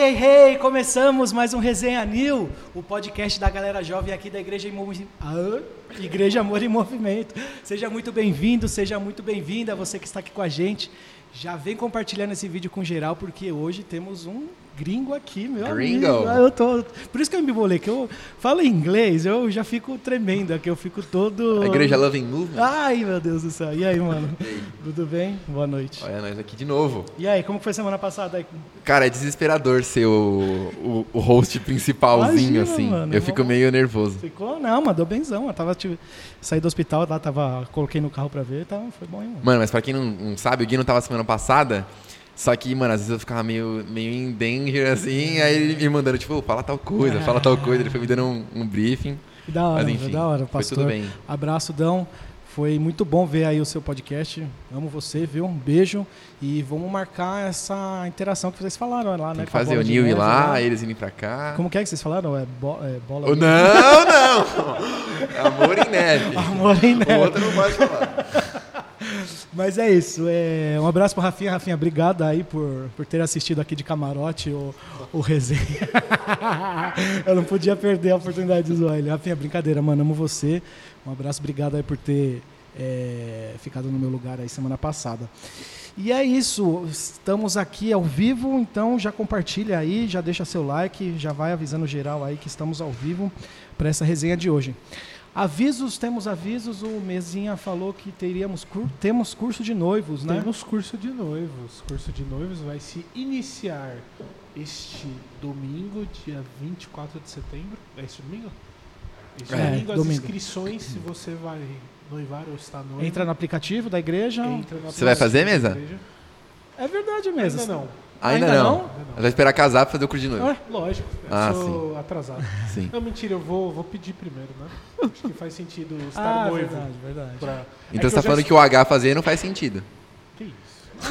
hey, hey! Começamos mais um Resenha New, o podcast da galera jovem aqui da Igreja, Movi... ah, Igreja Amor e Movimento. Seja muito bem-vindo, seja muito bem-vinda, você que está aqui com a gente. Já vem compartilhando esse vídeo com geral, porque hoje temos um gringo aqui, meu Gringo. amigo. Ah, Eu tô, por isso que eu me bolei, que eu falo inglês, eu já fico tremendo aqui, eu fico todo... A igreja Loving Movement. Ai, meu Deus do céu. E aí, mano? Tudo bem? Boa noite. Olha nós aqui de novo. E aí, como foi semana passada? Cara, é desesperador ser o, o, o host principalzinho, Imagina, assim. mano, eu fico meio nervoso. Ficou? Não, mandou benzão. Eu tava, tipo, saí do hospital, lá tava, coloquei no carro pra ver, tava, foi bom, hein, mano. Mano, mas pra quem não, não sabe, o Gui não tava semana passada. Só que, mano, às vezes eu ficava meio, meio em danger, assim. Aí ele me mandando, tipo, fala tal coisa, fala tal coisa. Ele foi me dando um, um briefing. Que da hora, Mas, foi enfim, da hora, foi pastor. tudo bem. Abraço, Dão. Foi muito bom ver aí o seu podcast. Amo você, viu? Um beijo. E vamos marcar essa interação que vocês falaram lá, né? Fazer o Nil ir lá, eles irem pra cá. Como que é que vocês falaram? É, bo é bola Oh, não, não! Amor em neve. Amor em neve. O outro não pode falar. Mas é isso. É, um abraço pro Rafinha. Rafinha, obrigado aí por, por ter assistido aqui de camarote o, o resenha. Eu não podia perder a oportunidade de zoar ele. Rafinha, brincadeira, mano. Amo você. Um abraço, obrigado aí por ter é, ficado no meu lugar aí semana passada. E é isso, estamos aqui ao vivo, então já compartilha aí, já deixa seu like, já vai avisando geral aí que estamos ao vivo para essa resenha de hoje. Avisos, temos avisos. O Mezinha falou que teríamos cur- temos curso de noivos, né? Temos curso de noivos. Curso de noivos vai se iniciar este domingo, dia 24 de setembro. É este domingo? Este É, domingo, as domingo. inscrições, se você vai noivar ou está noivo. Entra no aplicativo da igreja. entra no Você vai fazer, aplicativo mesa? É verdade mesmo. Ainda não. Ainda, Ainda não. não? Ainda não. Vai esperar casar pra fazer o curso de novo. Ah, Lógico, eu Ah, sou atrasado. Sim. Não, mentira, eu vou, vou pedir primeiro, né? Acho que faz sentido estar Ah, noivo. verdade, verdade. Pra... Então É você tá já falando que o H fazer não faz sentido. Que isso?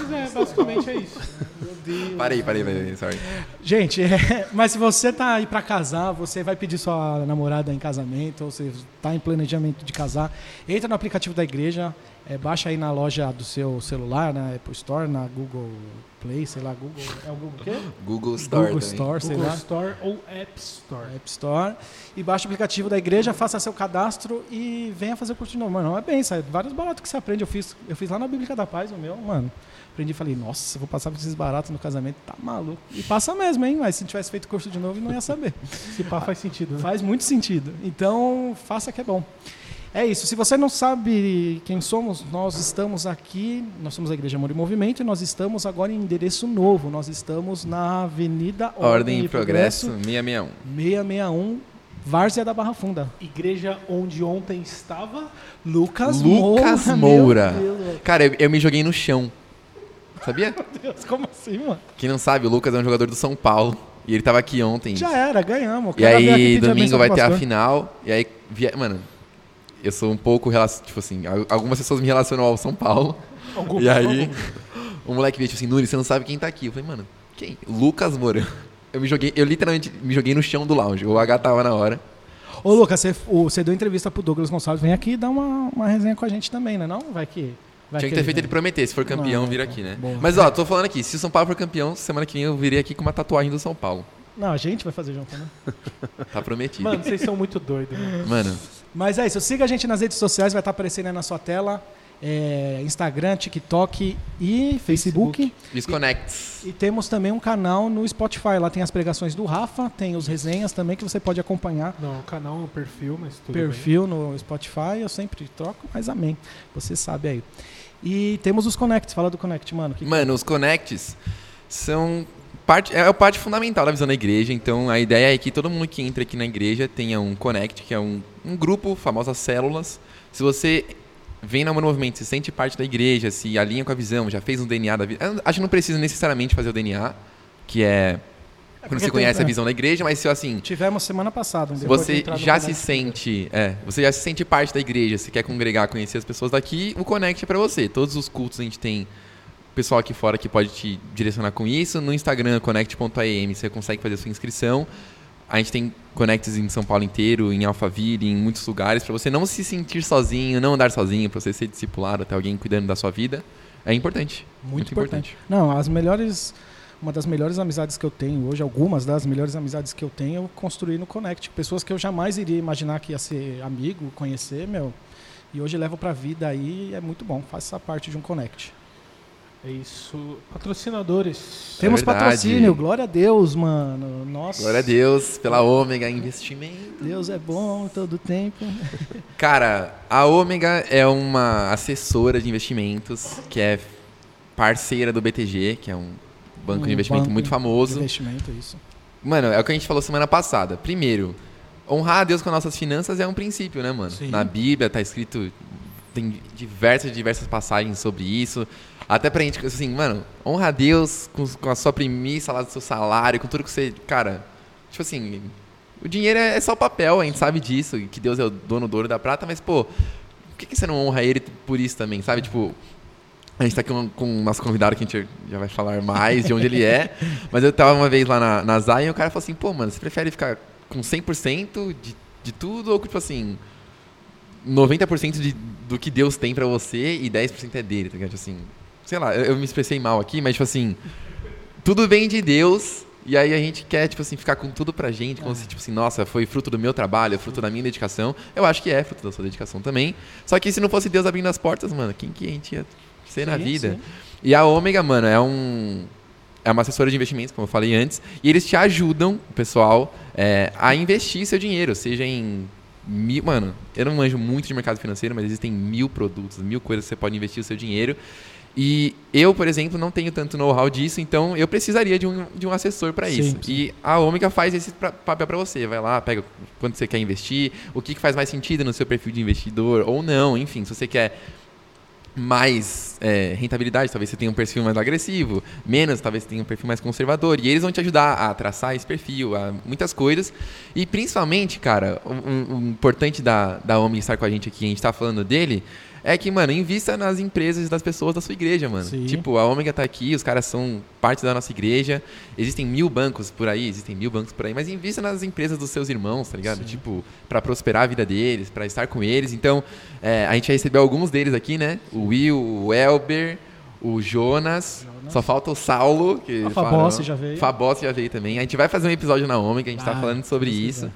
Mas é, basicamente é isso. Meu Deus. Parei, parei, parei, sorry. Gente, é, mas se você tá aí para casar, você vai pedir sua namorada em casamento, ou você tá em planejamento de casar, entra no aplicativo da igreja, é, baixa aí na loja do seu celular, na Apple Store, na Google Play, sei lá, Google. É o Google o quê? Google Store Google também. Store, sei Google lá. Store ou App Store. App Store. E baixa o aplicativo da igreja, faça seu cadastro e venha fazer o curso de novo. Mano, é bem, sabe? Vários baratos que você aprende. Eu fiz, eu fiz lá na Bíblica da Paz, o meu, mano. Aprendi e falei, nossa, vou passar por esses baratos no casamento, tá maluco. E passa mesmo, hein? Mas se tivesse feito curso de novo, não ia saber. Se pá faz sentido, né? Faz muito sentido. Então, faça que é bom. É isso. Se você não sabe quem somos, nós estamos aqui, nós somos a Igreja Amor e Movimento e nós estamos agora em endereço novo. Nós estamos na Avenida Ordem e Progresso 661. 661, Várzea da Barra Funda. Igreja onde ontem estava. Lucas, Lucas Moura. Moura. Cara, eu, eu me joguei no chão. Sabia? meu Deus, como assim, mano? Quem não sabe, o Lucas é um jogador do São Paulo. E ele tava aqui ontem. Já era, ganhamos. E aí, domingo vai ter a final. E aí, via... mano, eu sou um pouco. Tipo assim, al- algumas pessoas me relacionam ao São Paulo. Algum- E aí, o moleque veio, tipo assim, Nuri, você não sabe quem tá aqui. Eu falei, mano, quem? Lucas Moura. Eu me joguei, eu literalmente me joguei no chão do lounge. O H tava na hora. Ô, Lucas, você, deu entrevista pro Douglas Gonçalves. Vem aqui dar uma, uma resenha com a gente também, né? Não? Vai que. Vai Tinha que ter feito ele prometer, se for campeão, Não, vir aqui, né? bom. Mas ó, tô falando aqui, se o São Paulo for campeão, semana que vem eu virei aqui com uma tatuagem do São Paulo. Não, a gente vai fazer junto, né? Tá prometido. Mano, vocês são muito doidos. Né? Mano, Mas é isso. Siga a gente nas redes sociais, vai estar aparecendo aí na sua tela. É, Instagram, TikTok e Facebook. Desconnects. E temos também um canal no Spotify. Lá tem as pregações do Rafa, tem os resenhas também que você pode acompanhar. Não, o canal é um perfil, mas tudo perfil no Spotify, eu sempre troco, mas amém. Você sabe aí. E temos os Connects. Fala do Connect, mano. Que- Mano, os connects são parte, é a parte fundamental da visão da igreja. Então, a ideia é que todo mundo que entra aqui na igreja tenha um connect, que é um, um grupo, famosas células. Se você vem no movimento, se sente parte da igreja, se alinha com a visão, já fez um DNA da vida. Acho que não precisa necessariamente fazer o DNA, que é quando porque você conhece tem- a visão da igreja, mas se assim, Tivemos semana passada. um de você já se sente, é, você já se sente parte da igreja, você quer congregar, conhecer as pessoas daqui, o Connect é pra você. Todos os cultos a gente tem pessoal aqui fora que pode te direcionar com isso. No Instagram, connect.am, você consegue fazer a sua inscrição. A gente tem Connects em São Paulo inteiro, em Alphaville, em muitos lugares, para você não se sentir sozinho, não andar sozinho, para você ser discipulado, ter alguém cuidando da sua vida. É importante. Muito, importante. Não, as melhores. uma das melhores amizades que eu tenho hoje, algumas das melhores amizades que eu tenho, eu construí no Connect. Pessoas que eu jamais iria imaginar que ia ser amigo, conhecer, meu. E hoje levo pra vida aí, é muito bom. Faça parte de um Connect. É isso. Patrocinadores. Temos verdade. patrocínio, glória a Deus, mano. Nossa. Glória a Deus pela Ômega Investimento. Deus é bom todo tempo. Cara, a Ômega é uma assessora de investimentos que é parceira do BTG, que é um banco de Um investimento banco muito de famoso. Investimento, isso. Mano, é o que a gente falou semana passada. Primeiro, honrar a Deus com nossas finanças é um princípio, né, mano? Sim. Na Bíblia tá escrito, tem diversas, diversas passagens sobre isso. Até pra gente, assim, mano, honra a Deus com, com a sua premissa lá do seu salário, com tudo que você. Cara, tipo assim, o dinheiro é é só papel, a gente sabe disso, que Deus é o dono do ouro da prata, mas, pô, por que, que você não honra ele por isso também, sabe? Tipo, a gente tá aqui com, com o nosso convidado que a gente já vai falar mais de onde ele é. Mas eu tava uma vez lá na, na Zion e o cara falou assim, pô, mano, você prefere ficar com 100% de, de tudo ou tipo assim, 90% de, do que Deus tem pra você e 10% é dele, tá ligado? Tipo Assim, sei lá, eu, me expressei mal aqui, mas tipo assim, tudo vem de Deus e aí a gente quer, tipo assim, ficar com tudo pra gente, como se, tipo assim, nossa, foi fruto do meu trabalho, fruto da minha dedicação. Eu acho que é fruto da sua dedicação também. Só que se não fosse Deus abrindo as portas, mano, quem que a gente ia ser na Sim, vida? sim. E a Ômega, mano, é um. É uma assessora de investimentos, como eu falei antes, e eles te ajudam, pessoal, é, a investir seu dinheiro, seja em mil. Mano, eu não manjo muito de mercado financeiro, mas existem mil produtos, mil coisas que você pode investir o seu dinheiro. E eu, por exemplo, não tenho tanto know-how disso, então eu precisaria de um, de um assessor para isso. sim. E a Ômega faz esse pra- papel para você. Vai lá, pega quanto você quer investir, o que, que faz mais sentido no seu perfil de investidor ou não, enfim, se você quer mais é, rentabilidade, talvez você tenha um perfil mais agressivo, menos, talvez você tenha um perfil mais conservador. E eles vão te ajudar a traçar esse perfil, a muitas coisas. E principalmente, cara, o um, um importante da, da OMI estar com a gente aqui, a gente tá falando dele, é que, mano, invista nas empresas das pessoas da sua igreja, mano. Sim. Tipo, a Ômega tá aqui, os caras são parte da nossa igreja. Existem mil bancos por aí, existem mil bancos por aí, mas invista nas empresas dos seus irmãos, tá ligado? Sim. Tipo, pra prosperar a vida deles, pra estar com eles. Então, é, a gente já recebeu alguns deles aqui, né? O Will, o Elber, o Jonas. Jonas. Só falta o Saulo. Que A fala- Fabossi já veio. Fabossi já veio também. A gente vai fazer um episódio na Ômega, a gente tá Ah, falando sobre isso. quiser.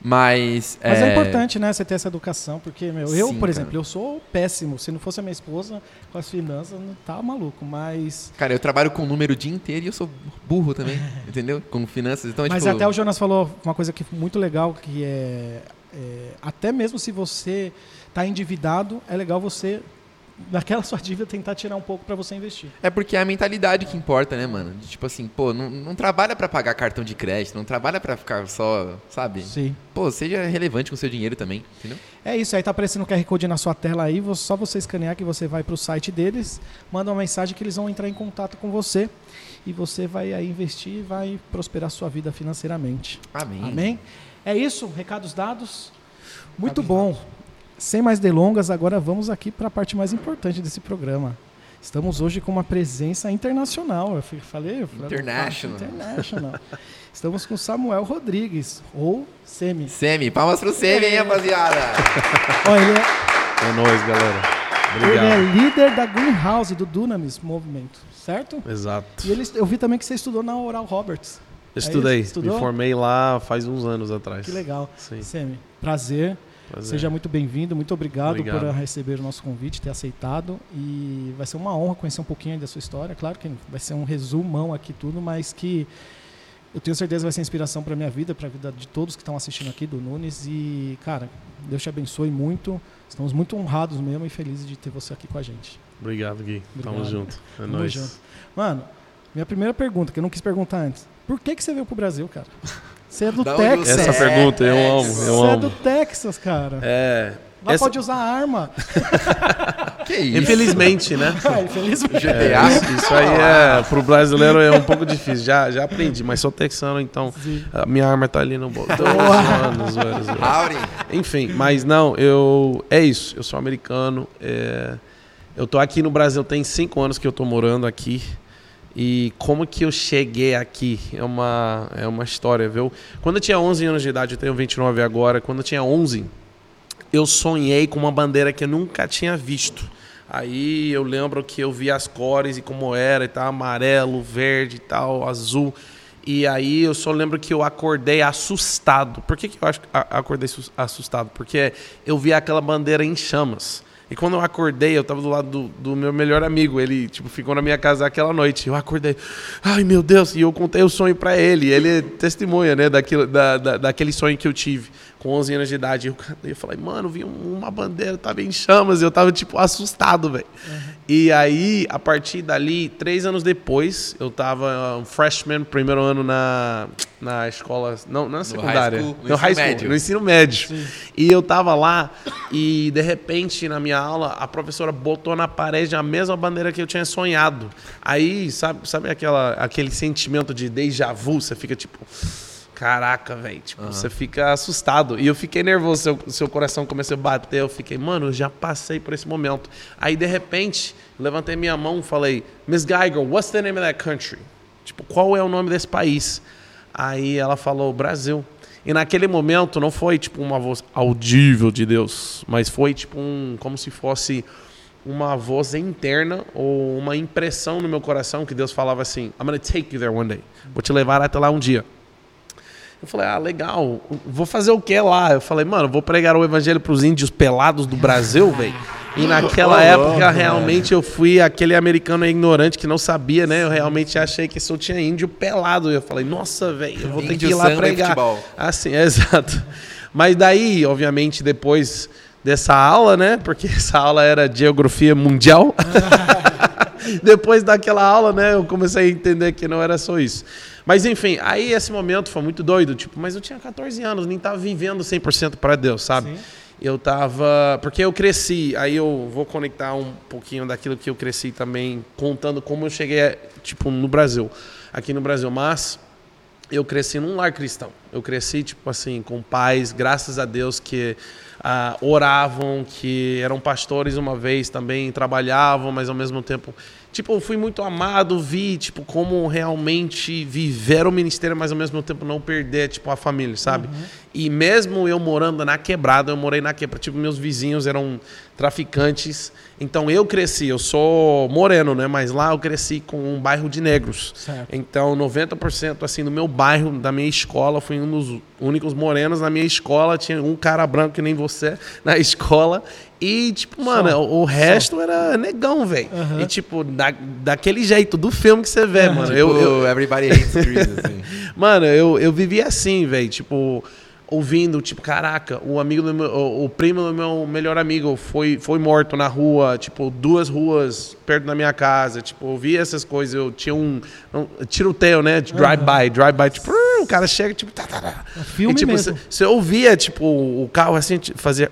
Mas. Mas é, importante, né, você ter essa educação, porque, meu, eu, Sim, por cara. exemplo, eu sou péssimo. Se não fosse a minha esposa, com as finanças, não tá maluco. Mas. Cara, eu trabalho com número o dia inteiro e eu sou burro também, entendeu? Com finanças. Então, Mas tipo, até o Jonas falou uma coisa que muito legal, que é, é, até mesmo se você tá endividado, é legal você, daquela sua dívida, tentar tirar um pouco para você investir. É porque é a mentalidade que importa, né, mano? De, tipo assim, pô, não, não trabalha pra pagar cartão de crédito, não trabalha pra ficar só, sabe? Sim. Pô, seja relevante com o seu dinheiro também, entendeu? É isso, aí tá aparecendo o QR Code na sua tela aí, só você escanear que você vai pro site deles, manda uma mensagem que eles vão entrar em contato com você e você vai aí investir e vai prosperar sua vida financeiramente. Amém. Amém? É isso, recados dados. Muito bom. Sem mais delongas, agora vamos aqui para a parte mais importante desse programa. Estamos hoje com uma presença internacional. Eu falei? eu falei- International. International. Estamos com Samuel Rodrigues, ou Semi. Semi, palmas pro Semi, hein, rapaziada? Ó, ele, é, É nóis, galera. ele é Obrigado. líder da Greenhouse, do Dunamis Movimento, certo? Exato. E ele, eu vi também que você estudou na Oral Roberts. Estudei. isso? Estudou? Me formei lá faz uns anos atrás. Que legal. Sim. Semi, prazer. Prazer. Seja muito bem-vindo, muito obrigado, Obrigado. por receber o nosso convite, ter aceitado. E vai ser uma honra conhecer um pouquinho da sua história. Claro que vai ser um resumão aqui tudo, mas que eu tenho certeza vai ser inspiração para minha vida, para a vida de todos que estão assistindo aqui, do Nunes. E, cara, Deus te abençoe muito. Estamos muito honrados mesmo e felizes de ter você aqui com a gente. Obrigado, Gui. Tamo Obrigado. junto. É Tamo nóis. junto. Mano, minha primeira pergunta, que eu não quis perguntar antes. Por que, que você veio pro Brasil, cara? Você é do Da Texas. Essa É, pergunta eu amo, eu Você é amo. do Texas, cara. É. Lá essa- pode usar arma. Que isso? Infelizmente, né? Ah, Infelizmente. GTA. É, isso, isso aí é, pro brasileiro é um pouco difícil. Já, já aprendi, mas sou texano, então Sim. a minha arma tá ali no bolso. Enfim, mas não, eu. É isso. Eu sou americano. é, eu tô aqui no Brasil tem cinco anos que eu tô morando aqui. E como que eu cheguei aqui? É uma, é uma história, viu? Quando eu tinha 11 anos de idade, eu tenho 29 agora. Quando eu tinha 11, eu sonhei com uma bandeira que eu nunca tinha visto. Aí eu lembro que eu vi as cores e como era, e tal, amarelo, verde e tal, azul. E aí eu só lembro que eu acordei assustado. Por que, que eu acordei sus- assustado? Porque eu vi aquela bandeira em chamas. E quando eu acordei, eu tava do lado do, do meu melhor amigo. Ele, tipo, ficou na minha casa aquela noite. Eu acordei, ai meu Deus, e eu contei o sonho pra ele. Ele é testemunha, né, daquilo, da, da, daquele sonho que eu tive com 11 anos de idade. Eu, eu falei, mano, vi um- uma bandeira, tava em chamas. Eu tava, tipo, assustado, velho. E aí, a partir dali, três anos depois, eu tava um freshman, primeiro ano na, na escola, não na secundária, school, no no high school, médio. no ensino médio. E eu tava lá e, de repente, na minha aula, a professora botou na parede a mesma bandeira que eu tinha sonhado. Aí, sabe, sabe aquela, aquele sentimento de déjà vu? Você fica tipo... Caraca, velho. Tipo, você fica assustado. E eu fiquei nervoso. Seu, seu coração começou a bater. Eu fiquei, mano, eu já passei por esse momento. Aí, de repente, levantei minha mão e falei, Miss Geiger, what's the name of that country? Tipo, qual é o nome desse país? Aí ela falou, Brasil. E naquele momento não foi tipo uma voz audível de Deus, mas foi tipo um, como se fosse uma voz interna ou uma impressão no meu coração que Deus falava assim: I'm gonna take you there one day. Vou te levar até lá um dia. Eu falei, ah, legal. Vou fazer o que lá? Eu falei, mano, vou pregar o evangelho pros índios pelados do Brasil, velho. E naquela época, realmente, eu fui aquele americano ignorante que não sabia, né? Eu realmente achei que só tinha índio pelado. Eu falei, nossa, velho, eu vou ter que ir lá e pregar. Assim, é, exato. Mas daí, obviamente, depois dessa aula, né? Porque essa aula era geografia mundial. depois daquela aula, né? Eu comecei a entender que não era só isso. Mas enfim, aí esse momento foi muito doido, tipo, mas eu tinha 14 anos, nem tava vivendo 100% para Deus, sabe? Sim. Eu tava, porque eu cresci, aí eu vou conectar um pouquinho daquilo que eu cresci também, contando como eu cheguei, tipo, no Brasil, aqui no Brasil, mas eu cresci num lar cristão. Eu cresci, tipo assim, com pais, graças a Deus, que ah, oravam, que eram pastores uma vez também, trabalhavam, mas ao mesmo tempo. Tipo, eu fui muito amado, vi, tipo, como realmente viver o ministério, mas ao mesmo tempo não perder, tipo, a família, sabe? E mesmo eu morando na quebrada, eu morei na quebrada, tipo, meus vizinhos eram traficantes. Então eu cresci, eu sou moreno, né? Mas lá eu cresci com um bairro de negros. Certo. Então, 90% assim do meu bairro, da minha escola, fui um dos únicos morenos na minha escola, tinha um cara branco que nem você na escola. E tipo, mano, o, o resto era negão, velho. Aham. E tipo, da, daquele jeito do filme que você vê, mano. Tipo, eu, eu, Everybody Hates Chris, assim. Mano, eu, eu vivi assim, velho. Tipo, ouvindo, tipo, caraca, o amigo do meu, o, o primo do meu melhor amigo foi, foi morto na rua, tipo, duas ruas perto da minha casa. Tipo, eu via essas coisas. Eu tinha um, um tiroteio, né? Drive-by, drive-by, tipo, o cara chega, tipo, tá, tá, tá. filme e, tipo, mesmo. Você ouvia, tipo, o carro assim, fazer.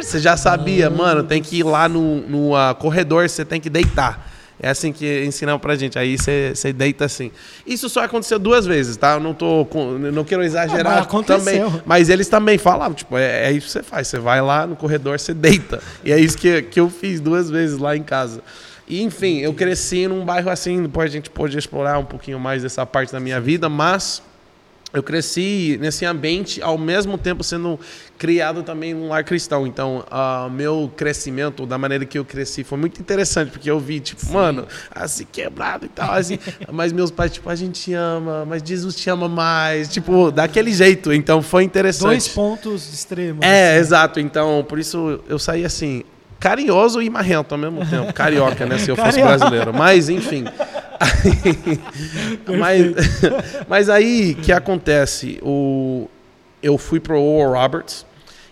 Você já sabia, mano, tem que ir lá no, no ah, corredor, você tem que deitar. É assim que ensinaram pra gente. Aí você deita assim. Isso só aconteceu duas vezes, tá? Eu não tô. com- não quero exagerar Ah, mas também. Mas eles também falavam, tipo, é, é isso que você faz. Você vai lá no corredor, você deita. E é isso que, que eu fiz duas vezes lá em casa. E, enfim, eu cresci num bairro assim, depois a gente pôde explorar um pouquinho mais dessa parte da minha vida, mas eu cresci nesse ambiente, ao mesmo tempo sendo criado também num lar cristão. Então, o meu crescimento, da maneira que eu cresci, foi muito interessante, porque eu vi, tipo, mano, assim, quebrado e tal, assim. mas meus pais, tipo, a gente te ama, mas Jesus te ama mais, tipo, daquele jeito. Então, foi interessante. Dois pontos extremos. É, assim. exato. Então, por isso eu saí assim, carinhoso e marrento ao mesmo tempo. Carioca, né? Se eu fosse brasileiro. Mas, enfim. mas, mas aí, que acontece? O, eu fui pro Oral Roberts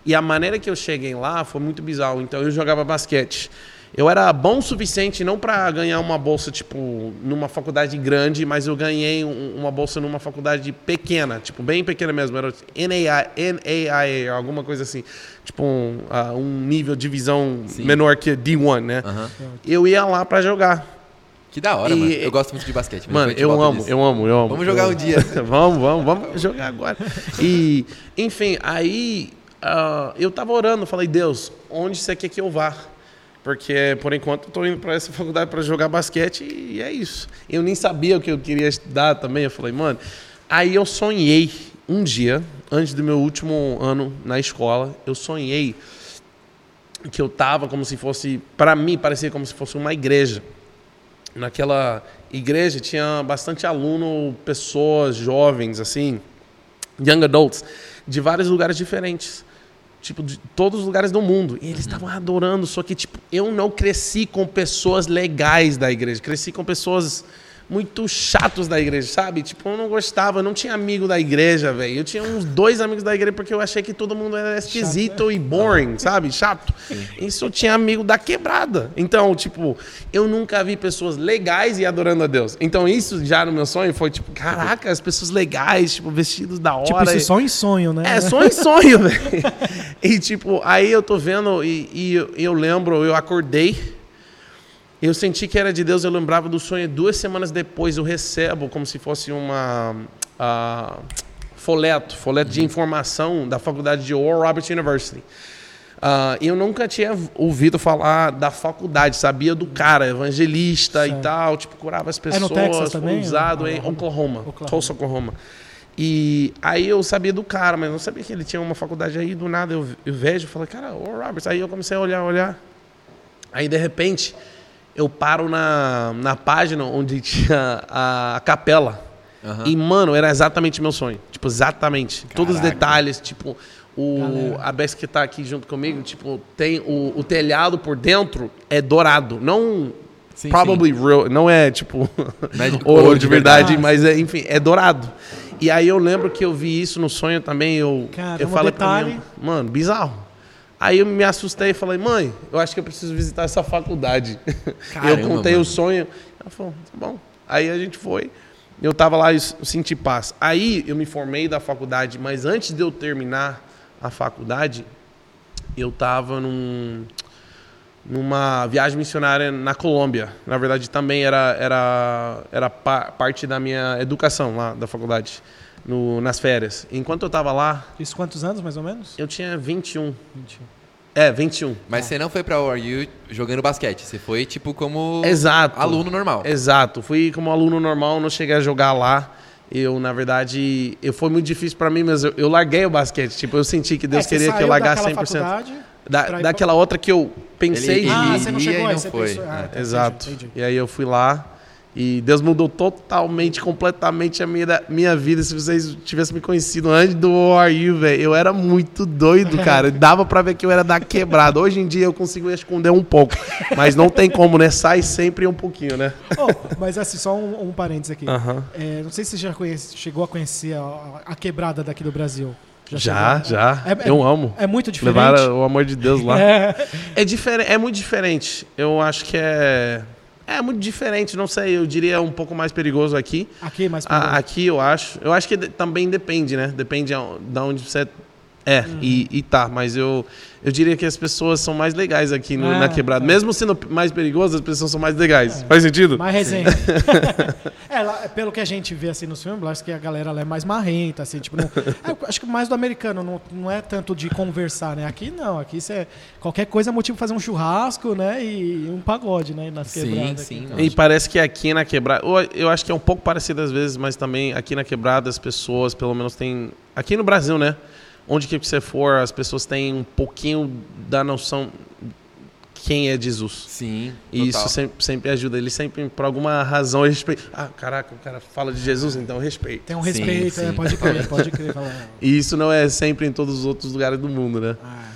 e a maneira que eu cheguei lá foi muito bizarro. Então, eu jogava basquete. Eu era bom o suficiente não para ganhar uma bolsa, tipo, numa faculdade grande, mas eu ganhei um- uma bolsa numa faculdade pequena, tipo, bem pequena mesmo. Era NAIA, NAIA alguma coisa assim. Tipo, um, ah, um nível, divisão Sim. menor que D1, né? Aham. Eu ia lá para jogar. Que da hora, E- mano. Eu gosto muito de basquete. Mano, eu amo, eu amo, eu amo. Vamos jogar Eu- um dia. vamos, vamos, vamos jogar agora. E, enfim, aí ah, eu tava orando, falei, Deus, onde você quer que eu vá? Porque, por enquanto, tô indo para essa faculdade para jogar basquete e é isso. Eu nem sabia o que eu queria estudar também. Eu falei, mano. Aí eu sonhei um dia, antes do meu último ano na escola, eu sonhei que eu tava como se fosse, para mim parecia como se fosse uma igreja. Naquela igreja tinha bastante aluno, pessoas jovens assim, young adults, de vários lugares diferentes. Tipo, de todos os lugares do mundo. E eles estavam adorando, só que, tipo, eu não cresci com pessoas legais da igreja. Cresci com pessoas muito chatos da igreja, sabe? Tipo, eu não gostava, eu não tinha amigo da igreja, velho. Eu tinha uns dois amigos da igreja porque eu achei que todo mundo era esquisito Chato, e boring, sabe? Chato. Isso eu tinha amigo da quebrada. Então, tipo, eu nunca vi pessoas legais e adorando a Deus. Então, isso já no meu sonho foi tipo, caraca, as pessoas legais, tipo, vestidos da hora. Tipo, isso e- só em sonho, né? é, sonho em sonho, velho. E tipo, aí eu tô vendo e, e eu lembro, eu acordei, eu senti que era de Deus, eu lembrava do sonho. Duas semanas depois eu recebo como se fosse uma ah, folheto, folheto de informação da faculdade de Oral Roberts University. Ah, eu nunca tinha ouvido falar da faculdade, sabia do cara, evangelista e Certo. tal, tipo, curava as É pessoas, no Texas foi também? usado em Oklahoma. Oklahoma, Oklahoma. Tulsa, Oklahoma. E aí eu sabia do cara, mas não sabia que ele tinha uma faculdade aí, do nada eu, eu vejo, falei, cara, ô Roberts, aí eu comecei a olhar, olhar. Aí de repente eu paro na, na página onde tinha a, a capela. Aham. E, mano, era exatamente meu sonho. Tipo, exatamente. Todos os Caraca. detalhes, tipo, o, Galera. a Bess que tá aqui junto comigo, tipo, tem o, o telhado por dentro é dourado. Não Sim, probably real, não é tipo ouro, de de verdade, mas é, enfim, é dourado. E aí eu lembro que eu vi isso no sonho também, eu, Caramba, eu falei pra detalhe. minha, mano, bizarro. Aí eu me assustei e falei, mãe, eu acho que eu preciso visitar essa faculdade. Caramba, eu contei mano. o sonho. Ela falou, tá bom. Aí a gente foi. Eu tava lá e senti paz. Aí eu me formei da faculdade, mas antes de eu terminar a faculdade, eu tava num, numa viagem missionária na Colômbia. Na verdade, também era, era, era pa- parte da minha educação lá da faculdade, no, nas férias. Enquanto eu tava lá, Isso quantos anos, mais ou menos? eu tinha 21. 21. É, 21. Mas você não foi pra ORU jogando basquete, você foi tipo como Exato. aluno normal. Exato. Fui como aluno normal, não cheguei a jogar lá. Eu, na verdade, eu, foi muito difícil pra mim, mas eu, eu larguei o basquete. Tipo, eu senti que Deus É, queria que eu largasse daquela 100%. faculdade Da, pra daquela outra que eu pensei Ele- Ah, ele- ir. você não chegou e aí, não você foi. pensou... Ah, tá, Exato. entendi, entendi. E aí eu fui lá e Deus mudou totalmente, completamente a minha, minha vida. Se vocês tivessem me conhecido antes do ORU, velho, eu era muito doido, cara. Dava pra ver que eu era da quebrada. Hoje em dia eu consigo esconder um pouco, mas não tem como, né? Sai sempre um pouquinho, né? Oh, mas assim, só um, um parênteses aqui. Aham. É, não sei se você já conhece, chegou a conhecer a, a quebrada daqui do Brasil. Já, chegou? já. É- é- eu amo. É muito diferente. Levar o amor de Deus lá. É, É diferente, é muito diferente. Eu acho que é é muito diferente, não sei, eu diria um pouco mais perigoso aqui. aqui, mas A- aqui eu acho. Eu acho que de- também depende, né? Depende da onde você é Uhum. e, e tá. Mas eu, eu diria que as pessoas são mais legais aqui no- Ah, na quebrada. tá. Mesmo sendo mais perigoso, as pessoas são mais legais. É. Faz sentido? mais resenha. é, lá, pelo que a gente vê assim nos filmes, acho que a galera lá é mais marrenta, assim, tipo, não- é, acho que mais do americano, não, não é tanto de conversar, né? Aqui não, aqui você qualquer coisa é motivo fazer um churrasco, né? E um pagode, né? Nas Sim, quebradas. sim, aqui, então. E parece que aqui na quebrada. Eu, eu acho que é um pouco parecido às vezes, mas também aqui na quebrada as pessoas, pelo menos, têm. Aqui no Brasil, né? Onde que você for, as pessoas têm um pouquinho da noção quem é Jesus. Sim, E total. isso sempre, sempre ajuda. Eles sempre, por alguma razão, respeitam. Ah, caraca, o cara fala de Jesus, então respeito. Tem um Sim, respeito, né? sim. Pode crer, pode crer. Falar. E isso não é sempre em todos os outros lugares do mundo, né? Ah.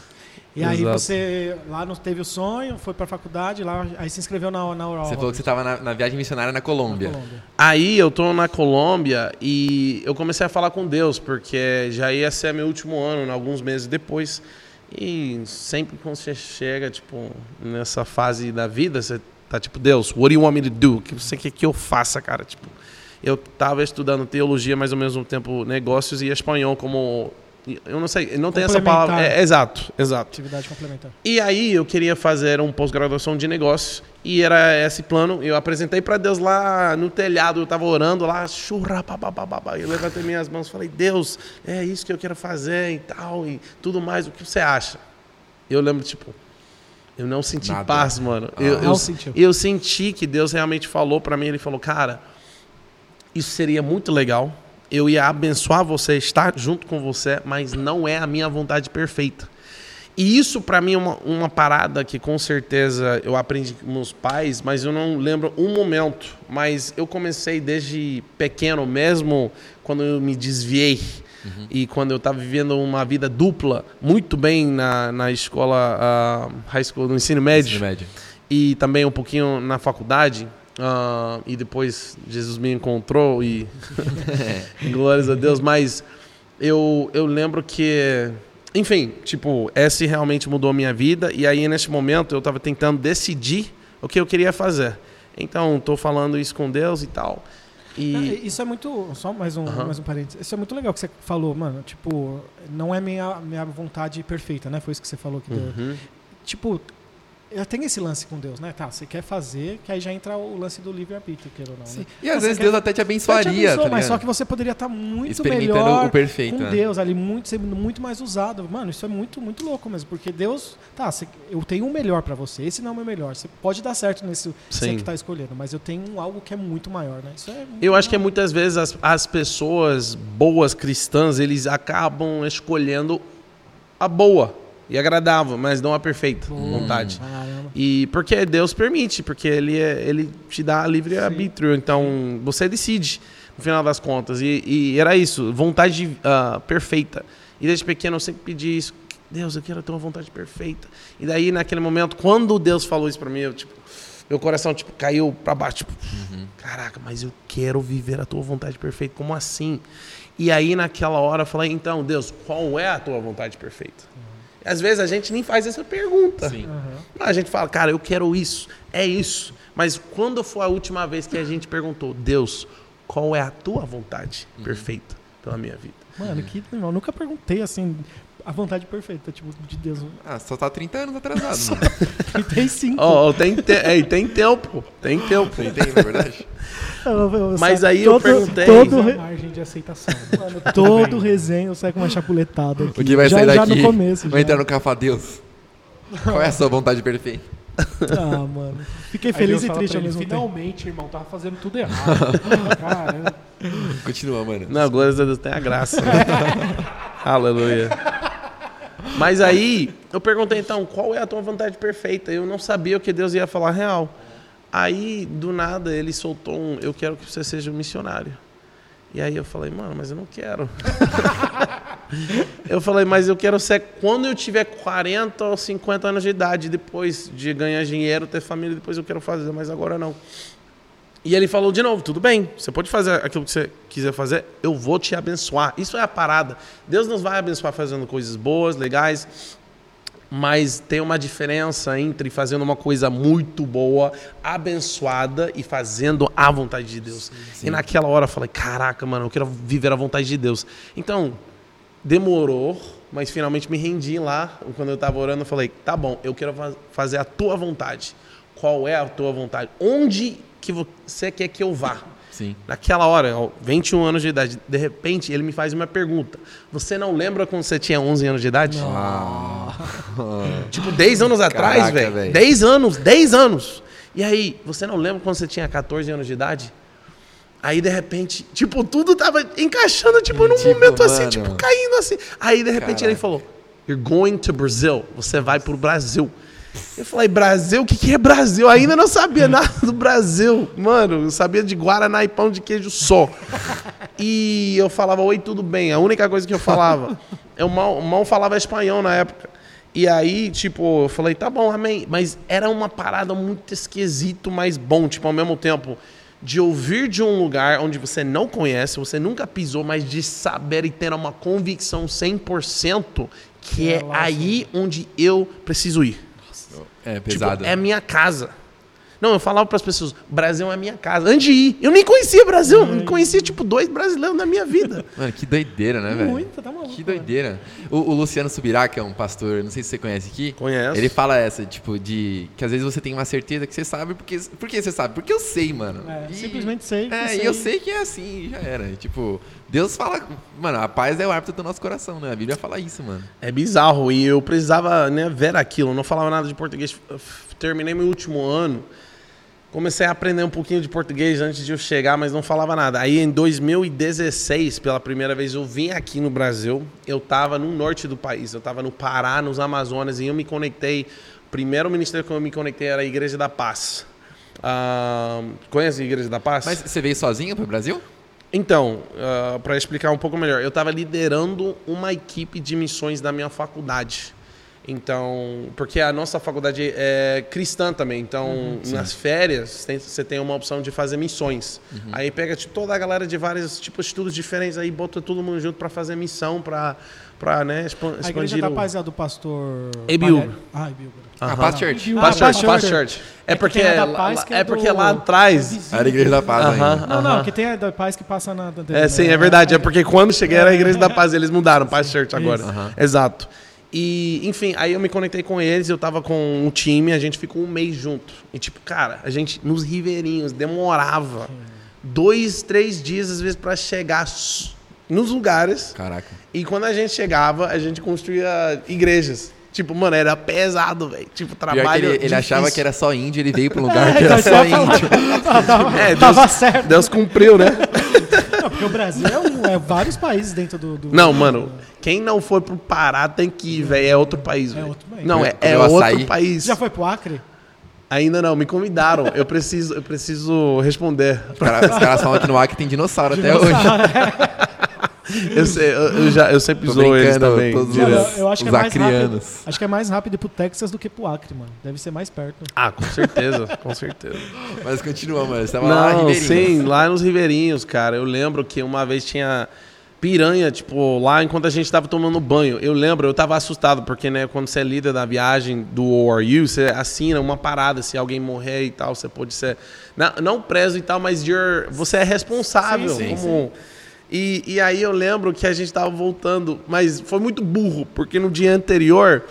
E aí Exato. você lá não teve o sonho, foi pra faculdade, lá, aí se inscreveu na, na. Você falou que você estava na, na viagem missionária na Colômbia. Colômbia. Aí eu tô na Colômbia e eu comecei a falar com Deus, porque já ia ser meu último ano, alguns meses depois. E sempre quando você chega, tipo, nessa fase da vida, você tá tipo, Deus, what do you want me to do? O que você quer que eu faça, cara? Tipo, eu tava estudando teologia, mas ao mesmo tempo negócios e espanhol como... Eu não sei, não tem essa palavra... Complementar. É, exato, exato. Atividade complementar. E aí eu queria fazer um pós-graduação de negócios e era esse plano. Eu apresentei para Deus lá no telhado, eu tava orando lá, churra, papapá. Eu levantei minhas mãos e falei: "Deus, é isso que eu quero fazer e tal e tudo mais, o que você acha?" Eu lembro tipo, eu não senti Nada. paz, mano. Ah. Eu, Não eu, sentiu. eu senti que Deus realmente falou para mim, ele falou: "Cara, isso seria muito legal. Eu ia abençoar você, estar junto com você, mas não é a minha vontade perfeita." E isso para mim é uma, uma parada que com certeza eu aprendi com meus pais, mas eu não lembro um momento. Mas eu comecei desde pequeno, mesmo quando eu me desviei uhum. e quando eu estava vivendo uma vida dupla, muito bem na, na escola, uh, high school, no ensino médio, ensino médio, e também um pouquinho na faculdade. Uh, e depois Jesus me encontrou e glórias a Deus. Mas eu, eu lembro que enfim, tipo, esse realmente mudou a minha vida. E aí, nesse momento, eu estava tentando decidir o que eu queria fazer. Então, estou falando isso com Deus e tal. E... Isso é muito. Só mais um, uhum. mais um parênteses. Isso é muito legal que você falou, mano. Tipo, não é minha, minha vontade perfeita, né? Foi isso que você falou que uhum. Tipo, eu tenho esse lance com Deus, né? Tá, você quer fazer, que aí já entra o lance do livre-arbítrio, queira ou não. Né? E às então, vezes Deus até te abençoaria, te abençoa, tá Mas só que você poderia estar tá muito melhor o perfeito, com né? Deus ali, muito, sendo muito mais usado. Mano, isso é muito, muito louco mesmo, porque Deus, tá, você, eu tenho um melhor para você, esse não é o meu melhor. Você pode dar certo nesse você que tá escolhendo, mas eu tenho algo que é muito maior, né? Isso é eu acho que muitas vezes as, as pessoas boas cristãs, eles acabam escolhendo a boa e agradável, mas não a perfeita hum, vontade. Caramba. E porque Deus permite, porque ele, é, ele te dá livre arbítrio, então você decide no final das contas. E, e era isso, vontade uh, perfeita. E desde pequeno eu sempre pedi isso. Deus, eu quero ter uma vontade perfeita. E daí, naquele momento, quando Deus falou isso para mim, eu, tipo, meu coração tipo, caiu para baixo. Tipo, uhum. Caraca, mas eu quero viver a tua vontade perfeita. Como assim? E aí, naquela hora, eu falei: então, Deus, qual é a tua vontade perfeita? Às vezes a gente nem faz essa pergunta. Sim. Uhum. A gente fala, cara, eu quero isso, é isso. Mas quando foi a última vez que a gente perguntou, Deus, qual é a tua vontade uhum. perfeita pela minha vida? Mano, que eu nunca perguntei assim, a vontade perfeita, tipo, de Deus. Ah, só tá 30 anos atrasado, mano. 35. Oh, tem, te é, tem tempo. Tem tempo. Tem tempo, na verdade. Mas aí todo, eu perguntei. Todo re... margem de aceitação. Mano, todo resenho sai com uma chapuletada aqui. O que vai já, sair daqui? Já no começo. Vai já. entrar no Cafa Deus. Qual é a sua vontade perfeita? Ah, mano. Fiquei feliz e triste ao mesmo tempo. Finalmente, irmão, tava fazendo tudo errado. Caramba. Continua, mano. Não, glória a Deus tem a graça. Aleluia. Mas aí, eu perguntei então, qual é a tua vontade perfeita? Eu não sabia o que Deus ia falar real. Aí, do nada, ele soltou um: Eu quero que você seja um missionário. E aí eu falei, mano, mas eu não quero. eu falei, mas eu quero ser quando eu tiver 40 ou 50 anos de idade, depois de ganhar dinheiro, ter família, depois eu quero fazer, mas agora não. E ele falou de novo: tudo bem, você pode fazer aquilo que você quiser fazer, eu vou te abençoar. Isso é a parada. Deus nos vai abençoar fazendo coisas boas, legais, mas tem uma diferença entre fazendo uma coisa muito boa, abençoada e fazendo a vontade de Deus. Sim. E naquela hora eu falei: caraca, mano, eu quero viver a vontade de Deus. Então, demorou, mas finalmente me rendi lá. Quando eu estava orando, eu falei: tá bom, eu quero fazer a tua vontade. Qual é a tua vontade? Onde que você quer que eu vá. Sim. Naquela hora, 21 anos de idade, de repente ele me faz uma pergunta. Você não lembra quando você tinha 11 anos de idade? Tipo, 10 anos atrás, velho. 10 anos, 10 anos. E aí, você não lembra quando você tinha 14 anos de idade? Aí, de repente, tipo, tudo tava encaixando, tipo, num tipo, momento assim, mano. assim, tipo, caindo assim. Aí, de repente, Caraca. ele falou: You're going to Brazil. Você vai pro Brasil. Eu falei, Brasil? O que, que é Brasil? Eu ainda não sabia nada do Brasil. Mano, eu sabia de Guaraná e pão de queijo só. E eu falava, oi, tudo bem. A única coisa que eu falava. Eu mal, mal falava espanhol na época. E aí, tipo, eu falei, tá bom, amém. Mas era uma parada muito esquisito, mas bom, tipo, ao mesmo tempo, de ouvir de um lugar onde você não conhece, você nunca pisou, mas de saber e ter uma convicção 100% que é, é aí onde eu preciso ir. É tipo, pesado. Tipo, é minha casa. Não, eu falava para as pessoas, Brasil é minha casa. Antes de ir, eu nem conhecia Brasil, eu conhecia tipo dois brasileiros na minha vida. Mano, que doideira, né, velho? Muito, tá maluco. Que doideira. O, o, Luciano Subirá, que é um pastor, não sei se você conhece aqui. Conhece. Ele fala essa, tipo, de que às vezes você tem uma certeza que você sabe, porque por que você sabe? Porque eu sei, mano. É, e, simplesmente sei. É, sei. e eu sei que é assim, já era. E, tipo, Deus fala, mano, a paz é o árbitro do nosso coração, né? A Bíblia fala isso, mano. É bizarro e eu precisava, né, ver aquilo, eu não falava nada de português. Terminei meu último ano Comecei a aprender um pouquinho de português antes de eu chegar, mas não falava nada. Aí em 2016, pela primeira vez, eu vim aqui no Brasil. Eu estava no norte do país, eu estava no Pará, nos Amazonas, e eu me conectei. O primeiro ministério que eu me conectei era a Igreja da Paz. Ah, conhece a Igreja da Paz? Mas você veio sozinho pro Brasil? Então, para explicar um pouco melhor, eu estava liderando uma equipe de missões da minha faculdade. Então, porque a nossa faculdade é cristã também, então nas férias tem- você tem uma opção de fazer missões. Aí pega tipo, toda a galera de vários tipos de estudos diferentes, aí bota todo mundo junto para fazer missão, para para né, expan- A Igreja expandir da o... Paz é a do pastor... Palha- Ah, Ebiúgo. A. Paz Church. Ah, Paz Church, Paz Church. É É que porque lá- Paz é é porque do- lá atrás Era a Igreja da Paz ainda. Não, não, que tem a da Paz que passa na... É, sim, é verdade. É porque quando cheguei era a Igreja da Paz, eles mudaram, Paz Church agora. Exato. E, enfim, aí eu me conectei com eles, eu tava com um time, a gente ficou um mês junto. E tipo, cara, a gente nos ribeirinhos demorava dois, três dias às vezes pra chegar nos lugares. Caraca. E quando a gente chegava, a gente construía igrejas. Tipo, mano, era pesado, velho. Tipo, trabalho. que ele, ele achava que era só índio, ele veio um lugar que então, era isso só falar. índio. tava, É, tava Deus- certo. Deus cumpriu, né? Porque o Brasil é, um- é vários países dentro do... do- Não, mano, quem não foi pro Pará tem que ir, velho. É outro país, velho. outro país. Não, é, é outro açaí. país. Já foi pro Acre? Ainda não, me convidaram. Eu preciso, eu preciso responder. Os caras os caras falam que no Acre tem dinossauro até hoje. Eu, sei, eu, eu já, eu sempre zoo eles também. todos direto. eu, acho que é Os mais rápido. acrianos. Acho que é mais rápido pro Texas do que pro Acre, mano. Deve ser mais perto. Ah, com certeza, com certeza. Mas continua, mano. Você tava lá, Não, Ribeirinho. sim, lá nos ribeirinhos, cara. Eu lembro que uma vez tinha piranha, tipo, lá enquanto a gente tava tomando banho. Eu lembro, eu tava assustado, porque, né, quando você é líder da viagem do ORU, você assina uma parada, se alguém morrer e tal, você pode ser, não, não preso e tal, mas you're- você é responsável. Sim, sim, como... E, e aí eu lembro que a gente tava voltando, mas foi muito burro, porque no dia anterior,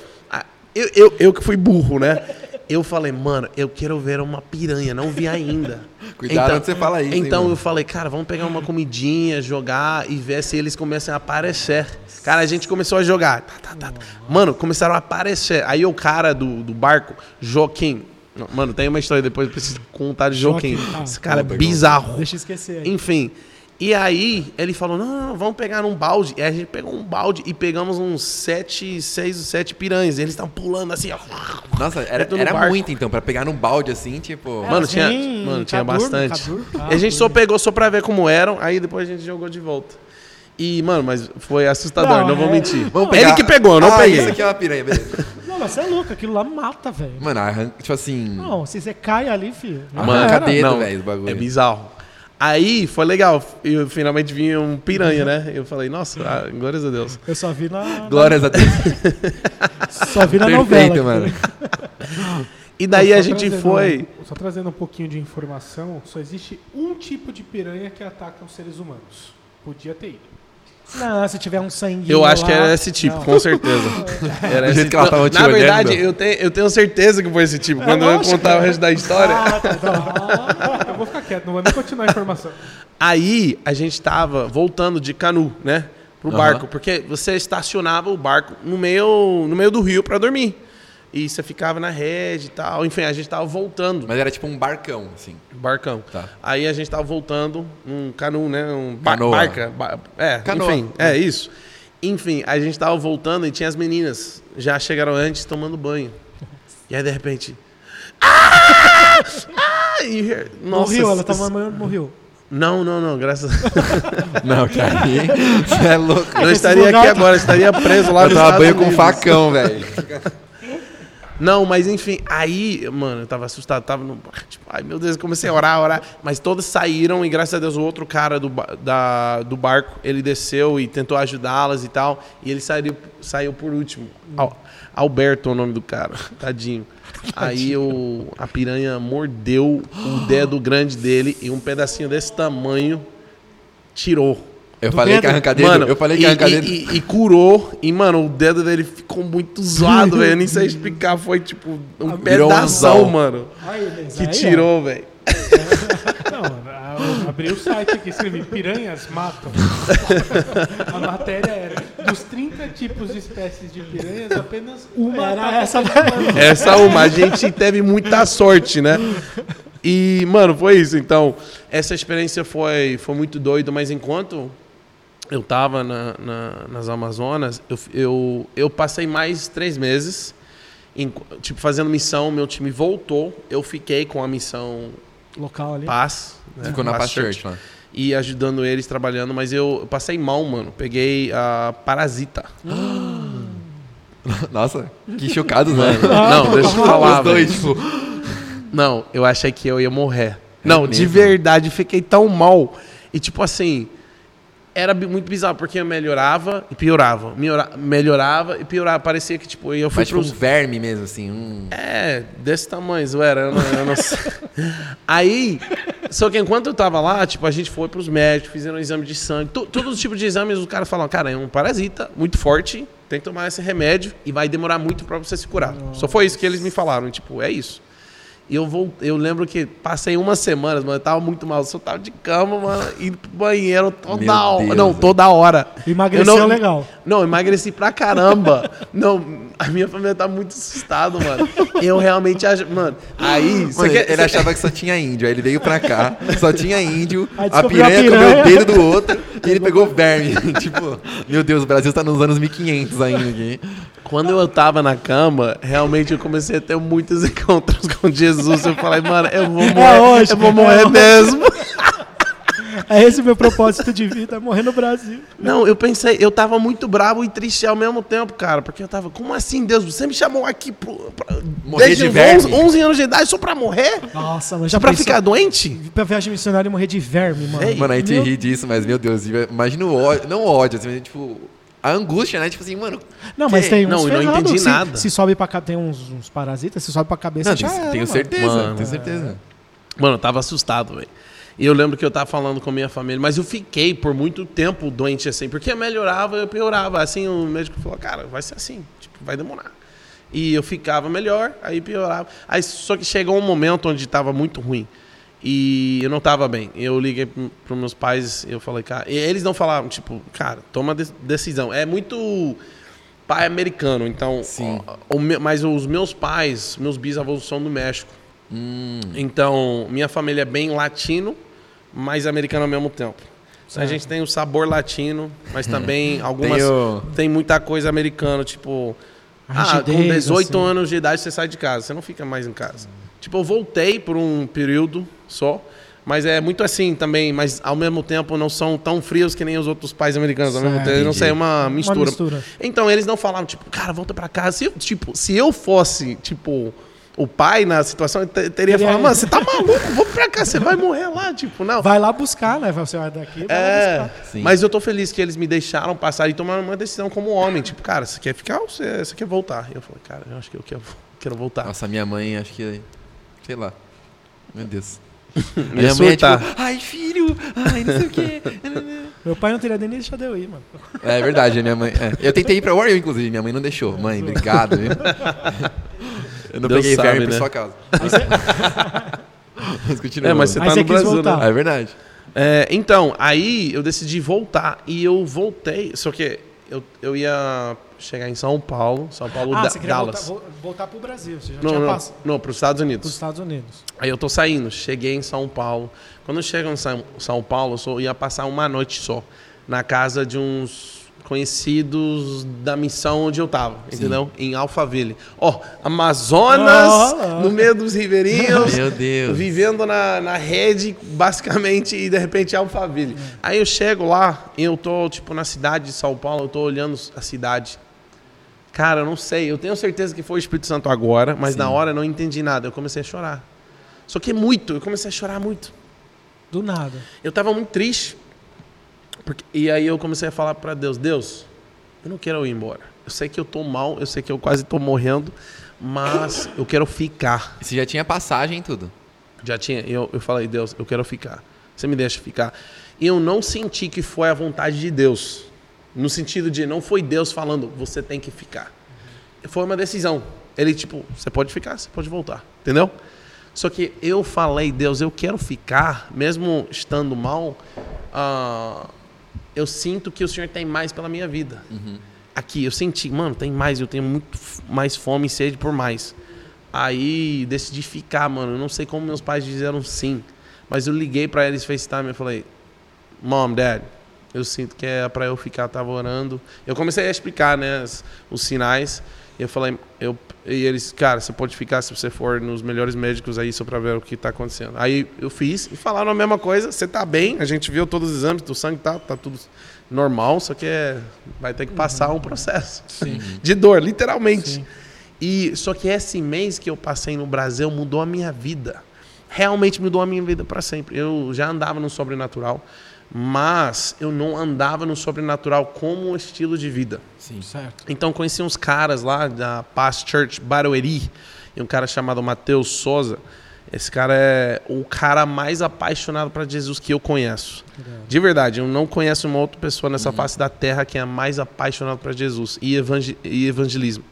eu, eu, eu que fui burro, né? Eu falei, mano, eu quero ver uma piranha, não vi ainda. Cuidado onde você fala isso, hein, Então mano. eu falei, cara, vamos pegar uma comidinha, jogar e ver se eles começam a aparecer. Cara, a gente começou a jogar. Tá, tá, tá, tá. Mano, começaram a aparecer. Aí o cara do, do barco, Joaquim. Mano, tem uma história depois, eu preciso contar de Joaquim. Joaquim, tá. Esse cara é Conta, bizarro. Deixa eu esquecer aí. Enfim. E aí ele falou: não, não, vamos pegar um balde. E aí a gente pegou um balde e pegamos uns sete, seis ou sete piranhas. Eles estavam pulando assim, ó. Nossa, era, era barco. muito então, pra pegar num balde assim, tipo. É, Mano, tinha, Sim, mano, tinha Cadurno, bastante. Cadurno, e a gente só pegou só pra ver como eram, aí depois a gente jogou de volta. E, mano, mas foi assustador, não, Não, vou é- mentir. Vamos Ele que pegou, eu não ah, peguei. Isso aqui é uma piranha, beleza. Não, mas você é louco, aquilo lá mata, velho. Mano, arranca, tipo assim. Não, se você cai ali, filho. já Mano, cadê? dedo, velho, o bagulho. É bizarro. Aí foi legal, eu finalmente vi um piranha, né? Eu falei, nossa, ah, glórias a Deus. Eu só vi na. Glórias a Deus. Só vi na novela. Perfeito, mano. E daí a gente foi. Só trazendo um pouquinho de informação, só existe um tipo de piranha que ataca os seres humanos. Podia ter ido. Não, se tiver um sangue. Eu acho que era esse tipo, com certeza. Era esse que ela tava te Na verdade, olhando. eu tenho, eu tenho certeza que foi esse tipo. Quando eu contar o é. resto da história. Ah, tá, tá. Eu vou ficar quieto, não vou nem continuar a informação. Aí a gente tava voltando de canu, né? Pro Aham. barco. Porque você estacionava o barco no meio, no meio do rio pra dormir. E você ficava na rede e tal. Enfim, a gente tava voltando. Mas era tipo um barcão, assim. Barcão. Tá. Aí a gente tava voltando num canu, né? Um Canoa. barca. ba- é, Canoa. enfim, é isso. Enfim, a gente tava voltando e tinha as meninas. Já chegaram antes tomando banho. E aí, de repente. Ah! Ah! E, nossa, Morreu, ela tava morreu. Não, não, não, graças a Não, cara. Você é louco. Eu esse estaria aqui agora, estaria preso lá Eu no tava banho com facão, velho. Não, mas enfim, aí, mano, eu tava assustado, tava no. Tipo, ai meu Deus, eu comecei a orar, orar. Mas todos saíram e graças a Deus o outro cara do, da, do barco, ele desceu e tentou ajudá-las e tal. E ele saiu, saiu por último. Al- Alberto é o nome do cara, tadinho. Aí o, a piranha mordeu o dedo grande dele e um pedacinho desse tamanho tirou. Eu falei dedo? que arranca dedo. Mano, eu falei que e, arranca e- dedo. e- e curou. E, mano, o dedo dele ficou muito zoado, velho. Eu nem sei explicar. Foi tipo um anzol. mano. Aí, Que aí, tirou, velho. Não, abri o site aqui, escrevi piranhas matam. A matéria era dos 30 tipos de espécies de piranhas, apenas uma Era essa. Essa uma, a gente teve muita sorte, né? E, mano, foi isso. Então, essa experiência foi, foi muito doida, mas enquanto eu tava na, na- nas Amazonas, eu, eu, eu passei mais três meses, em- tipo, fazendo missão, meu time voltou, eu fiquei com a missão Local ali. Paz. né? Ficou na Paz Past Church lá. E ajudando eles, trabalhando, mas eu, eu passei mal, mano. Peguei a parasita. Nossa, que chocados, né? Não, deixa eu Os falar, dois, tipo. Não, eu achei que eu ia morrer. Não, de verdade, fiquei tão mal. E tipo assim, era muito bizarro, porque eu melhorava e piorava. Melhora- melhorava e piorava. Parecia que, tipo, eu fui Mas tipo um pros... verme mesmo, assim. Um... É, desse tamanho, zoeira, eu não, eu não sei. Aí, só que enquanto eu tava lá, tipo, a gente foi pros médicos, fizeram um exame de sangue, to- todos os tipos de exames, os caras falam, cara, é um parasita muito forte, tem que tomar esse remédio e vai demorar muito pra você se curar. Só foi isso que eles me falaram, tipo, é isso. E eu vou, eu lembro que passei umas semanas, mano, eu tava muito mal, eu só tava de cama, mano, indo pro banheiro toda Meu hora. Deus, Não, velho. toda hora. Emagreceu Eu não- legal. Não, emagreci pra caramba. não, a minha família tá muito assustada, mano. Eu realmente acho. Mano, aí. você Mano, quer- ele achava que só tinha índio. Aí ele veio pra cá, só tinha índio. A descobriu a piranha, piranha. comeu o dedo do outro e ele pegou verme. tipo, meu Deus, o Brasil tá nos anos 1500 ainda aqui. Quando eu tava na cama, realmente eu comecei a ter muitos encontros com Jesus. Eu falei, mano, eu vou morrer. hoje, eu vou morrer é hoje. mesmo. É esse meu propósito de vida, é morrer no Brasil. Não, eu pensei, eu tava muito bravo e triste ao mesmo tempo, cara. Porque eu tava, como assim, Deus? Você me chamou aqui pro, pra, Morrer desde de os verme? 11, 11 anos de idade só pra morrer? Nossa, mas Só já pra pensou? ficar doente? Pra viagem missionária e morrer de verme, mano. Ei, Mano, a gente Meu- ri disso, mas meu Deus, imagina o ódio. Não o ódio, assim, mas tipo. A angústia, né? Tipo assim, mano. Não, mas tem uns Não, eu não ferrado. entendi se, nada. Se sobe pra cá, tem uns, uns parasitas, se sobe pra cabeça, Não, já tenho, era, tenho mano. certeza, Mano. tenho certeza. Mano, eu tava assustado, velho. E eu lembro que eu tava falando com a minha família, mas eu fiquei por muito tempo doente assim, porque eu melhorava, eu piorava. Assim, o médico falou, cara, vai ser assim, tipo, vai demorar. E eu ficava melhor, aí piorava. Aí só que chegou um momento onde tava muito ruim. E eu não tava bem. Eu liguei pros meus pais, eu falei, cara, e eles não falaram, tipo, cara, toma de- decisão. É muito pai americano, então, Sim. o mas os meus pais, meus bisavós são do México. Hum, Então, minha família é bem latino, mas americano ao mesmo tempo. A gente tem o sabor latino, mas também algumas. Tenho- Tem muita coisa americana, tipo. Ah, com rigidez, 18 assim. anos de idade você sai de casa, você não fica mais em casa. Tipo, eu voltei por um período só, mas é muito assim também, mas ao mesmo tempo não são tão frios que nem os outros pais americanos. Ao mesmo tempo, não sei, é uma Uma mistura. mistura. Então eles não falavam, tipo, cara, volta pra casa. Se eu, tipo, se eu fosse, tipo, o pai na situação, teria falado, mano, você tá maluco, vamos pra cá, você vai morrer lá, tipo, não. Vai lá buscar, né? Você vai daqui, vai lá É, buscar. Sim. mas eu tô feliz que eles me deixaram passar e tomaram uma decisão como homem. Tipo, cara, você quer ficar ou você, você quer voltar? E eu falei, cara, eu acho que eu quero, quero voltar. Nossa, minha mãe, acho que. Sei lá. Meu Deus. Minha mãe é tipo, ai filho, ai não sei o quê. Meu pai não teria nem deixado eu ir, mano. É verdade, minha mãe. é. Eu tentei ir pra Warrior, inclusive, minha mãe não deixou. Mãe, obrigado, viu? Eu não Deus peguei sabe, verme né? por sua causa. Mas continua. É, mas você Aí tá você no quis Brasil, voltar. né? É verdade. É, então, aí eu decidi voltar e eu voltei, só que eu, eu ia chegar em São Paulo, São Paulo, Ah, da, você queria voltar, Dallas. vo- voltar pro Brasil. Você já Não, tinha não, passado não, para os Estados pros Unidos. Estados Unidos. Aí eu tô saindo, cheguei em São Paulo. Quando eu chego em São, São Paulo, eu só ia passar uma noite só na casa de uns conhecidos da missão onde eu tava, entendeu? Em Alphaville. Ó, Amazonas, Ah. no meio dos ribeirinhos, Meu Deus. vivendo na, na rede, basicamente, e de repente Alphaville. Aí eu chego lá e eu tô, tipo, na cidade de São Paulo, eu tô olhando a cidade. Cara, eu não sei, eu tenho certeza que foi o Espírito Santo agora, mas Sim. na hora eu não entendi nada, eu comecei a chorar. Só que muito, eu comecei a chorar muito. Do nada. Eu tava muito triste. Porque, e aí eu comecei a falar para Deus, Deus, eu não quero ir embora. Eu sei que eu tô mal, eu sei que eu quase tô morrendo, mas eu quero ficar. Você já tinha passagem e tudo. Já tinha, eu, eu falei, Deus, eu quero ficar. Você me deixa ficar. E eu não senti que foi a vontade de Deus. No sentido de não foi Deus falando, você tem que ficar. Foi uma decisão. Ele, tipo, você pode ficar, você pode voltar. Entendeu? Só que eu falei, Deus, eu quero ficar, mesmo estando mal. ah, eu sinto que o Senhor tem mais pela minha vida. Aqui, eu senti, mano, tem mais, eu tenho muito mais fome e sede por mais. Aí decidi ficar, mano. Eu não sei como meus pais disseram sim. Mas eu liguei pra eles FaceTime e falei, Mom, Dad, eu sinto que é pra eu ficar, tava orando. Eu comecei a explicar, né, as- os sinais. E eu falei, eu, e eles, cara, você pode ficar se você for nos melhores médicos aí só pra ver o que tá acontecendo. Aí eu fiz e falaram a mesma coisa, você tá bem, a gente viu todos os exames, do sangue tá, tá tudo normal, só que é, vai ter que passar um processo de dor, literalmente. Sim. E só que esse mês que eu passei no Brasil mudou a minha vida. Realmente mudou a minha vida para sempre. Eu já andava no sobrenatural, mas eu não andava no sobrenatural como estilo de vida. Sim. Certo. Então conheci uns caras lá da Paz Church Barueri, e um cara chamado Matheus Souza. Esse cara é o cara mais apaixonado para Jesus que eu conheço. De verdade, eu não conheço uma outra pessoa nessa face da terra que é mais apaixonado para Jesus e, evangel e evangelismo.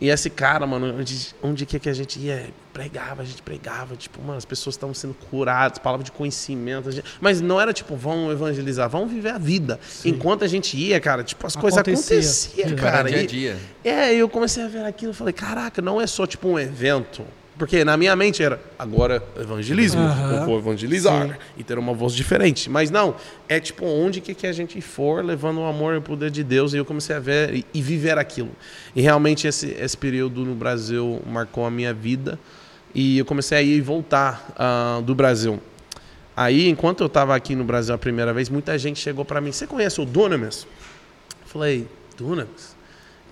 E esse cara, mano, onde, onde que, que a gente ia? Pregava, a gente pregava, tipo, mano, as pessoas estavam sendo curadas, palavra de conhecimento. a gente- mas não era tipo, vamos evangelizar, vamos viver a vida. Enquanto a gente ia, cara, tipo, as coisas Acontecia. aconteciam, Era cara. dia a E- dia. é, eu comecei a ver aquilo e falei, caraca, não é só tipo um evento. Porque na minha mente era, agora evangelismo, Aham. eu vou evangelizar Sim. e ter uma voz diferente. Mas não, é tipo onde que, que a gente for levando o amor e o poder de Deus. E eu comecei a ver e, e viver aquilo. E realmente esse, esse período no Brasil marcou a minha vida. E eu comecei a ir e voltar ah, do Brasil. Aí, enquanto eu estava aqui no Brasil a primeira vez, muita gente chegou para mim, você conhece o Dunamis? Eu falei, Dunamis?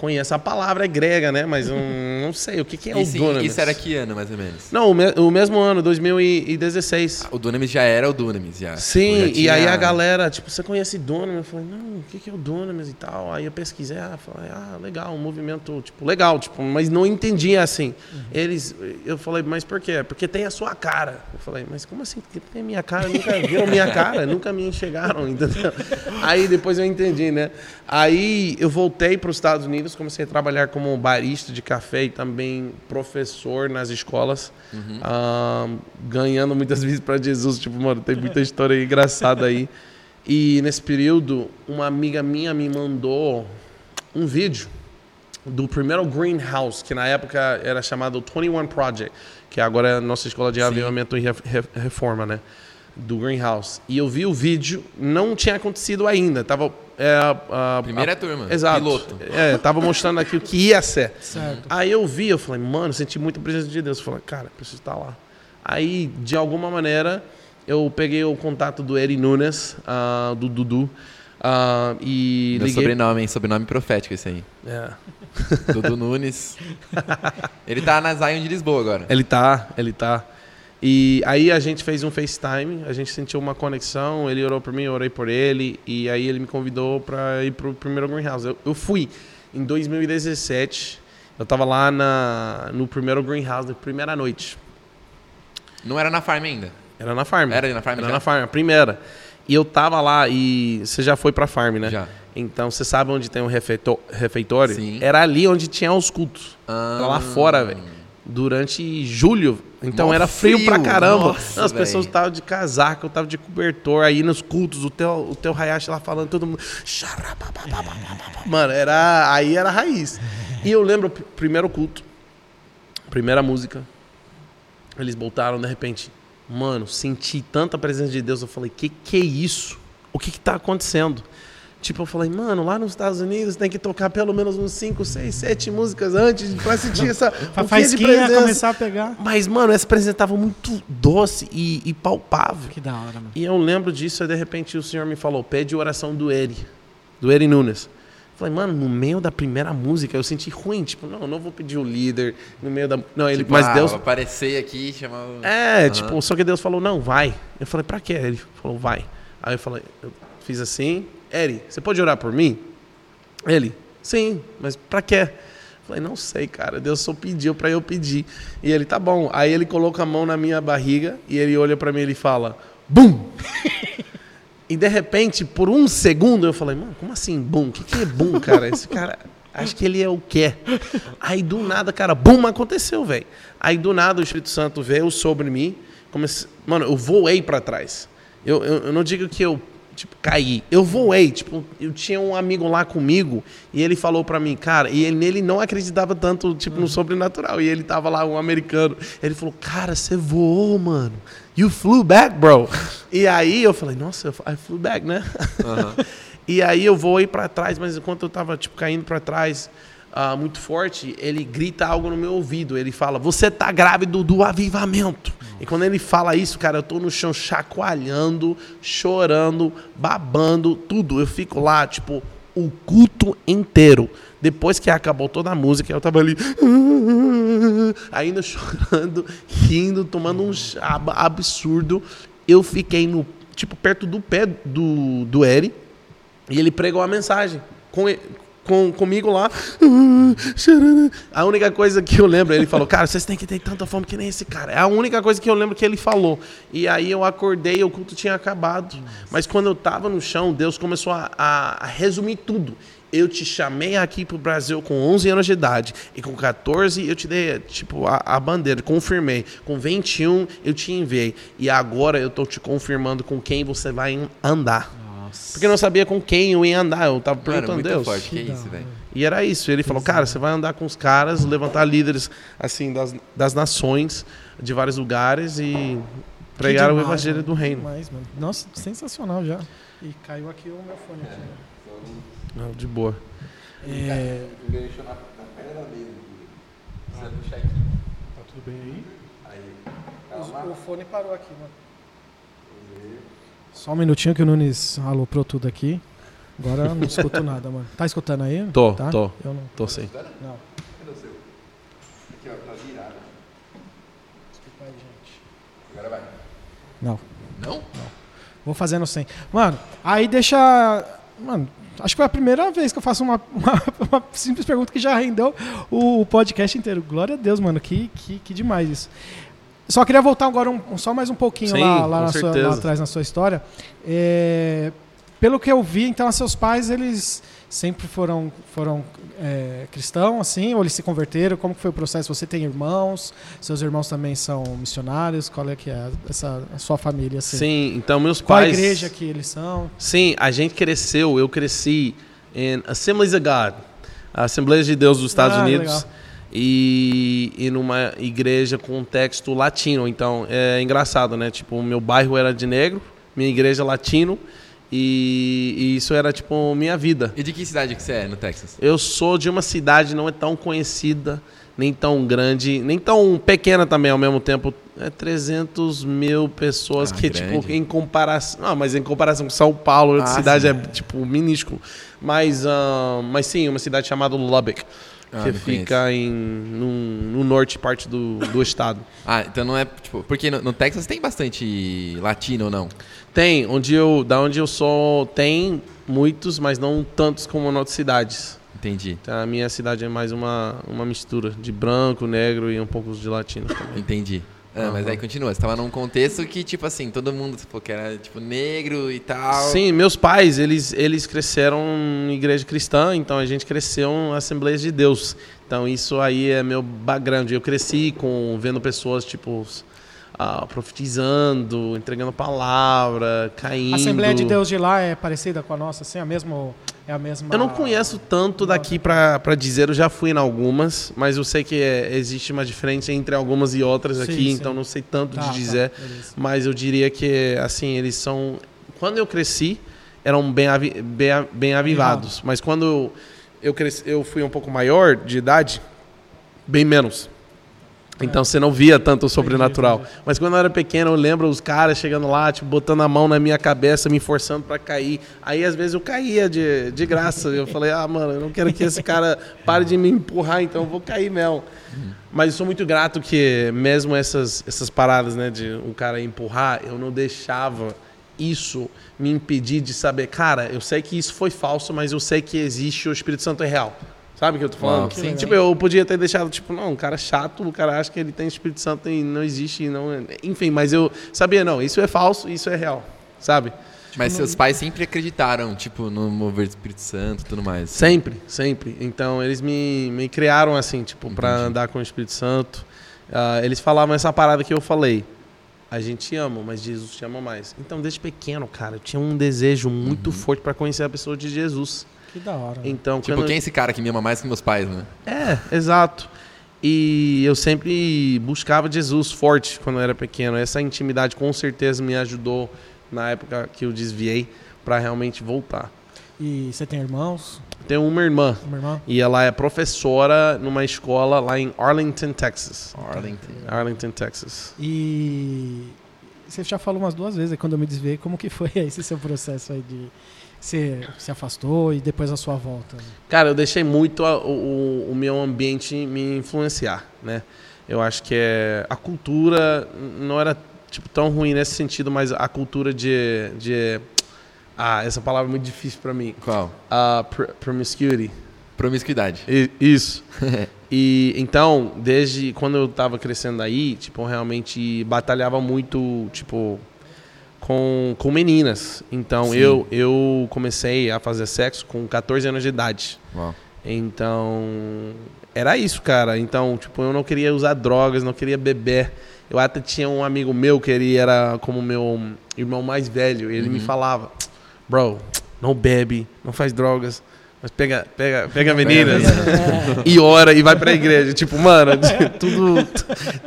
Conheço a palavra é grega, né? Mas eu não sei o que, que é Isso, o Dunamis. isso era que ano, mais ou menos? Não, o, me- o mesmo ano, 2016. O Dunamis já era o Dunamis, já. Sim, Já e tinha- aí a galera, tipo, você conhece Dunamis? Eu falei, não, o que, que é o Dunamis e tal? Aí eu pesquisei, ah, falei, ah, legal, um movimento, tipo, legal, tipo, mas não entendia assim. Eles, eu falei, mas por quê? Porque tem a sua cara. Eu falei, mas como assim? Porque tem a minha cara? Nunca viram minha cara, nunca me enxergaram, entendeu? Aí depois eu entendi, né? Aí eu voltei para os Estados Unidos, comecei a trabalhar como barista de café e também professor nas escolas, ah, ganhando muitas vezes para Jesus. Tipo, mano, tem muita história engraçada aí. E nesse período, uma amiga minha me mandou um vídeo do primeiro greenhouse, que na época era chamado 21 Project, que agora é a nossa escola de avivamento e ref- ref- reforma, né? Do greenhouse. E eu vi o vídeo, não tinha acontecido ainda, tava é, a, a- Primeira a- turma, Exato. piloto. É, tava mostrando aqui o que ia ser. Certo. Aí eu vi, eu falei, mano, senti muita presença de Deus. Eu falei, cara, preciso estar lá. Aí, de alguma maneira, eu peguei o contato do Eri Nunes, ah, do Dudu, ah, e Meu liguei. sobrenome, hein? Sobrenome profético esse aí. É. Dudu Nunes. Ele tá na Zion de Lisboa agora. Ele tá, ele tá. E aí a gente fez um FaceTime, a gente sentiu uma conexão, ele orou por mim, eu orei por ele, e aí ele me convidou para ir pro primeiro Greenhouse. Eu, eu fui em 2017, eu tava lá na, no primeiro Greenhouse, na primeira noite. Não era na farm ainda. Era na farm. Era na farm Era já? na farm, a primeira. E eu tava lá e você já foi pra farm, né? Já. Então você sabe onde tem um refeitório? Sim. Era ali onde tinha os cultos. Ah. Era lá fora, velho. Durante julho. Então Mó era frio, frio, pra caramba. nossa, As pessoas velho. estavam de casaco, eu tava de cobertor. Aí nos cultos, o teu, o teu Hayashi lá falando, todo mundo. Mano, era. Aí era a raiz. E eu lembro, pr- primeiro culto, primeira música. Eles voltaram de repente. Mano, senti tanta presença de Deus. Eu falei, que que é isso? O que que tá acontecendo? Tipo, eu falei, mano, lá nos Estados Unidos tem que tocar pelo menos uns 5, 6, 7 músicas antes pra sentir essa. Um quê de presença. começar a pegar. Mas, mano, essa presença tava muito doce e, e palpável. Que da hora, mano. E eu lembro disso, e de repente o senhor me falou, pede oração do Eri, do Eri Nunes. Falei, mano, no meio da primeira música eu senti ruim, tipo, não, eu não vou pedir o líder no meio da. Não, ele. Tipo, mas ah, Deus. aparecer aqui e chamar o... É, Aham. tipo, só que Deus falou, não, vai. Eu falei, pra quê? Ele falou, vai. Aí eu falei, eu fiz assim, Eri, você pode orar por mim? Ele, sim, mas pra quê? Falei, não sei, cara, Deus só pediu pra eu pedir. E ele, tá bom. Aí ele coloca a mão na minha barriga e ele olha pra mim e ele fala, BUM! e de repente, por um segundo, eu falei, mano, como assim, BUM? O que, que é BUM, cara? Esse cara, acho que ele é o quê? Aí do nada, cara, BUM! Aconteceu, velho. Aí do nada o Espírito Santo veio sobre mim. Comecei, mano, eu voei pra trás. Eu, eu, eu não digo que eu tipo, cair. Eu voei, tipo, eu tinha um amigo lá comigo e ele falou pra mim, cara, e ele, nele não acreditava tanto, tipo, no sobrenatural. E ele tava lá, um americano. Ele falou, cara, você voou, mano. You flew back, bro. e aí eu falei, nossa, I flew back, né? e aí eu voei pra trás, mas enquanto eu tava, tipo, caindo pra trás, ah, muito forte, ele grita algo no meu ouvido. Ele fala, você tá grávido do avivamento. E quando ele fala isso, cara, eu tô no chão chacoalhando, chorando, babando, tudo. Eu fico lá, tipo, o culto inteiro. Depois que acabou toda a música, eu tava ali, ainda chorando, rindo, tomando um absurdo. Eu fiquei no, tipo, perto do pé do, do Eri. E ele pregou a mensagem com, e- com, comigo lá. A única coisa que eu lembro, ele falou, cara, vocês têm que ter tanta fome que nem esse cara. É a única coisa que eu lembro que ele falou. E aí eu acordei, o culto tinha acabado. Mas quando eu tava no chão, Deus começou a, a- a resumir tudo. Eu te chamei aqui pro Brasil com 11 anos de idade. E com 14 eu te dei, tipo, a, a bandeira. Confirmei. Com 21 eu te enviei. E agora eu tô te confirmando com quem você vai andar. Porque eu não sabia com quem eu ia andar. Eu tava perguntando muito Deus. forte. Que, Que isso, velho. E era isso. Ele falou, cara, você vai andar com os caras, levantar líderes assim das, das nações, de vários lugares e pregar o demais, evangelho mano. do reino. Demais, mano. Nossa, sensacional já. E caiu aqui o meu fone. Aqui, né? Não, de boa. É, Tá tudo bem aí? o, o fone parou aqui, mano. Só um minutinho que o Nunes aloprou tudo aqui. Agora eu não escuto nada, mano. Tá escutando aí? Tô, tá? tô. Eu não. Tô sim. Não. Desculpa aí, gente. Agora vai. Não. Não? Vou fazendo sem. Mano, aí deixa. Mano, acho que foi a primeira vez que eu faço uma, uma, uma simples pergunta que já rendeu o podcast inteiro. Glória a Deus, mano. Que, que, que demais isso. Só queria voltar agora um- só mais um pouquinho Sim, lá, lá, sua- lá atrás na sua história. É, pelo que eu vi, então, seus pais, eles sempre foram, foram é, cristãos, assim, ou eles se converteram? Como foi o processo? Você tem irmãos? Seus irmãos também são missionários? Qual é que é essa, a sua família, assim? Sim, então meus Qual a pais. igreja que eles são? Sim, a gente cresceu, eu cresci em Assemblies of God, Assembleias de Deus dos Estados Ah, Unidos. legal. E, e numa igreja com texto latino. Então é engraçado, né? Tipo, o meu bairro era de negro, minha igreja latino. E, e isso era, tipo, minha vida. E de que cidade que você é no Texas? Eu sou de uma cidade não é tão conhecida, nem tão grande, nem tão pequena também ao mesmo tempo. É 300 mil pessoas Ah, que, grande. tipo, em comparação. Não, mas em comparação com São Paulo, outra Ah, cidade sim. é, tipo, minúsculo. Mas, ahn, mas sim, uma cidade chamada Lubbock, Ah, que fica em, no, no norte parte do, do estado. Ah, então não é, tipo, porque no, no Texas tem bastante latino ou não? Tem, onde eu, da onde eu sou, tem muitos, mas não tantos como em outras cidades. Entendi, Então, a minha cidade é mais uma, uma mistura de branco, negro e um pouco de latino também. entendi. Ah, Mas aí continua, você tava num contexto que, tipo assim, todo mundo falou que era, tipo, negro e tal. Sim, meus pais, eles, eles cresceram em igreja cristã, então a gente cresceu em Assembleias de Deus. Então isso aí é meu background. Eu cresci com vendo pessoas, tipo, ah, profetizando, entregando palavra, caindo. A Assembleia de Deus de lá é parecida com a nossa, assim? A mesma, é a mesma... Eu não conheço tanto daqui pra dizer, eu já fui em algumas, mas eu sei que é- existe uma diferença entre algumas e outras Sim, aqui, sim. então não sei tanto Tá, de tá, dizer. beleza. Mas eu diria que, assim, eles são. Quando eu cresci, eram bem, avi- bem, bem avivados. Mas quando eu, cresci, eu fui um pouco maior de idade, bem menos. Então você não via tanto o sobrenatural. Mas quando eu era pequeno, eu lembro os caras chegando lá, tipo, botando a mão na minha cabeça, me forçando pra cair. Aí às vezes eu caía de, de graça. Eu falei, ah, mano, eu não quero que esse cara pare de me empurrar, então eu vou cair mesmo. Mas eu sou muito grato que mesmo essas, essas paradas, né, de um cara empurrar, eu não deixava isso me impedir de saber, cara, eu sei que isso foi falso, mas eu sei que existe o Espírito Santo é real. Sabe o que eu tô falando? Uau, sim, tipo, eu podia ter deixado, tipo, não, um cara chato, o cara acha que ele tem Espírito Santo e não existe, não, enfim, mas eu sabia, não, isso é falso, isso é real, sabe? Mas seus pais sempre acreditaram, tipo, no mover do Espírito Santo e tudo mais. Sempre, sempre. Então eles me, me criaram assim, tipo, Entendi. andar com o Espírito Santo. Ah, eles falavam essa parada que eu falei. a gente te ama, mas Jesus te ama mais. Então, desde pequeno, cara, eu tinha um desejo muito forte para conhecer a pessoa de Jesus. Que da hora. Então, Tipo, quando quem é esse cara que me ama mais que meus pais, né? É, exato. E eu sempre buscava Jesus forte quando eu era pequeno. Essa intimidade com certeza me ajudou na época que eu desviei para realmente voltar. E você tem irmãos? Tenho uma irmã Uma irmã? e ela é professora numa escola lá em Arlington, Texas. Arlington. Arlington, Texas. E você já falou umas duas vezes aí, quando eu me desviei, como que foi esse seu processo aí de você se afastou e depois a sua volta? Cara, eu deixei muito a- o, o- meu ambiente me influenciar, né? Eu acho que é a cultura não era tipo tão ruim nesse sentido, mas a cultura de, de ah, essa palavra é muito difícil pra mim. Qual? A pr promiscuity. Promiscuidade. I- Isso. e então, desde quando eu tava crescendo aí, tipo, eu realmente batalhava muito, tipo, com, com meninas. Então, Sim. eu, eu comecei a fazer sexo com 14 anos de idade. Uau. Então, era isso, cara. Então, tipo, eu não queria usar drogas, não queria beber. Eu até tinha um amigo meu que ele era como meu irmão mais velho. Ele me falava, bro, não bebe, não faz drogas, mas pega, pega, pega meninas e ora e vai pra igreja. Tipo, mano, tudo,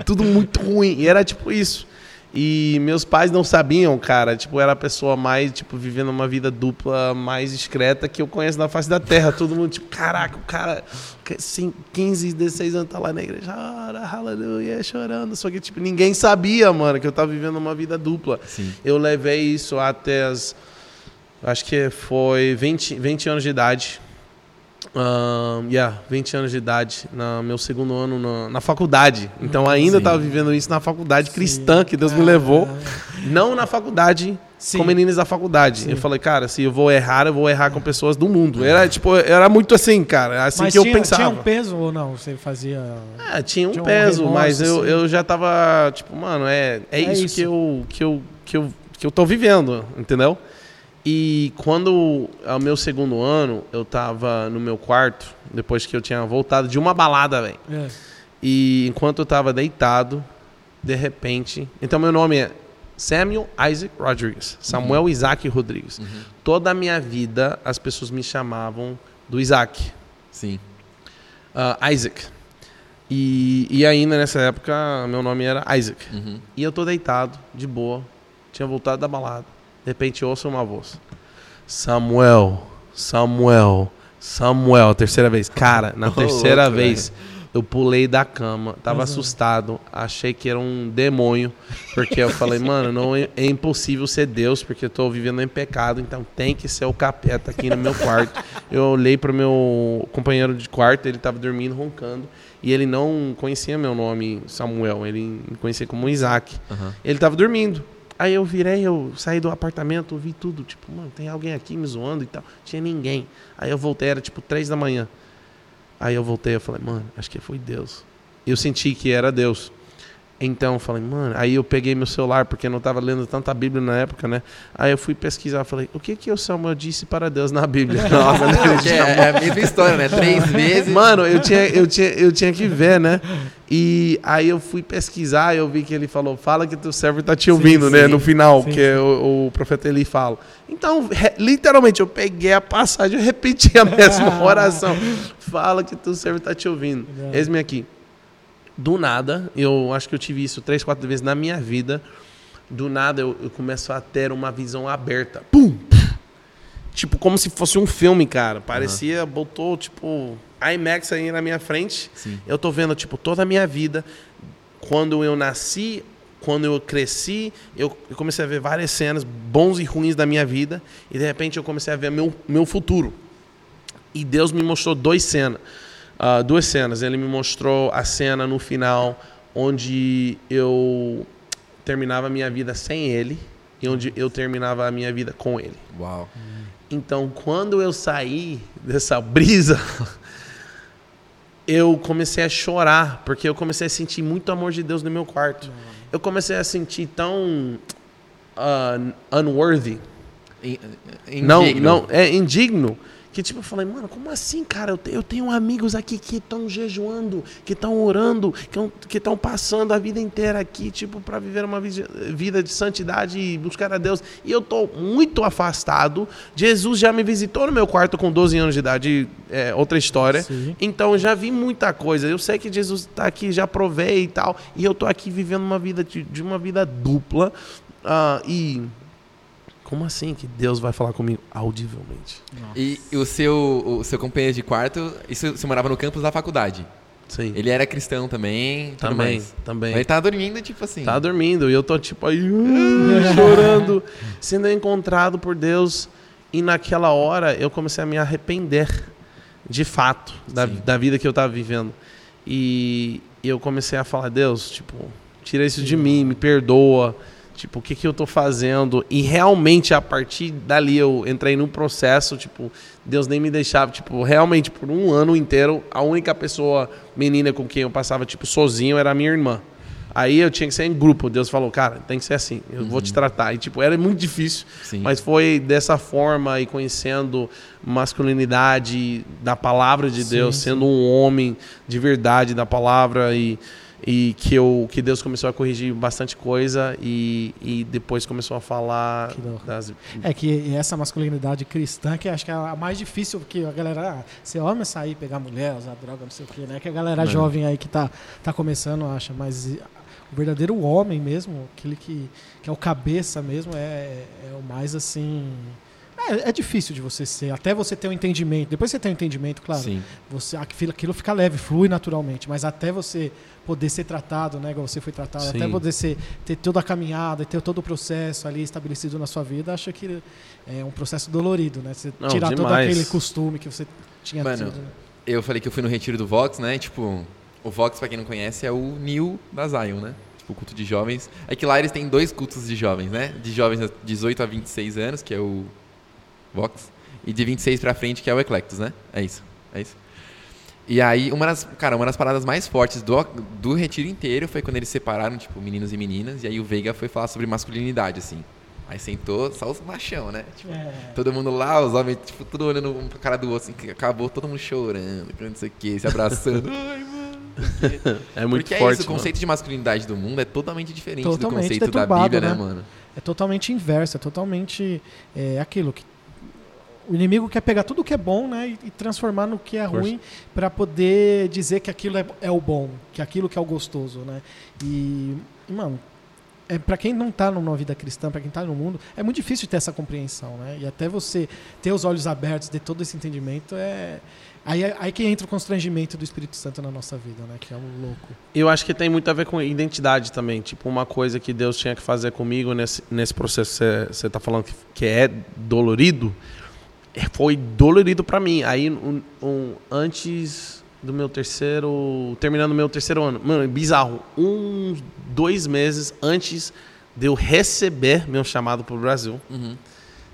tudo muito ruim. E era tipo isso. E meus pais não sabiam, cara. Tipo, era a pessoa mais, tipo, vivendo uma vida dupla mais discreta que eu conheço na face da terra. Todo mundo, tipo, caraca, o cara, assim, 15, 16 anos tá lá na igreja, ora, aleluia, chorando. Só que, tipo, ninguém sabia, mano, que eu tava vivendo uma vida dupla. Sim. Eu levei isso até as. Acho que foi 20, 20 anos de idade. Um, yeah, 20 anos de idade, no meu segundo ano na, na faculdade. Então ainda estava vivendo isso na faculdade Sim. cristã que Deus me Ah, levou. Não na faculdade, Sim. com meninos da faculdade. Sim. Eu falei, cara, se eu vou errar, eu vou errar com pessoas do mundo. Era tipo, era muito assim, cara. Assim Mas que eu tinha, pensava. tinha um peso ou não? Você fazia. Ah, tinha um Tinha um peso, remorso, mas eu, assim. eu já tava, tipo, mano, é, é, É isso, isso. Que, eu, que, eu, que, eu, que eu tô vivendo, entendeu? E quando, ao meu segundo ano, eu tava no meu quarto, depois que eu tinha voltado de uma balada, velho. É. E enquanto eu tava deitado, de repente. Então, meu nome é Samuel Isaac Rodrigues. Samuel Isaac Rodrigues. Toda a minha vida, as pessoas me chamavam do Isaac. Sim. Ah, Isaac. E, e ainda nessa época, meu nome era Isaac. Uhum. E eu tô deitado, de boa. Tinha voltado da balada. De repente eu ouço uma voz. Samuel, Samuel, Samuel. Terceira vez. Cara, na terceira louco, vez, eu pulei da cama. Tava ó. assustado. Achei que era um demônio. Porque eu falei, mano, não é, é impossível ser Deus, porque eu tô vivendo em pecado. Então tem que ser o capeta aqui no meu quarto. Eu olhei pro meu companheiro de quarto, ele tava dormindo, roncando. E ele não conhecia meu nome, Samuel. Ele me conhecia como Isaac. Aham. Ele tava dormindo. Aí eu virei, eu saí do apartamento, ouvi tudo. Tipo, mano, tem alguém aqui me zoando e tal. Tinha ninguém. Aí eu voltei, era tipo três da manhã. Aí eu voltei, eu falei, mano, acho que foi Deus. Eu senti que era Deus. Então eu falei, mano, aí eu peguei meu celular, porque eu não tava lendo tanta Bíblia na época, né? Aí eu fui pesquisar, falei, o que que o Samuel disse para Deus na Bíblia? Nossa, é, é a mesma história, né? Três vezes. Mano, eu tinha, eu, tinha, eu tinha que ver, né? E aí eu fui pesquisar eu vi que ele falou, fala que teu servo tá te ouvindo, né? sim. No final, Sim, que é o, o profeta Eli fala. Então, literalmente, eu peguei a passagem e repeti a mesma oração. Fala que teu servo tá te ouvindo. Eis-me aqui. Do nada, eu acho que eu tive isso três, quatro vezes na minha vida. Do nada, eu, eu começo a ter uma visão aberta. Pum! Tipo, como se fosse um filme, cara. Parecia, botou, tipo, IMAX aí na minha frente. Sim. Eu tô vendo, tipo, toda a minha vida. Quando eu nasci, quando eu cresci, eu, eu comecei a ver várias cenas bons e ruins da minha vida. E de repente eu comecei a ver meu, meu futuro. E Deus me mostrou dois cenas. Ah, duas cenas. Ele me mostrou a cena no final onde eu terminava a minha vida sem ele e onde eu terminava a minha vida com ele. Uau. Então, quando eu saí dessa brisa, eu comecei a chorar, porque eu comecei a sentir muito amor de Deus no meu quarto. Eu comecei a sentir tão uh, unworthy. In- Não, não, é indigno Que tipo, eu falei, mano, como assim, cara? Eu, eu tenho amigos aqui que estão jejuando, que estão orando, que estão passando a vida inteira aqui, tipo, para viver uma vi- vida de santidade e buscar a Deus. E eu tô muito afastado. Jesus já me visitou no meu quarto com 12 anos de idade, é outra história. Sim. Então eu já vi muita coisa. Eu sei que Jesus está aqui, já provei e tal. E eu tô aqui vivendo uma vida de, de uma vida dupla. Ah, e como assim que Deus vai falar comigo audivelmente? E o seu, o seu companheiro de quarto, isso você morava no campus da faculdade. Sim. Ele era cristão também, também, mais. também. Mas ele tava dormindo, tipo assim. Tá dormindo e eu tô tipo aí uh, chorando, sendo encontrado por Deus. E naquela hora eu comecei a me arrepender, de fato, da, Sim. da vida que eu tava vivendo. E eu comecei a falar, Deus, tipo, tira isso de mim, me perdoa. Tipo, o que, que eu tô fazendo? E realmente, a partir dali, eu entrei num processo, tipo, Deus nem me deixava, tipo, realmente, por um ano inteiro, a única pessoa, menina com quem eu passava, tipo, sozinho era a minha irmã. Aí eu tinha que ser em grupo. Deus falou, cara, tem que ser assim, eu vou te tratar. E, tipo, era muito difícil, Sim. mas foi dessa forma e conhecendo masculinidade da palavra de Deus, sim. sendo um homem de verdade da palavra e, e que, eu, que Deus começou a corrigir bastante coisa e, e depois começou a falar Que das... É que essa masculinidade cristã, que acho que é a mais difícil, porque a galera, ah, ser homem sair, pegar mulher, usar droga, não sei o quê, né? Que a galera É. jovem aí que tá, tá começando acha, mas o verdadeiro homem mesmo, aquele que, que é o cabeça mesmo, é, é o mais assim. É, é difícil de você ser, até você ter um entendimento. Depois você tem um entendimento, claro. Sim. Você, aquilo, aquilo fica leve, flui naturalmente, mas até você poder ser tratado, né, igual você foi tratado, Sim. até poder ser, ter toda a caminhada, ter todo o processo ali estabelecido na sua vida, acho que é um processo dolorido, né? Você Não, tirar todo demais. aquele costume que você tinha Mano, tido. né? Eu falei que eu fui no retiro do Vox, né? Tipo, o Vox, pra quem não conhece, é o Nil da Zion, né? Tipo, o culto de jovens. É que lá eles têm dois cultos de jovens, né? De jovens de 18 a 26 anos, que é o Vox. E de 26 pra frente, que é o Eclectus, né? É isso. É isso. E aí, uma das, cara, uma das paradas mais fortes do, do retiro inteiro foi quando eles separaram, tipo, meninos e meninas. E aí o Veiga foi falar sobre masculinidade, assim. Aí sentou só os machão, né? Tipo, É, Todo mundo lá, os homens, tipo, tudo olhando um pra cara do outro, assim, que acabou todo mundo chorando, não sei o que, se abraçando. Ai, mano. É muito Porque é forte, isso, o conceito de masculinidade do mundo é totalmente diferente do Totalmente conceito da Bíblia, né, né? mano? é totalmente inverso, é totalmente é, aquilo que o inimigo quer pegar tudo que é bom, né, e, e transformar no que é ruim para poder dizer que aquilo é, é o bom, que aquilo que é o gostoso, né? E, mano, é para quem não tá numa vida cristã, para quem tá no mundo, é muito difícil ter essa compreensão, né? E até você ter os olhos abertos, ter todo esse entendimento é aí, aí que entra o constrangimento do Espírito Santo na nossa vida, né? Que é um louco. Eu acho que tem muito a ver com identidade também. Tipo, uma coisa que Deus tinha que fazer comigo nesse, nesse processo que você está falando que, que é dolorido, foi dolorido para mim. Aí, um, um- antes do meu terceiro. Terminando o meu terceiro ano. Mano, bizarro. Uns dois meses antes de eu receber meu chamado pro Brasil, Uhum.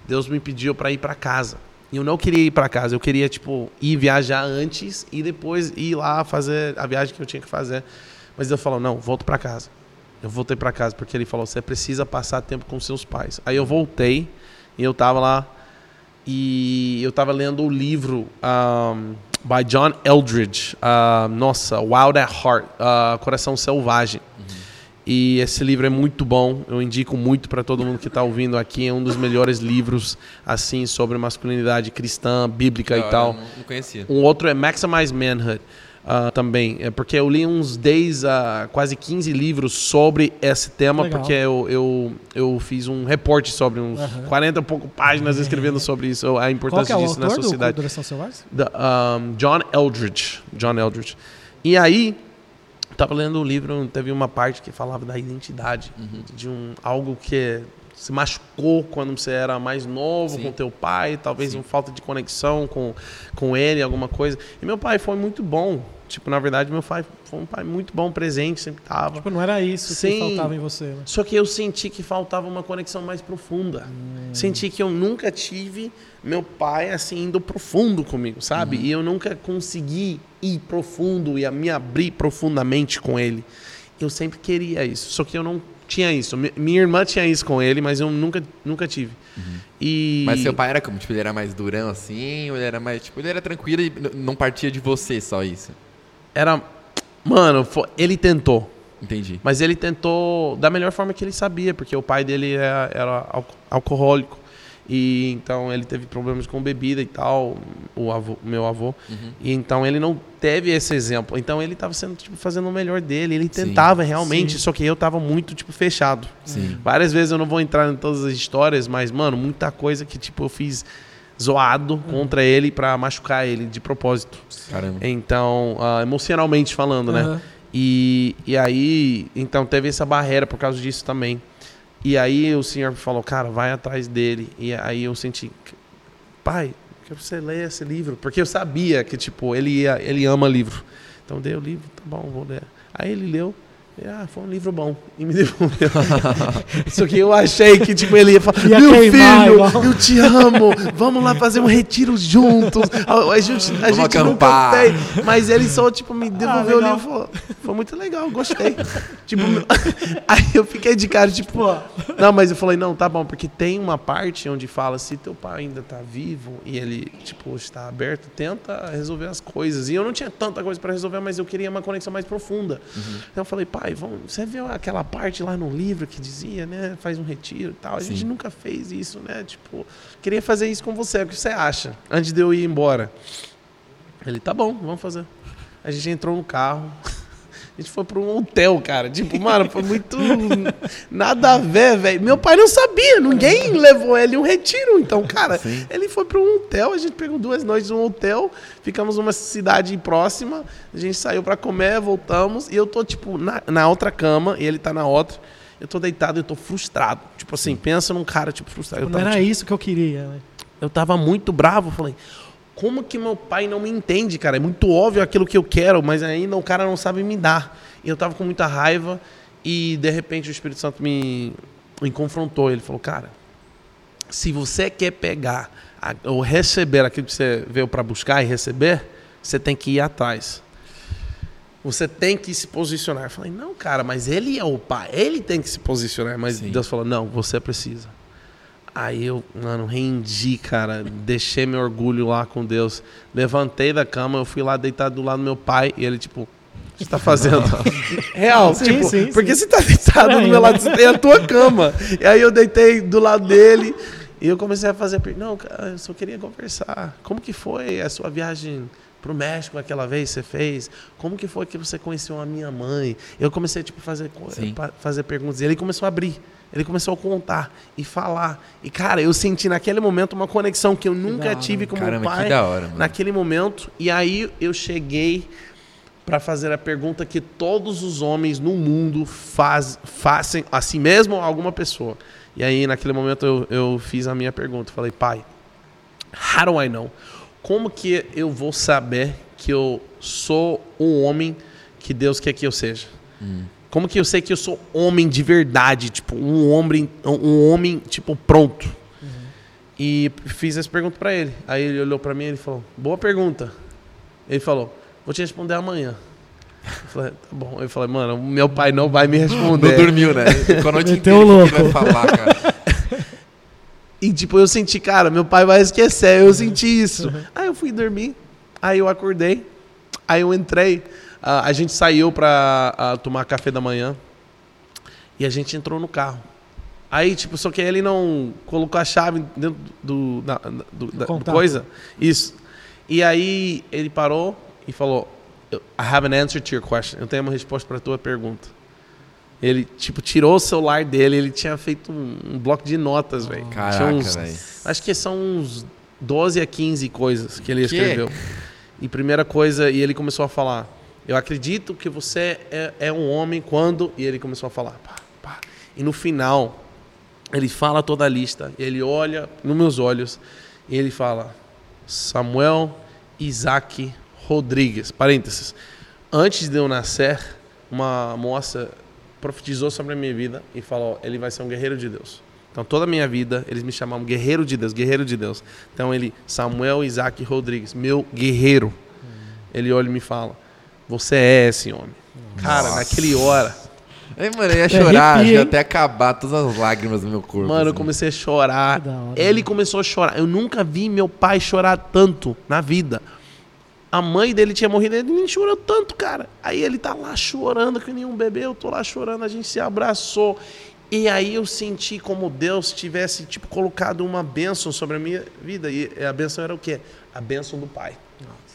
Deus me pediu para ir para casa. E eu não queria ir para casa, eu queria tipo ir viajar antes e depois ir lá fazer a viagem que eu tinha que fazer. Mas Deus falou: "Não, volto para casa". Eu voltei para casa porque ele falou: "Você precisa passar tempo com seus pais". Aí eu voltei e eu tava lá e eu tava lendo o livro um, by John Eldridge, uh, nossa, Wild at Heart, uh, Coração Selvagem. E esse livro é muito bom, eu indico muito para todo mundo que está ouvindo aqui. É um dos melhores livros assim sobre masculinidade cristã, bíblica e hora, tal. Não, não conhecia. Um outro é Maximize Manhood ah, também, é porque eu li uns 10 a quase 15 livros sobre esse tema, Legal. porque eu, eu, eu fiz um reporte sobre uns Aham. 40 e pouco páginas escrevendo sobre isso, a Qual que importância é disso na do sociedade. Da- um, John Eldridge. John Eldridge. E aí, tava lendo o livro, teve uma parte que falava da identidade, de um algo que se machucou quando você era mais novo Sim. com teu pai, talvez Sim. uma falta de conexão com, com ele, alguma coisa. E meu pai foi muito bom. Tipo, na verdade, meu pai foi um pai muito bom, presente, sempre tava. Tipo, não era isso Sim. que faltava em você, né? Só que eu senti que faltava uma conexão mais profunda. Senti que eu nunca tive meu pai assim indo profundo comigo, sabe? E eu nunca consegui ir profundo e a me abrir profundamente com ele. Eu sempre queria isso, só que eu não tinha isso. Mi- Minha irmã tinha isso com ele, mas eu nunca, nunca tive. E... Uhum. Mas seu pai era como? Tipo, ele era mais durão assim? Ou ele era mais. Tipo, ele era tranquilo e não partia de você só isso? Era... Mano, ele tentou. Entendi. Mas ele tentou da melhor forma que ele sabia, porque o pai dele era, era alco- alcoólico. E então ele teve problemas com bebida e tal, o avô, meu avô. Uhum. E então ele não teve esse exemplo. Então ele estava sendo tipo fazendo o melhor dele, ele Sim. tentava realmente, Sim. só que eu tava muito tipo fechado. Sim. Várias vezes eu não vou entrar em todas as histórias, mas mano, muita coisa que tipo eu fiz zoado contra ele pra machucar ele de propósito. Caramba. Então, ah, emocionalmente falando, né? Aham. E, e aí, então teve essa barreira por causa disso também. E aí o senhor falou, cara, vai atrás dele. E aí eu senti, pai, quero que você leia esse livro. Porque eu sabia que, tipo, ele, ia, ele ama livro. Então dei o livro, tá bom, vou ler. Aí ele leu. E, ah, foi um livro bom. E me devolveu. Só que eu achei que, tipo, ele ia falar, Ia meu queimar filho, igual." eu te amo. Vamos lá fazer um retiro juntos. A, a gente, a Vamos gente nunca acampar. fez. Mas ele só, tipo, me devolveu o legal. livro e falou, foi muito legal, gostei. tipo, aí eu fiquei de cara, tipo, Pô, não, mas eu falei, não, tá bom, porque tem uma parte onde fala, se teu pai ainda tá vivo e ele, tipo, está aberto, tenta resolver as coisas. E eu não tinha tanta coisa para resolver, mas eu queria uma conexão mais profunda. Então eu falei, pai, vamos, você viu aquela parte lá no livro que dizia, né, faz um retiro e tal. A gente Sim. nunca fez isso, né? Tipo, queria fazer isso com você, o que você acha? Antes de eu ir embora. Ele, tá bom, vamos fazer. A gente entrou no carro. A gente foi para um hotel, cara. Tipo, mano, foi muito. Nada a ver, velho. Meu pai não sabia, ninguém levou ele um retiro. Então, cara, Sim. ele foi para um hotel. A gente pegou duas noites num hotel. Ficamos numa cidade próxima. A gente saiu para comer, voltamos. E eu tô, tipo, na, na outra cama e ele tá na outra. Eu tô deitado e eu tô frustrado. Tipo assim, pensa num cara, tipo, frustrado. Eu não tava, era tipo, isso que eu queria. né? eu tava muito bravo, falei, como que meu pai não me entende, cara? É muito óbvio aquilo que eu quero, mas ainda o cara não sabe me dar. E eu tava com muita raiva e de repente o Espírito Santo me, me confrontou. Ele falou, cara, se você quer pegar a- ou receber aquilo que você veio para buscar e receber, você tem que ir atrás. Você tem que se posicionar. Eu falei, não, cara, mas ele é o pai, ele tem que se posicionar. Mas Sim. Deus falou, não, você precisa. Aí eu, mano, rendi, cara. Deixei meu orgulho lá com Deus. Levantei da cama, eu fui lá deitado do lado do meu pai e ele, tipo, o que você tá fazendo? Real, Sim, tipo, sim, porque sim. você tá deitado do Estranho, meu lado, né? tem a tua cama. E aí eu deitei do lado dele e eu comecei a fazer. Não, cara, eu só queria conversar. Como que foi a sua viagem pro México aquela vez que você fez? Como que foi que você conheceu a minha mãe? Eu comecei tipo fazer Sim. fazer perguntas e ele começou a abrir. Ele começou a contar e falar. E cara, eu senti naquele momento uma conexão que eu nunca hora. tive com meu Caramba, pai que da hora, mano. naquele momento. E aí eu cheguei para fazer a pergunta que todos os homens no mundo faz, fazem a si mesmo ou a alguma pessoa. E aí naquele momento eu, eu fiz a minha pergunta. Falei, pai, how do I know? Como que eu vou saber que eu sou um homem que Deus quer que eu seja? Como que eu sei que eu sou homem de verdade, tipo um homem, um homem tipo pronto? E fiz essa pergunta pra ele. Aí ele olhou pra mim e ele falou: "Boa pergunta". Ele falou: "Vou te responder amanhã". Eu falei: "Tá bom". Eu falei: "Mano, meu pai não vai me responder". Não dormiu, né? Ficou a noite inteira. o o que ele louco. vai falar, cara? E tipo, eu senti, cara, meu pai vai esquecer. Eu senti isso. Aí eu fui dormir. Aí eu acordei. Aí eu entrei. A gente saiu pra ah, tomar café da manhã. E a gente entrou no carro. Aí, tipo, só que ele não colocou a chave dentro do, da, do- da- do coisa. Isso. E aí ele parou e falou: I have an answer to your question. Eu tenho uma resposta para tua pergunta. Ele, tipo, tirou o celular dele, ele tinha feito um, um bloco de notas, velho. Tinha Caraca, uns- velho. Acho que são uns 12 a 15 coisas que ele Que? escreveu. E primeira coisa, e ele começou a falar: Eu acredito que você é, é um homem quando. E ele começou a falar. Pá, pá. E no final, ele fala toda a lista. Ele olha nos meus olhos e ele fala: Samuel Isaac Rodrigues. Parênteses. Antes de eu nascer, uma moça profetizou sobre a minha vida e falou: ele vai ser um guerreiro de Deus. Então, toda a minha vida, eles me chamavam guerreiro de Deus, guerreiro de Deus. Então, ele, Samuel Isaac Rodrigues, meu guerreiro. Ele olha e me fala: Você é esse homem. Cara, Nossa. naquele hora, Aí, mano, eu ia chorar, arrepia, ia até acabar todas as lágrimas do meu corpo. Mano, eu assim. comecei a chorar. Hora, Ele né? começou a chorar. Eu nunca vi meu pai chorar tanto na vida. A mãe dele tinha morrido, ele nem chorou tanto, cara. Aí ele tá lá chorando que nem um bebê, eu tô lá chorando, a gente se abraçou. E aí eu senti como Deus tivesse, tipo, colocado uma bênção sobre a minha vida. E a bênção era o quê? A bênção do pai.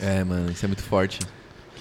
É, mano, isso é muito forte.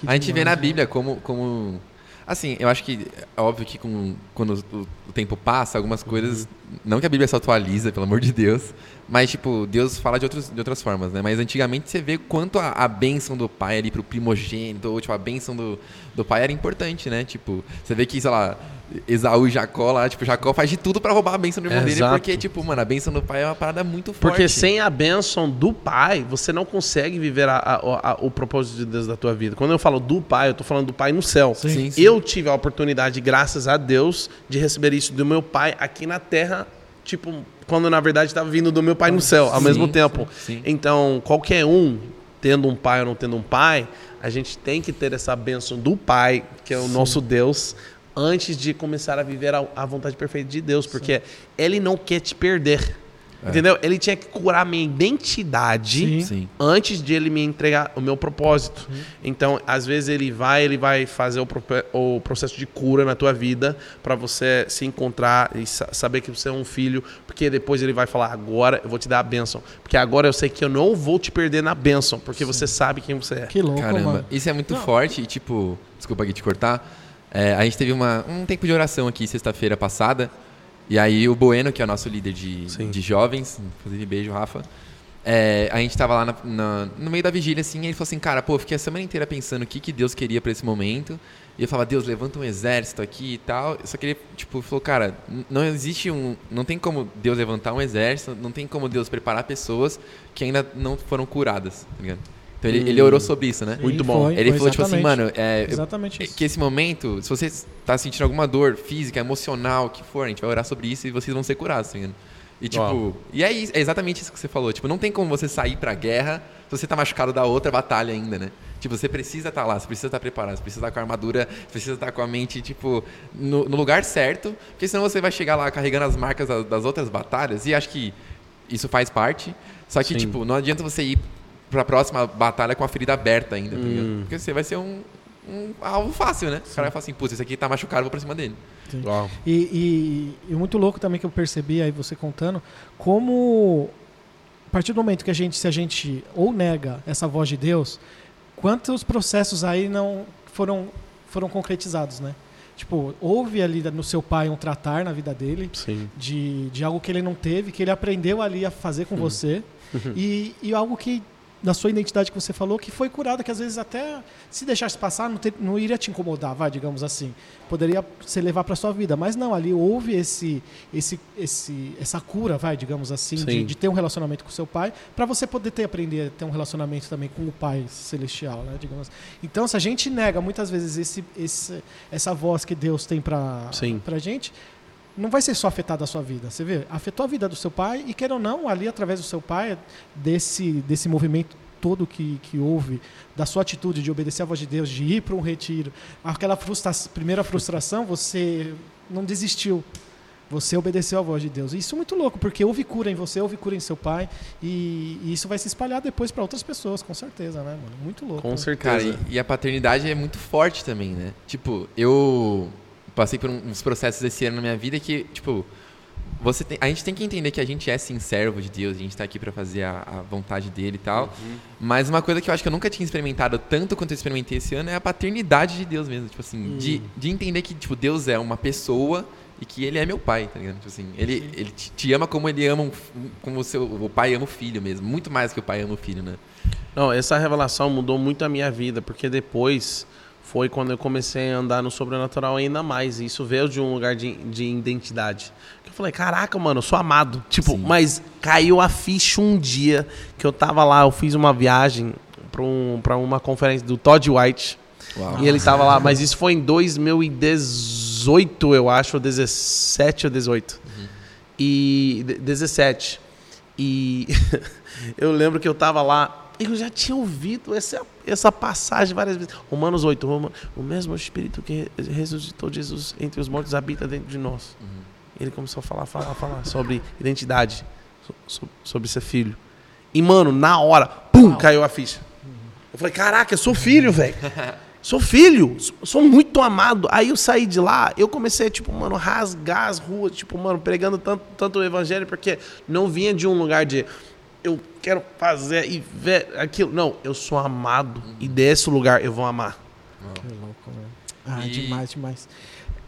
Que a gente vê demais, na né? Bíblia como, como. Assim, eu acho que é óbvio que com, quando o, o tempo passa, algumas coisas. Não que a Bíblia se atualiza, pelo amor de Deus. Mas, tipo, Deus fala de, outros, de outras formas, né? Mas antigamente você vê quanto a, a bênção do pai ali pro primogênito, ou tipo, a bênção do, do pai era importante, né? Tipo, você vê que, sei lá, Esaú e Jacó lá, tipo, Jacó faz de tudo pra roubar a bênção do irmão dele, Exato. porque, tipo, mano, a bênção do pai é uma parada muito forte. Porque sem a bênção do pai, você não consegue viver a- a- a- o propósito de Deus da tua vida. Quando eu falo do pai, eu tô falando do pai no céu. Sim, sim. Eu tive a oportunidade, graças a Deus, de receber isso do meu pai aqui na terra, tipo, quando na verdade estava vindo do meu pai no céu, ao Sim, mesmo tempo. sim. Então, qualquer um, tendo um pai ou não tendo um pai, a gente tem que ter essa bênção do pai, que é o nosso Deus, antes de começar a viver a, a vontade perfeita de Deus, porque ele não quer te perder. É. Entendeu? Ele tinha que curar minha identidade Sim. Sim. antes de ele me entregar o meu propósito. Então, às vezes ele vai, ele vai fazer o, o processo de cura na tua vida para você se encontrar e sa- saber que você é um filho, porque depois ele vai falar: "Agora eu vou te dar a bênção, porque agora eu sei que eu não vou te perder na bênção, porque você sabe quem você é". Que louco, Caramba, mano. isso é muito Não. forte e, tipo, desculpa aqui te cortar. É, a gente teve uma, um tempo de oração aqui sexta-feira passada. E aí o Bueno, que é o nosso líder de, Sim. de jovens, inclusive beijo, Rafa. é, a gente tava lá na- na- no meio da vigília, assim, e ele falou assim, cara, pô, eu fiquei a semana inteira pensando o que, que Deus queria pra esse momento. E eu falava, Deus, levanta um exército aqui e tal. Só que ele, tipo, falou, cara, não existe um. Não tem como Deus levantar um exército, não tem como Deus preparar pessoas que ainda não foram curadas, tá ligado? Então ele, ele Hum. orou sobre isso, né? Muito Sim, bom. foi, Ele foi falou, tipo assim, mano, é, eu- Exatamente é isso. que esse momento, se você está sentindo alguma dor física, emocional, o que for, a gente vai orar sobre isso e vocês vão ser curados, tá ligado? E tipo, Uau. e é, isso- é exatamente isso que você falou. Tipo, não tem como você sair pra guerra se você tá machucado da outra batalha ainda, né? Tipo, você precisa estar lá, você precisa estar preparado, você precisa estar com a armadura, você precisa estar com a mente, tipo, no, no lugar certo, porque senão você vai chegar lá carregando as marcas das, das outras batalhas, e acho que isso faz parte. Só que, Sim. tipo, não adianta você ir pra próxima batalha com a ferida aberta ainda, tá? Hum. Porque você vai ser um, um alvo fácil, né? O cara vai falar assim, putz, esse aqui tá machucado, eu vou pra cima dele. E, e, e muito louco também que eu percebi aí você contando, como a partir do momento que a gente, se a gente ou nega essa voz de Deus, quantos processos aí não foram, foram concretizados, né? Tipo, houve ali no seu pai um tratar na vida dele Sim. de, de algo que ele não teve, que ele aprendeu ali a fazer com você, e, e algo que da sua identidade que você falou que foi curada, que às vezes até se deixasse passar não, ter- não iria te incomodar, vai, digamos assim. Poderia se levar para sua vida, mas não, ali houve esse, esse, esse, essa cura, vai, digamos assim, de, de ter um relacionamento com seu pai, para você poder ter aprender a ter um relacionamento também com o Pai celestial, né, digamos. Então, se a gente nega muitas vezes esse, esse, essa voz que Deus tem para para gente, não vai ser só afetada a sua vida. Você vê, afetou a vida do seu pai e quer ou não, ali através do seu pai, desse, desse movimento todo que, que houve, da sua atitude de obedecer à voz de Deus, de ir para um retiro, aquela frustra primeira frustração, você não desistiu. Você obedeceu à voz de Deus. Isso é muito louco, porque houve cura em você, houve cura em seu pai, e, e isso vai se espalhar depois para outras pessoas, com certeza, né, mano? Muito louco. Com né? Cara, certeza. e, e a paternidade é muito forte também, né? Tipo, eu passei por uns processos esse ano na minha vida que, tipo, você tem- a gente tem que entender que a gente é sim servo de Deus, a gente tá aqui pra fazer a, a vontade dele e tal. Mas uma coisa que eu acho que eu nunca tinha experimentado tanto quanto eu experimentei esse ano é a paternidade de Deus mesmo. Tipo assim, de, de entender que, tipo, Deus é uma pessoa e que ele é meu pai, tá ligado? Tipo assim, ele, ele te, ama como ele ama um, como o, seu, o pai ama o filho mesmo. Muito mais que o pai ama o filho, né? Não, essa revelação mudou muito a minha vida, porque depois foi quando eu comecei a andar no sobrenatural ainda mais. E isso veio de um lugar de, de identidade. Eu falei, caraca, mano, eu sou amado. Tipo, Sim. mas caiu a ficha um dia que eu tava lá, eu fiz uma viagem pra, um, pra uma conferência do Todd White. Uau. E ele tava lá, mas isso foi em 2018, eu acho, ou 17 ou 18. E de- 17. E eu lembro que eu tava lá, eu já tinha ouvido essa, essa passagem várias vezes. Romanos 8, Roma, o mesmo Espírito que ressuscitou Jesus entre os mortos habita dentro de nós. Uhum. Ele começou a falar, falar, falar sobre identidade, sobre, sobre ser filho. E, mano, na hora, pum, caiu a ficha. Eu falei, caraca, eu sou filho, velho. Sou filho, sou muito amado. Aí eu saí de lá, eu comecei, tipo, mano, rasgar as ruas, tipo, mano, pregando tanto, tanto o evangelho, porque não vinha de um lugar de eu quero fazer e ver aquilo. Não, eu sou amado uhum. e desse lugar eu vou amar. Que louco, velho. Ah, e... demais, demais.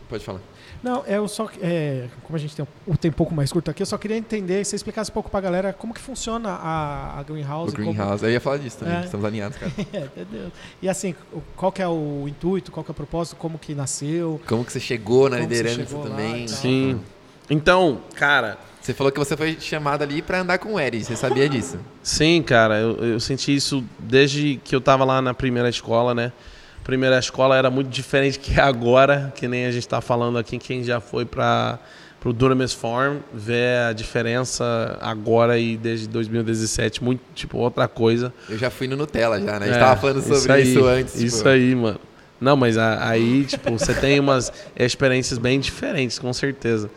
Pode falar. Não, eu só. É, como a gente tem o tempo um pouco mais curto aqui, eu só queria entender, se você explicasse um pouco pra galera como que funciona a, a Greenhouse. O Greenhouse, como... eu ia falar disso também, é. estamos alinhados, cara. é, Deus. E assim, qual que é o intuito, qual que é o propósito, como que nasceu? Como que você chegou na liderança chegou também? Sim. Então, cara. Você falou que você foi chamado ali para andar com o Eri, você sabia disso? Sim, cara, eu, eu senti isso desde que eu tava lá na primeira escola, né? primeira escola era muito diferente que agora, que nem a gente está falando aqui, quem já foi para o Dunamis Farm, vê a diferença agora e desde 2017, muito, tipo, outra coisa. Eu já fui no Nutella já, né? A gente é, tava falando sobre isso, aí, isso antes. Isso tipo... aí, mano. Não, mas aí, tipo, você tem umas experiências bem diferentes, com certeza.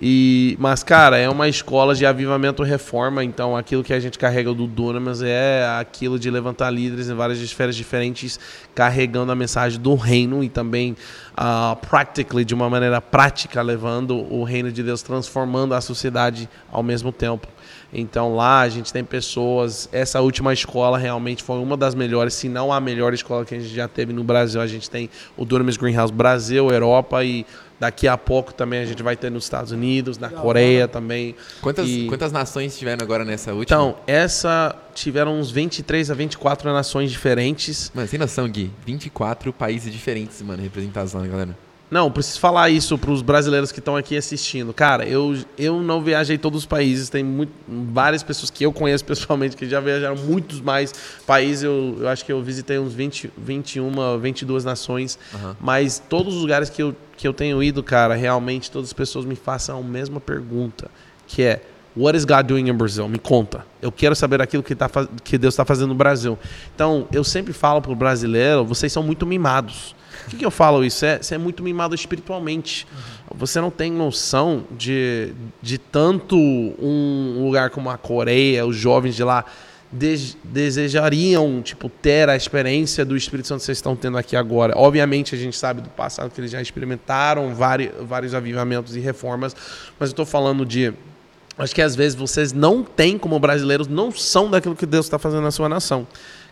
E, mas, cara, é uma escola de avivamento reforma, então aquilo que a gente carrega do Dunamis é aquilo de levantar líderes em várias esferas diferentes, carregando a mensagem do reino e também, uh, practically, de uma maneira prática, levando o reino de Deus, transformando a sociedade ao mesmo tempo. Então lá a gente tem pessoas. Essa última escola realmente foi uma das melhores, se não a melhor escola que a gente já teve no Brasil. A gente tem o Dunamis Greenhouse Brasil, Europa e Daqui a pouco também a gente vai ter nos Estados Unidos, na Coreia também. Quantas, e... quantas nações tiveram agora nessa última? Então, essa tiveram uns 23 a 24 nações diferentes. Mano, sem noção, Gui. 24 países diferentes, mano, representados lá, galera. Não, preciso falar isso para os brasileiros que estão aqui assistindo. Cara, eu, eu não viajei todos os países. Tem muito, várias pessoas que eu conheço pessoalmente que já viajaram muitos mais países. Eu, eu acho que eu visitei uns 20, 21, 22 nações. Uhum. Mas todos os lugares que eu, que eu tenho ido, cara, realmente todas as pessoas me façam a mesma pergunta, que é What is God doing in Brazil? Me conta. Eu quero saber aquilo que, tá, que Deus está fazendo no Brasil. Então, eu sempre falo para o brasileiro, vocês são muito mimados. Por que, que eu falo isso? É, você é muito mimado espiritualmente. Uhum. Você não tem noção de, de tanto um lugar como a Coreia, os jovens de lá de, desejariam tipo ter a experiência do Espírito Santo que vocês estão tendo aqui agora. Obviamente a gente sabe do passado que eles já experimentaram vários, vários avivamentos e reformas, mas eu estou falando de acho que às vezes vocês não têm como brasileiros não são daquilo que Deus está fazendo na sua nação.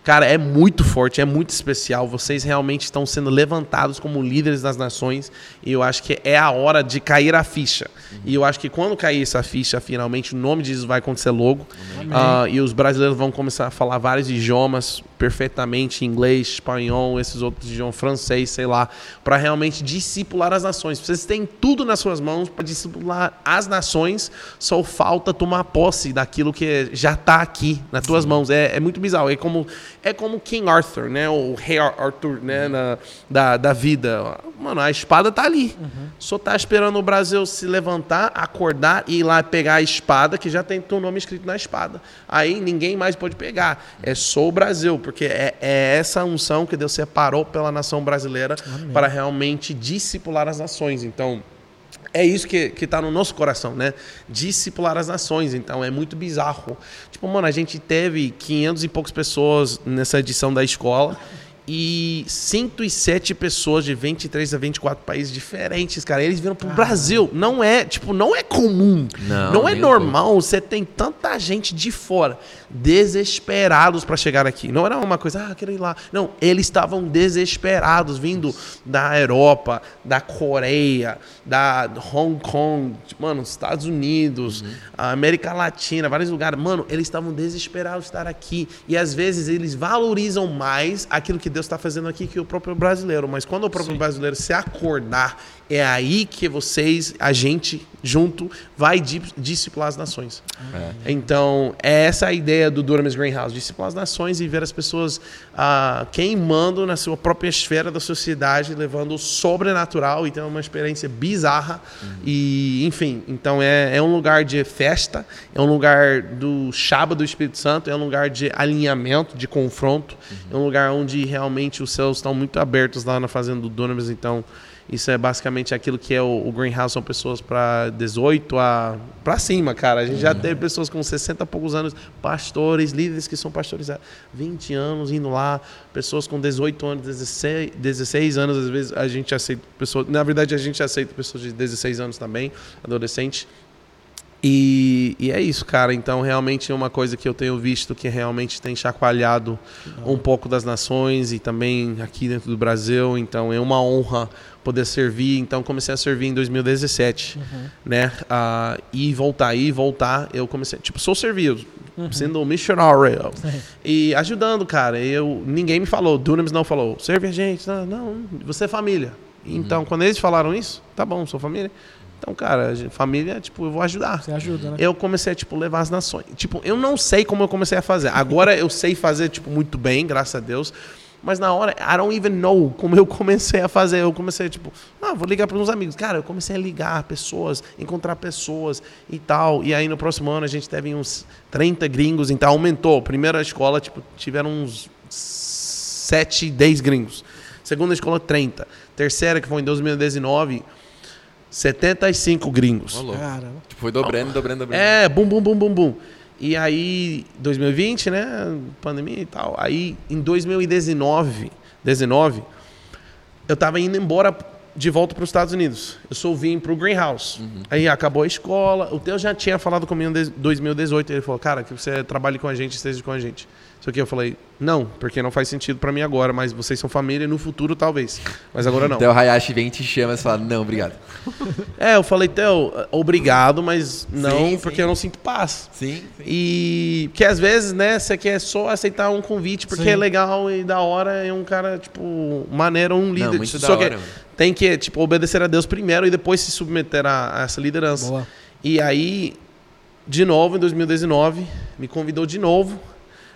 Cara, é muito forte, é muito especial. Vocês realmente estão sendo levantados como líderes das nações e eu acho que é a hora de cair a ficha. Uhum. E eu acho que quando cair essa ficha, finalmente, o nome de Jesus vai acontecer logo. Uh, e os brasileiros vão começar a falar vários idiomas perfeitamente, inglês, espanhol, esses outros idiomas, francês, sei lá, para realmente discipular as nações. Vocês têm tudo nas suas mãos para discipular as nações, só falta tomar posse daquilo que já está aqui nas tuas mãos. É, é muito bizarro. É como é como King Arthur, né? O rei Arthur, né? Na, da, da vida. Mano, a espada tá ali. Uhum. Só tá esperando o Brasil se levantar, acordar e ir lá pegar a espada, que já tem teu nome escrito na espada. Aí ninguém mais pode pegar. É só o Brasil, porque é, é essa unção que Deus separou pela nação brasileira Amém. para realmente discipular as nações. Então, é isso que, que tá no nosso coração, né? Discipular as nações. Então é muito bizarro. Tipo, mano, a gente teve 500 e poucas pessoas nessa edição da escola e 107 pessoas de 23 a 24 países diferentes, cara. Eles viram pro ah. Brasil. Não é, tipo, não é comum. Não, não é normal. Você tem tanta gente de fora desesperados para chegar aqui. Não era uma coisa, ah, quero ir lá. Não, eles estavam desesperados vindo da Europa, da Coreia, da Hong Kong, mano, Estados Unidos, uhum. América Latina, vários lugares. Mano, eles estavam desesperados de estar aqui e às vezes eles valorizam mais aquilo que Deus está fazendo aqui que o próprio brasileiro. Mas quando o próprio Sim. brasileiro se acordar É aí que vocês, a gente, junto, vai di- discipular as nações. É. Então, é essa a ideia do Dunamis Greenhouse, discipular as nações e ver as pessoas ah, queimando na sua própria esfera da sociedade, levando o sobrenatural e tendo uma experiência bizarra. E, enfim, então é, é um lugar de festa, é um lugar do Chaba do Espírito Santo, é um lugar de alinhamento, de confronto, é um lugar onde realmente os céus estão muito abertos lá na fazenda do Dunamis, então... Isso é basicamente aquilo que é o, o Greenhouse, são pessoas para 18 a para cima, cara. A gente já teve pessoas com 60 e poucos anos, pastores, líderes que são pastores há 20 anos indo lá, pessoas com 18 anos, 16, 16 anos, às vezes a gente aceita pessoas, na verdade a gente aceita pessoas de 16 anos também, adolescentes. E, e é isso, cara. Então, realmente é uma coisa que eu tenho visto que realmente tem chacoalhado um pouco das nações e também aqui dentro do Brasil. Então, é uma honra poder servir. Então, comecei a servir em 2017, né? Ah, e voltar, e voltar. Eu comecei, tipo, sou servido, sendo um missionário e ajudando, cara. Eu ninguém me falou, Dunamis não falou, serve a gente. Não, não você é família. Então, quando eles falaram isso, tá bom, sou família. Então, cara, família, tipo, eu vou ajudar. Você ajuda, né? Eu comecei a, tipo, levar as nações. Tipo, eu não sei como eu comecei a fazer. Agora eu sei fazer, tipo, muito bem, graças a Deus. Mas na hora, I don't even know como eu comecei a fazer. Eu comecei, tipo, ah, vou ligar para uns amigos. Cara, eu comecei a ligar pessoas, encontrar pessoas e tal. E aí no próximo ano a gente teve uns 30 gringos, então aumentou. Primeira escola, tipo, tiveram uns 7, 10 gringos. Segunda escola, 30. Terceira, que foi em 2019, 75 gringos. Ô, louco. Caramba. Tipo, foi dobrando, dobrando, dobrando. É, bum, bum, bum, bum, bum. E aí, 2020, né? Pandemia e tal. Aí, em 2019, 19, eu tava indo embora de volta para os Estados Unidos. Eu só vim para o Greenhouse. Aí acabou a escola. O Teu já tinha falado comigo em 2018. Ele falou, cara, que você trabalhe com a gente, esteja com a gente. Só que eu falei, não, porque não faz sentido para mim agora, mas vocês são família e no futuro talvez. Mas agora não. Então o Hayashi vem, te chama e fala, não, obrigado. É, eu falei, Theo, obrigado, mas não, Sim, porque sim. eu não sinto paz. Sim, sim. E porque às vezes, né, você quer só aceitar um convite porque é legal e da hora é um cara, tipo, maneiro, um líder. muito só da que hora, mano. tem que, tipo, obedecer a Deus primeiro e depois se submeter a, a essa liderança. Boa. E aí, de novo, em 2019, me convidou de novo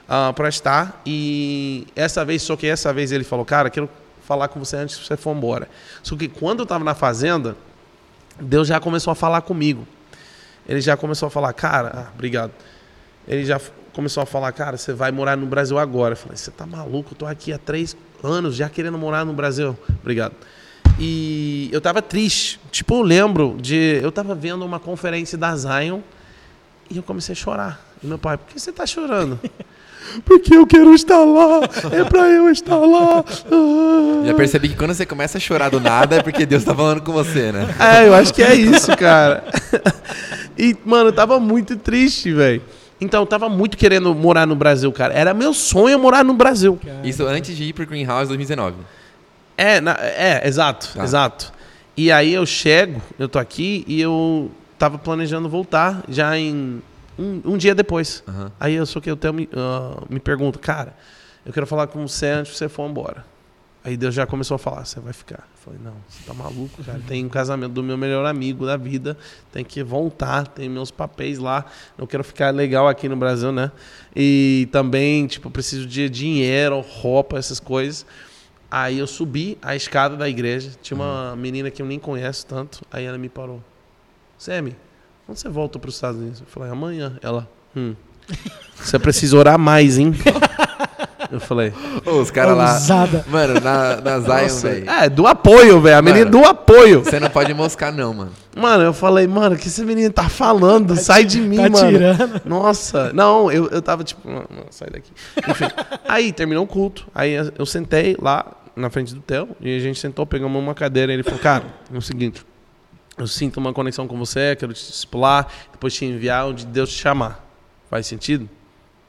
ah, para estar. E essa vez, só que essa vez ele falou, cara, quero falar com você antes que você for embora. Só que quando eu estava na fazenda, Deus já começou a falar comigo. Ele já começou a falar, cara, ah, obrigado. Ele já começou a falar, cara, você vai morar no Brasil agora. Eu falei, você tá maluco? Eu tô aqui há três anos já querendo morar no Brasil. Obrigado. E eu tava triste. Tipo, eu lembro de. Eu tava vendo uma conferência da Zion e eu comecei a chorar. E meu pai, por que você tá chorando? Porque eu quero estar lá. É pra eu estar lá. Ah. Já percebi que quando você começa a chorar do nada é porque Deus tá falando com você, né? É, eu acho que é isso, cara. E, mano, eu tava muito triste, velho. Então, eu tava muito querendo morar no Brasil, cara. Era meu sonho morar no Brasil. Isso antes de ir pro Greenhouse 2019. É, na- é, exato, Tá. exato. E aí eu chego, eu tô aqui e eu tava planejando voltar já em um, um dia depois. Aham. Aí eu só que eu tenho, me, ah, me pergunto, cara, eu quero falar com você antes que você for embora. Aí Deus já começou a falar, você vai ficar. Eu falei, não, você tá maluco, cara. Tem um casamento do meu melhor amigo da vida, tem que voltar, tem meus papéis lá. Eu quero ficar legal aqui no Brasil, né? E também, tipo, preciso de dinheiro, roupa, essas coisas. Aí eu subi a escada da igreja, tinha uma menina que eu nem conheço tanto, aí ela me parou. Sammy, quando você volta para os Estados Unidos? Eu falei, amanhã. Ela, hum, você precisa orar mais, hein? Eu falei, Ô, os caras lá. Ousada. Mano, na, na Zion, velho. é, do apoio, velho. A menina Mano. do apoio. Você não pode moscar, não, mano. Mano, eu falei, mano, o que esse menino tá falando? Sai de mim, tá mano. tirando. Nossa, não, eu, eu tava tipo, não, não, sai daqui. Enfim, aí terminou o culto, aí eu eu sentei lá na frente do Theo, e a gente sentou, pegamos uma cadeira, e ele falou, cara, é o seguinte, eu sinto uma conexão com você, quero te discipular, depois te enviar onde Deus te chamar. Faz sentido?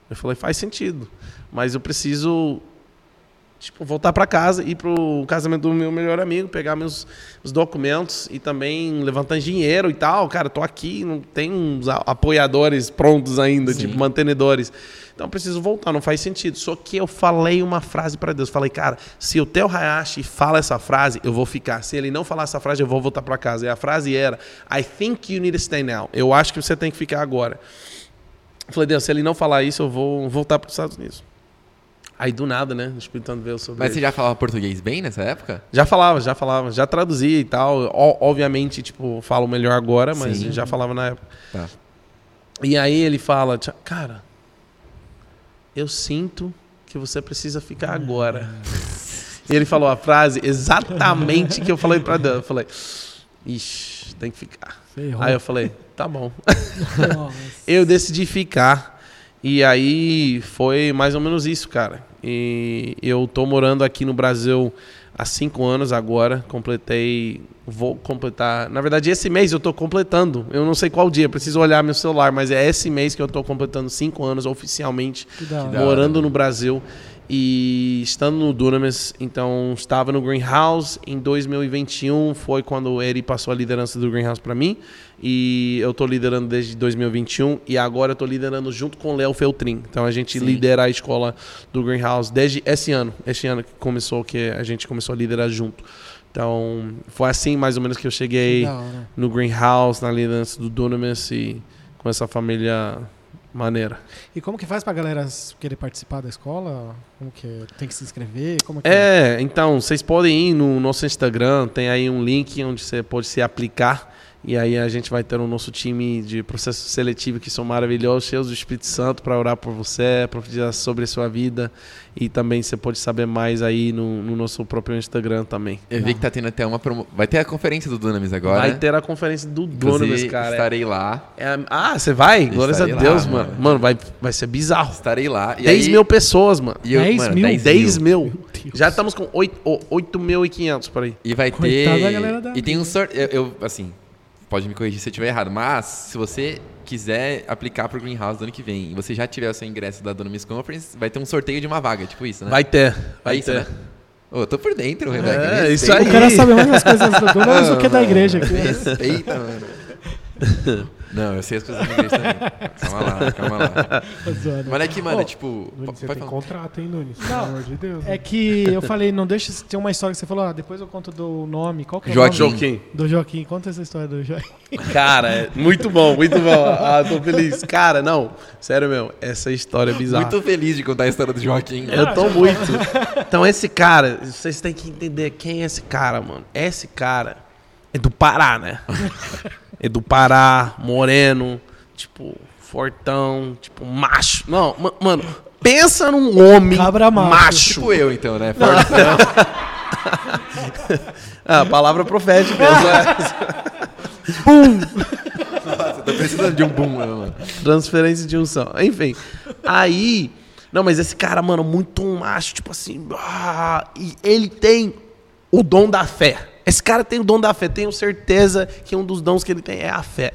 Eu falei, faz sentido, mas eu preciso tipo, voltar para casa, ir pro casamento do meu melhor amigo, pegar meus os documentos e também levantar dinheiro e tal. Cara, tô aqui, não tem uns apoiadores prontos ainda, tipo, mantenedores. Então preciso voltar, não faz sentido. Só que eu falei uma frase para Deus. Falei, cara, se o Theo Hayashi fala essa frase, eu vou ficar. Se ele não falar essa frase, eu vou voltar para casa. E a frase era: I think you need to stay now. Eu acho que você tem que ficar agora. Falei, Deus, se ele não falar isso, eu vou voltar para os Estados Unidos. Aí do nada, né? O Espírito Santo veio sobre Mas ele. você já falava português bem nessa época? Já falava, já falava, já traduzia e tal. O- obviamente, tipo, falo melhor agora, mas Sim. já falava na época. Tá. E aí ele fala, "Tia- cara, eu sinto que você precisa ficar agora. E ele falou a frase exatamente que eu falei pra Deus. Eu falei, ixi, tem que ficar. Ferrou. Aí eu falei, tá bom. Eu decidi ficar. E aí foi mais ou menos isso, cara. E eu tô morando aqui no Brasil há cinco anos agora. Completei. Vou completar. Na verdade, esse mês eu tô completando. Eu não sei qual dia, preciso olhar meu celular, mas é esse mês que eu tô completando cinco anos oficialmente morando no Brasil e estando no Dunamis. Então, estava no Greenhouse. Em 2021 foi quando ele passou a liderança do Greenhouse para mim. E eu estou liderando desde 2021 e agora eu estou liderando junto com o Léo Feltrin. Então a gente Sim. lidera a escola do Greenhouse desde esse ano. Esse ano que começou, que a gente começou a liderar junto. Então foi assim mais ou menos que eu cheguei no Greenhouse, na liderança do Dunamis e com essa família maneira. E como que faz pra galera querer participar da escola? Como que é? tem que se inscrever? Como que É, então, vocês podem ir no nosso Instagram, tem aí um link onde você pode se aplicar. E aí a gente vai ter o nosso time de processo seletivo que são maravilhosos, cheios do Espírito Santo para orar por você, profetizar sobre a sua vida. E também você pode saber mais aí no, no nosso próprio Instagram também. Eu vi que tá tendo até uma promo... Vai ter a conferência do Dunamis agora. Vai ter a conferência do Inclusive, Dunamis, cara. Estarei lá. É- ah, você vai? Glórias a Estarei lá, Deus, mano. mano. Vai, vai ser bizarro. Estarei lá. E 10 aí- mil pessoas, mano. E eu, 10 mano, mil? 10 10 mil. mil. Deus. Já estamos com 8.500 por aí. E vai Coitada ter. da galera da E tem um sorteio. Eu, eu, assim, pode me corrigir se eu estiver errado, mas se você quiser aplicar pro Greenhouse do ano que vem e você já tiver o seu ingresso da Dunamis Conference, vai ter um sorteio de uma vaga, tipo isso, né? Vai ter. É Vai isso, ter. né? Ô, eu tô por dentro, Rebeca. É, me isso respeita. aí. O cara sabe mais as coisas do Douglas do que da igreja. aqui. Me respeita, mano. Não, eu sei as coisas da igreja também. Calma lá, calma lá. Zoando. Mas é que, mano, Ô, tipo. Nunes, você tem falar. contrato, hein, Nunes? Pelo Não, amor de Deus. É que eu falei, não deixa. Tem uma história que você falou, ah, depois eu conto do nome. Qual que é Joaquim. o nome? Joaquim. Do Joaquim. Conta essa história do Joaquim. Cara, é muito bom, muito bom. Ah, tô feliz. Cara, não, sério meu, essa história é bizarra. Muito feliz de contar a história do Joaquim. Eu tô muito. Então, esse cara, vocês têm que entender quem é esse cara, mano. Esse cara é do Pará, né? É do Pará, moreno, tipo, fortão, tipo, macho. Não, ma- mano, pensa num homem Cabra macho. macho. Tipo eu, então, né? Fortão. Ah, palavra profética. Nossa, tô precisando de um boom, né, mano. Transferência de unção. Enfim. Aí. Não, mas esse cara, mano, muito macho, tipo assim. ah, e ele tem o dom da fé. Esse cara tem o dom da fé. Tenho certeza que um dos dons que ele tem é a fé.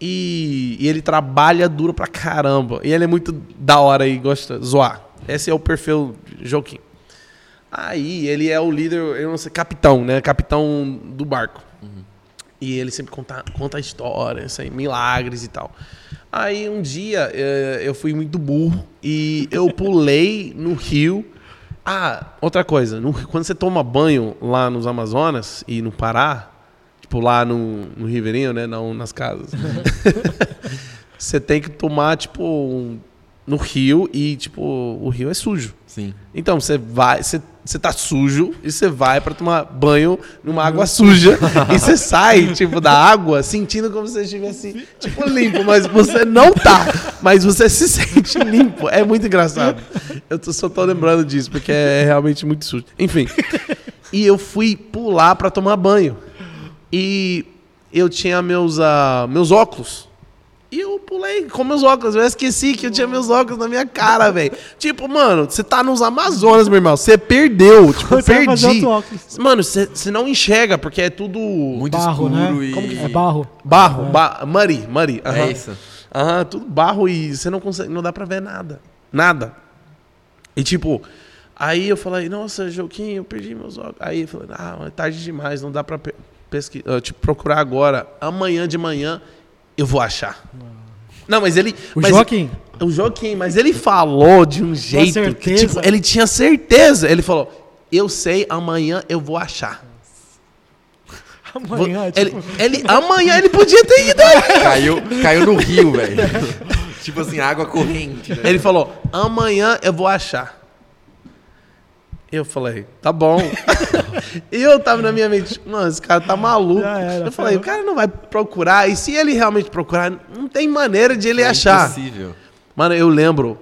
E, e ele trabalha duro pra caramba. E ele é muito da hora e gosta de zoar. Esse é o perfil Joaquim. Aí ele é o líder, eu não sei, capitão, né? Capitão do barco. E ele sempre conta, conta histórias, assim, milagres e tal. Aí um dia eh, eu fui muito burro e eu pulei no rio. Ah, outra coisa, quando você toma banho lá nos Amazonas e no Pará, tipo lá no, no Ribeirinho, né? Não nas casas. você tem que tomar, tipo, um- no rio e, tipo, o rio é sujo. Sim. Então, você vai, você, você tá sujo e você vai pra tomar banho numa água suja e você sai, tipo, da água sentindo como se você estivesse, tipo, limpo, mas você não tá, mas você se sente limpo. É muito engraçado. Eu tô, só tô lembrando disso, porque é realmente muito sujo. Enfim. E eu fui pular pra tomar banho. E eu tinha meus, ah, meus óculos. E eu pulei com meus óculos. Eu esqueci que eu tinha meus óculos na minha cara, velho. Tipo, mano, você tá nos Amazonas, meu irmão. Você perdeu. Tipo, Você perdi. Mano, você não enxerga, porque é tudo Muito barro, escuro né? e. Como que é barro? barro, ba muddy, muddy. É aham. isso. Aham, tudo barro e você não consegue, não dá pra ver nada. Nada. E tipo, Aí eu falei, nossa, Joaquim, eu perdi meus óculos. Aí eu falei, ah, é tarde demais, não dá pra pe- pesqui- ah, tipo, procurar agora. Amanhã de manhã eu vou achar. Não, mas ele. O mas- Joaquim. O Joaquim, mas ele falou de um jeito que, certeza. tipo, ele tinha certeza. Ele falou, eu sei, amanhã eu vou achar. Amanhã, ele, tipo, ele, amanhã ele podia ter ido aí. Caiu, caiu no rio, velho. tipo assim, água corrente. Né? Ele falou, amanhã eu vou achar. Eu falei, tá bom. e eu tava na minha mente, mano, esse cara tá maluco. Era, eu falei, o ferrou. cara não vai procurar. E se ele realmente procurar, não tem maneira de ele É achar. impossível. Mano, eu lembro,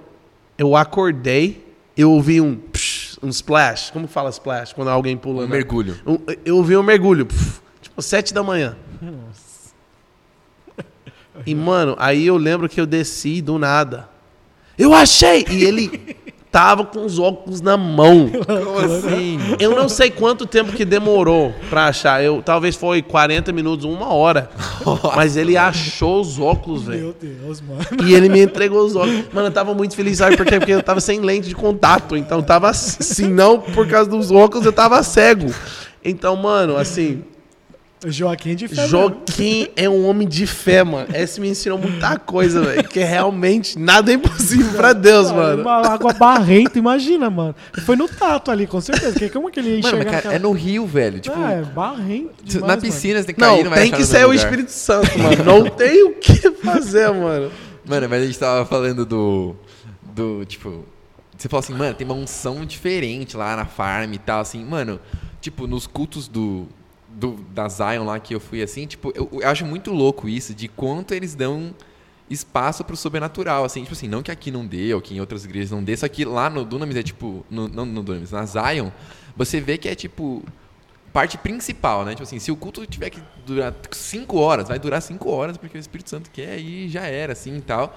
eu acordei, eu ouvi um psh, um splash. Como fala splash? Quando alguém pula, Um né? mergulho. Um- eu ouvi um mergulho, pff, tipo, sete da manhã. E, mano, aí eu lembro que eu desci do nada. Eu achei! E ele tava com os óculos na mão. Como assim? Eu não sei quanto tempo que demorou pra achar. Eu, talvez foi 40 minutos, uma hora. Mas ele achou os óculos, velho. meu Deus, mano. E ele me entregou os óculos. Mano, eu tava muito feliz, sabe por quê? Porque eu tava sem lente de contato. Então tava assim, não por causa dos óculos, eu tava cego. Então, mano, assim, Joaquim de fé. Joaquim é um homem de fé, mano. Esse me ensinou muita coisa, velho. Que realmente nada é impossível pra Deus, mano. Uma água barrenta, imagina, mano. Foi no tato ali, com certeza. Que como que ele ia Mano, enxergar cara, é aquela- no rio, velho. Tipo, é barrento demais, na mano. piscina você tem que Não, cair, não vai tem que ser o. Espírito Santo, mano. Não tem o que fazer, mano. Mano, mas a gente tava falando do. Do, tipo. Você falou assim, mano, tem uma unção diferente lá na farm e tal, assim. Mano, tipo, nos cultos do. Do da Zion lá que eu fui assim, tipo, eu, eu acho muito louco isso, de quanto eles dão espaço pro sobrenatural, assim, tipo assim, não que aqui não dê, ou que em outras igrejas não dê, só que lá no Dunamis é tipo, no, não no Dunamis, na Zion, você vê que é tipo parte principal, né? Tipo assim, se o culto tiver que durar cinco horas, vai durar cinco horas porque o Espírito Santo quer e já era, assim e tal.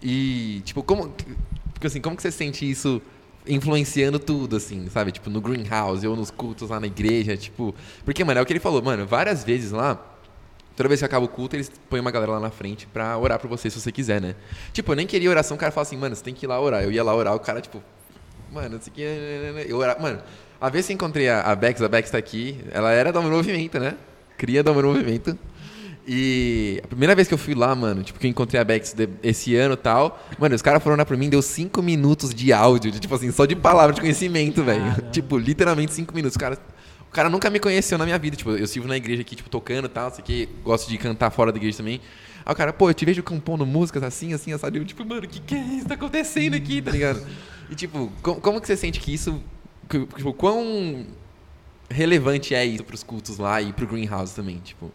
E, tipo, como. Tipo assim, como que você sente isso influenciando tudo, assim, sabe? Tipo, no greenhouse ou nos cultos lá na igreja, tipo. Porque, mano, é o que ele falou, mano, várias vezes lá. Toda vez que acaba o culto, eles põem uma galera lá na frente pra orar por você, se você quiser, né? Tipo, eu nem queria oração, o cara fala assim, mano, você tem que ir lá orar. Eu ia lá orar, o cara, tipo, mano, isso aqui é... Eu orar... Mano, a vez que encontrei a Bex, a Bex tá aqui, ela era do Movimento, né? Cria do Movimento. E a primeira vez que eu fui lá, mano, tipo, que eu encontrei a Bex esse ano e tal, mano, os caras foram orar pra mim, deu cinco minutos de áudio, de, tipo assim, só de palavra de conhecimento, velho. Tipo, literalmente cinco minutos. O cara, o cara nunca me conheceu na minha vida. Tipo, eu sirvo na igreja aqui, tipo, tocando e tal, sei que, gosto de cantar fora da igreja também. Aí o cara, pô, eu te vejo compondo músicas assim, assim, assado. E eu, tipo, mano, o que, que é isso tá acontecendo aqui, tá ligado? E, tipo, como, como que você sente que isso. que, tipo, quão relevante é isso pros cultos lá e pro Greenhouse também, tipo.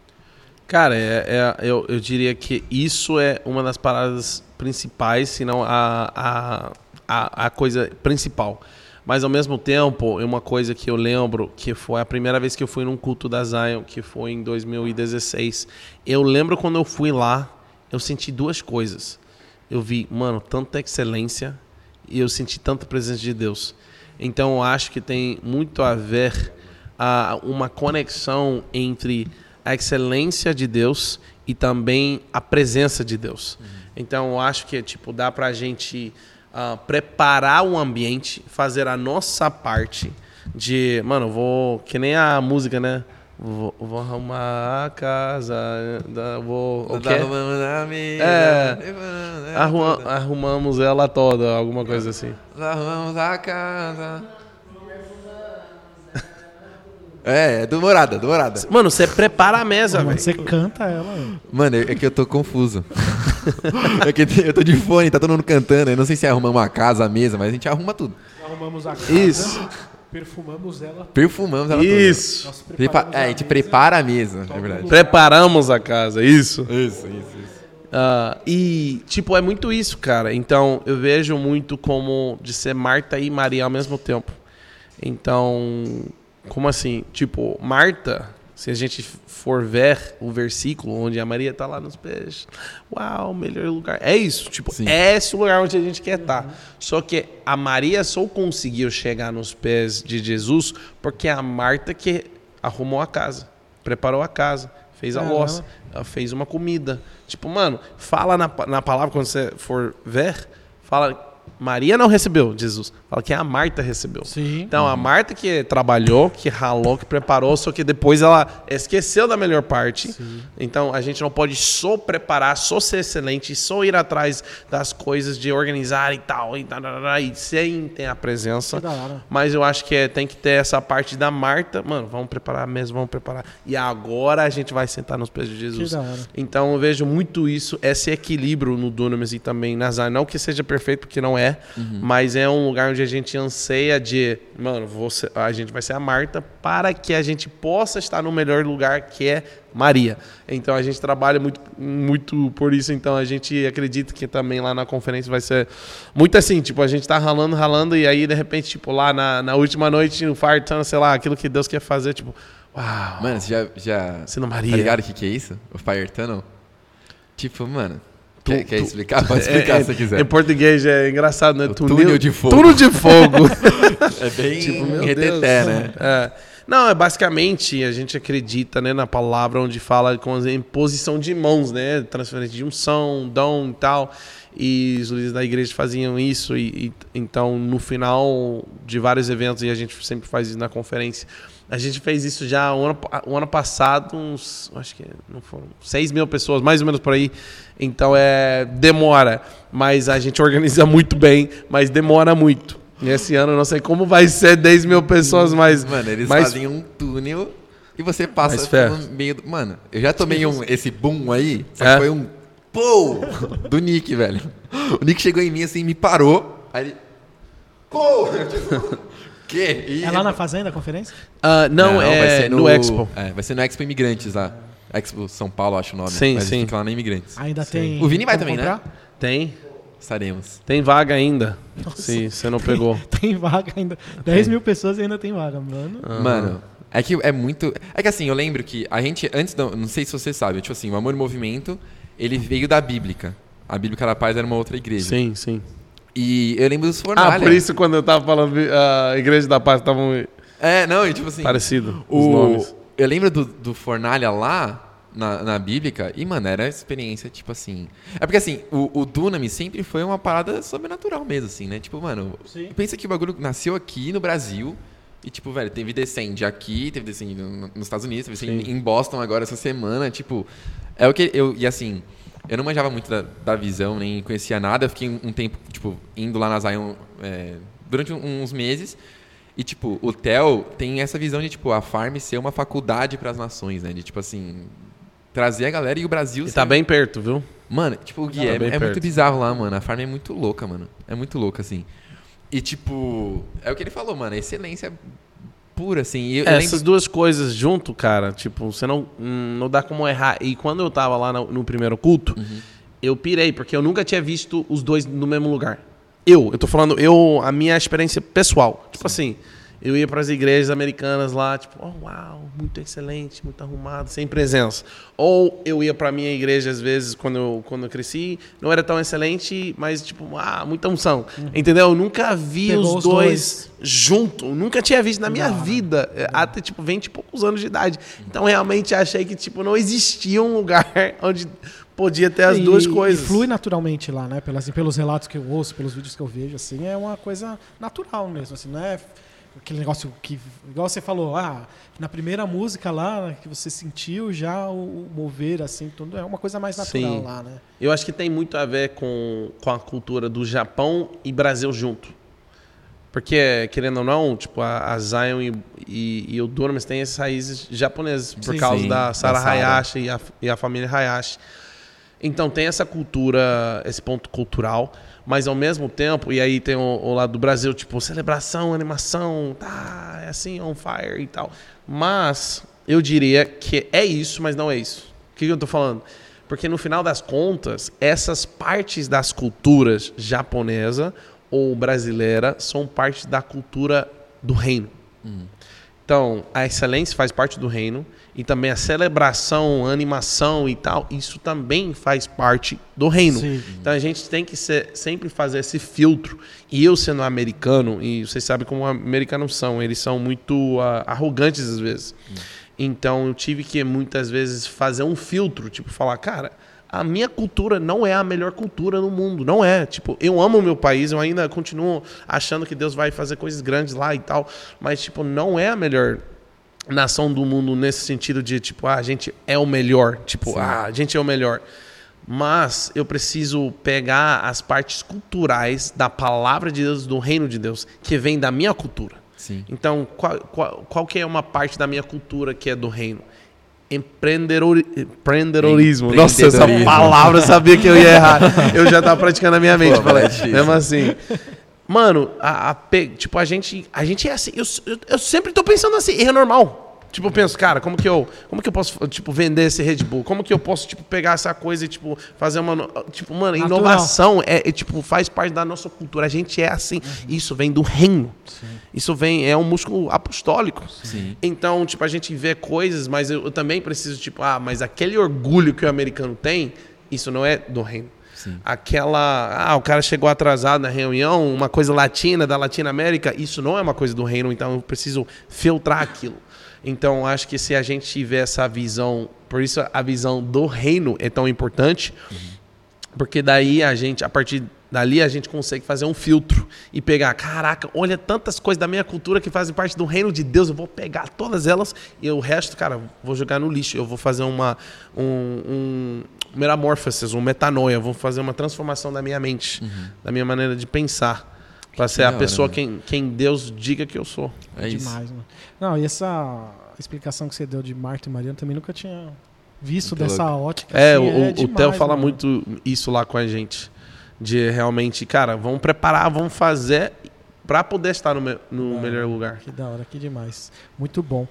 Cara, é, é- eu, eu diria que isso é uma das paradas principais, se não a, a, a, a coisa principal. Mas ao mesmo tempo, é uma coisa que eu lembro que foi a primeira vez que eu fui num culto da Zion, que foi em 2016. Eu lembro quando eu fui lá, eu senti duas coisas. Eu vi, mano, tanta excelência e eu senti tanta presença de Deus. Então eu acho que tem muito a ver ah, uma conexão entre a excelência de Deus e também a presença de Deus. Então eu acho que tipo dá pra gente ah, preparar o ambiente, fazer a nossa parte de, mano, vou que nem a música, né? Vou, vou arrumar a casa, vou o quê? A É. Arruma- arrumamos ela toda, alguma coisa assim. Arrumamos a casa. É, é do Morada, do Morada. Mano, você prepara a mesa, Mano, velho. você canta ela. Mano, é é que eu tô confuso. é que eu tô de fone, tá todo mundo cantando. Eu não sei se arrumamos a casa, a mesa, mas a gente arruma tudo. Arrumamos a casa, Isso. perfumamos ela. Perfumamos ela toda. Isso. Nós Prepa- é, a gente mesa. prepara a mesa, é verdade. Preparamos a casa, isso. Isso, isso, isso. Ah, e, tipo, é muito isso, cara. Então, eu vejo muito como de ser Marta e Maria ao mesmo tempo. Então, como assim? Tipo, Marta, se a gente for ver o versículo onde a Maria tá lá nos pés, uau, melhor lugar. É isso, tipo, Sim. é esse o lugar onde a gente quer estar. Só que a Maria só conseguiu chegar nos pés de Jesus porque a Marta que arrumou a casa, preparou a casa, fez a louça, ela fez uma comida. Tipo, mano, fala na, na palavra quando você for ver, fala Maria não recebeu Jesus. Fala que a Marta recebeu. Sim. Então, a Marta que trabalhou, que ralou, que preparou, só que depois ela esqueceu da melhor parte. Então, a gente não pode só preparar, só ser excelente, só ir atrás das coisas de organizar e tal, e, tarará, e sem ter a presença. Mas eu acho que é, tem que ter essa parte da Marta. Mano, vamos preparar mesmo, vamos preparar. E agora a gente vai sentar nos pés de Jesus. Então eu vejo muito isso, esse equilíbrio no Dunamis e também na Zion. Não que seja perfeito, porque não é, mas é um lugar onde a gente anseia de, mano, você, a gente vai ser a Marta para que a gente possa estar no melhor lugar que é Maria. Então a gente trabalha muito, muito por isso. Então a gente acredita que também lá na conferência vai ser muito assim, tipo, a gente tá ralando, ralando, e aí de repente, tipo, lá na, na última noite, no Fire Tunnel, sei lá, aquilo que Deus quer fazer, tipo, uau, Mano, você já. já sendo Maria. Tá ligado o que, que é isso? O Fire Tunnel? Tipo, mano. Tu- quer, quer explicar? Pode explicar É, se você quiser. Em português é engraçado, né? O túnel de fogo. Túnel de fogo. É bem tipo, meu reteté, Deus. né? É. Não, é basicamente a gente acredita né, na palavra onde fala com a imposição de mãos, né? Transferência de unção, dom e tal. E os líderes da igreja faziam isso. E, e- então, no final de vários eventos, e a gente sempre faz isso na conferência, a gente fez isso já o ano, ano passado, uns, acho que não foram, 6 mil pessoas, mais ou menos por aí. Então é demora, mas a gente organiza muito bem, mas demora muito. E esse ano eu não sei como vai ser 10 mil pessoas, mas. Mano, eles mas fazem um túnel e você passa no meio do... Mano, eu já tomei um, esse boom aí, só É? foi um pô do Nick, velho. O Nick chegou em mim assim, me parou, aí ele... Pô! Tipo, que? E- É lá na Fazenda a conferência? Ah, não, é no, Expo. É, vai ser no Expo Imigrantes lá. Expo São Paulo, acho o nome. Sim, mas sim. fica lá na Imigrantes. Ainda tem. O Vini vai como também, né? comprar? Tem. Estaremos. Tem vaga ainda. Se você não pegou. Tem vaga ainda. 10 mil pessoas e ainda tem vaga, mano. Mano, é que é muito. É que assim, eu lembro que a gente, antes da. Não sei se você sabe, tipo assim, o Amor em Movimento, ele veio da Bíblica. A Bíblica da Paz era uma outra igreja. Sim, sim. E eu lembro dos Ah, fornalha. por isso quando eu tava falando a Igreja da Paz estavam É, não, e tipo assim. parecidos os o, nomes. eu lembro do, do Fornalha lá, na, na Bíblica, e, mano, era experiência, tipo assim. É porque assim, o, o Dunamis sempre foi uma parada sobrenatural mesmo, assim, né? Tipo, mano, Sim. pensa que o bagulho nasceu aqui no Brasil. E, tipo, velho, teve Descend aqui, teve Descend no- nos Estados Unidos, teve Descend Sim. em Boston agora essa semana. Tipo, é o que eu. E assim, eu não manjava muito da, da visão, nem conhecia nada. Eu fiquei um, tempo, tipo, indo lá na Zion é, durante uns meses. E, tipo, o Theo tem essa visão de, tipo, a Farm ser uma faculdade para as nações, né? De, tipo assim, trazer a galera e o Brasil E ser- tá bem perto, viu? Mano, tipo, o Gui, Tá é, é muito bizarro lá, mano. A farm é muito louca, mano. É muito louca, assim. E, tipo, é o que ele falou, mano. Excelência pura, assim. Eu, eu É, lembro- essas duas coisas junto, cara, tipo, você não, não dá como errar. E quando eu tava lá no, no primeiro culto, Uhum. eu pirei, porque eu nunca tinha visto os dois no mesmo lugar. Eu, eu tô falando, eu, a minha experiência pessoal. Tipo assim, eu ia para as igrejas americanas lá, tipo, oh, uau, muito excelente, muito arrumado, sem presença. Ou eu ia para minha igreja, às vezes, quando eu, quando eu cresci, não era tão excelente, mas, tipo, ah, muita unção. Entendeu? Eu nunca vi Pegou os, os dois, junto. Nunca tinha visto na minha Da hora. vida, é, até, tipo, 20 e poucos anos de idade. Então, realmente, achei que, tipo, não existia um lugar onde podia ter as E- duas coisas. E flui naturalmente lá, né? Pelas, pelos relatos que eu ouço, pelos vídeos que eu vejo, assim, é uma coisa natural mesmo, assim, não é aquele negócio que, igual você falou, ah, na primeira música lá, que você sentiu já o, mover, assim, tudo, é uma coisa mais natural Sim. lá, né? Eu acho que tem muito a ver com, com a cultura do Japão e Brasil junto. Porque, querendo ou não, tipo, a, a Zion e, e, e o Durham têm essas raízes japonesas, por Sim, causa sim, da Sara Sarah. Hayashi e a, e a família Hayashi. Então tem essa cultura, esse ponto cultural, mas ao mesmo tempo, e aí tem o, o lado do Brasil, tipo, celebração, animação, tá, é assim, on fire e tal. Mas eu diria que é isso, mas não é isso. O que, que eu tô falando? Porque no final das contas, essas partes das culturas japonesa ou brasileira são parte da cultura do reino. Então, a excelência faz parte do reino e também a celebração, a animação e tal, isso também faz parte do reino. Sim. Então a gente tem que ser- sempre fazer esse filtro. E eu sendo americano, e vocês sabem como americanos são, eles são muito ah, arrogantes às vezes. Então eu tive que muitas vezes fazer um filtro, tipo falar, cara, a minha cultura não é a melhor cultura no mundo. Não é. Tipo, eu amo o meu país, eu ainda continuo achando que Deus vai fazer coisas grandes lá e tal. Mas, tipo, não é a melhor nação do mundo nesse sentido de, tipo, ah, a gente é o melhor. Tipo, Sim. ah, a gente é o melhor. Mas eu preciso pegar as partes culturais da palavra de Deus, do reino de Deus, que vem da minha cultura. Sim. Então, qual, qual, qual que é uma parte da minha cultura que é do reino? Empreendedor, empreendedorismo. Nossa, essa palavra eu sabia que eu ia errar. Eu já tava praticando na minha mente. Pô, falei, é mesmo assim. Mano, a, a tipo, a gente, a gente é assim. Eu, eu, eu sempre tô pensando assim, é normal. Tipo, eu penso, cara, como que eu, como que eu posso, tipo, vender esse Red Bull? Como que eu posso, tipo, pegar essa coisa e, tipo, fazer uma, tipo, mano, Natural. inovação é, é, tipo, faz parte da nossa cultura. A gente é assim. Isso vem do reino. Isso vem, é um músculo apostólico. Sim. Então, tipo, a gente vê coisas, mas eu, eu também preciso, tipo, ah, mas aquele orgulho que o americano tem, isso não é do reino. Sim. Aquela, ah, o cara chegou atrasado na reunião, uma coisa latina, da Latina América, isso não é uma coisa do reino, então eu preciso filtrar aquilo. Então, acho que se a gente tiver essa visão, por isso a visão do reino é tão importante, porque daí a gente, a partir dali, a gente consegue fazer um filtro e pegar, caraca, olha tantas coisas da minha cultura que fazem parte do reino de Deus, eu vou pegar todas elas e o resto, cara, vou jogar no lixo, eu vou fazer uma um, um metamorphosis, um metanoia, eu vou fazer uma transformação da minha mente, da minha maneira de pensar, para ser a hora, pessoa mano. quem, quem Deus diga que eu sou. É isso. Demais, mano. Não, e essa explicação que você deu de Marta e Mariana também nunca tinha visto Muito dessa ótica. É, assim, o, o demais, Theo fala mano. muito isso lá com a gente. De realmente, cara, vamos preparar, vamos fazer para poder estar no, me- no Ah. melhor lugar. Que da hora, que demais. Muito bom.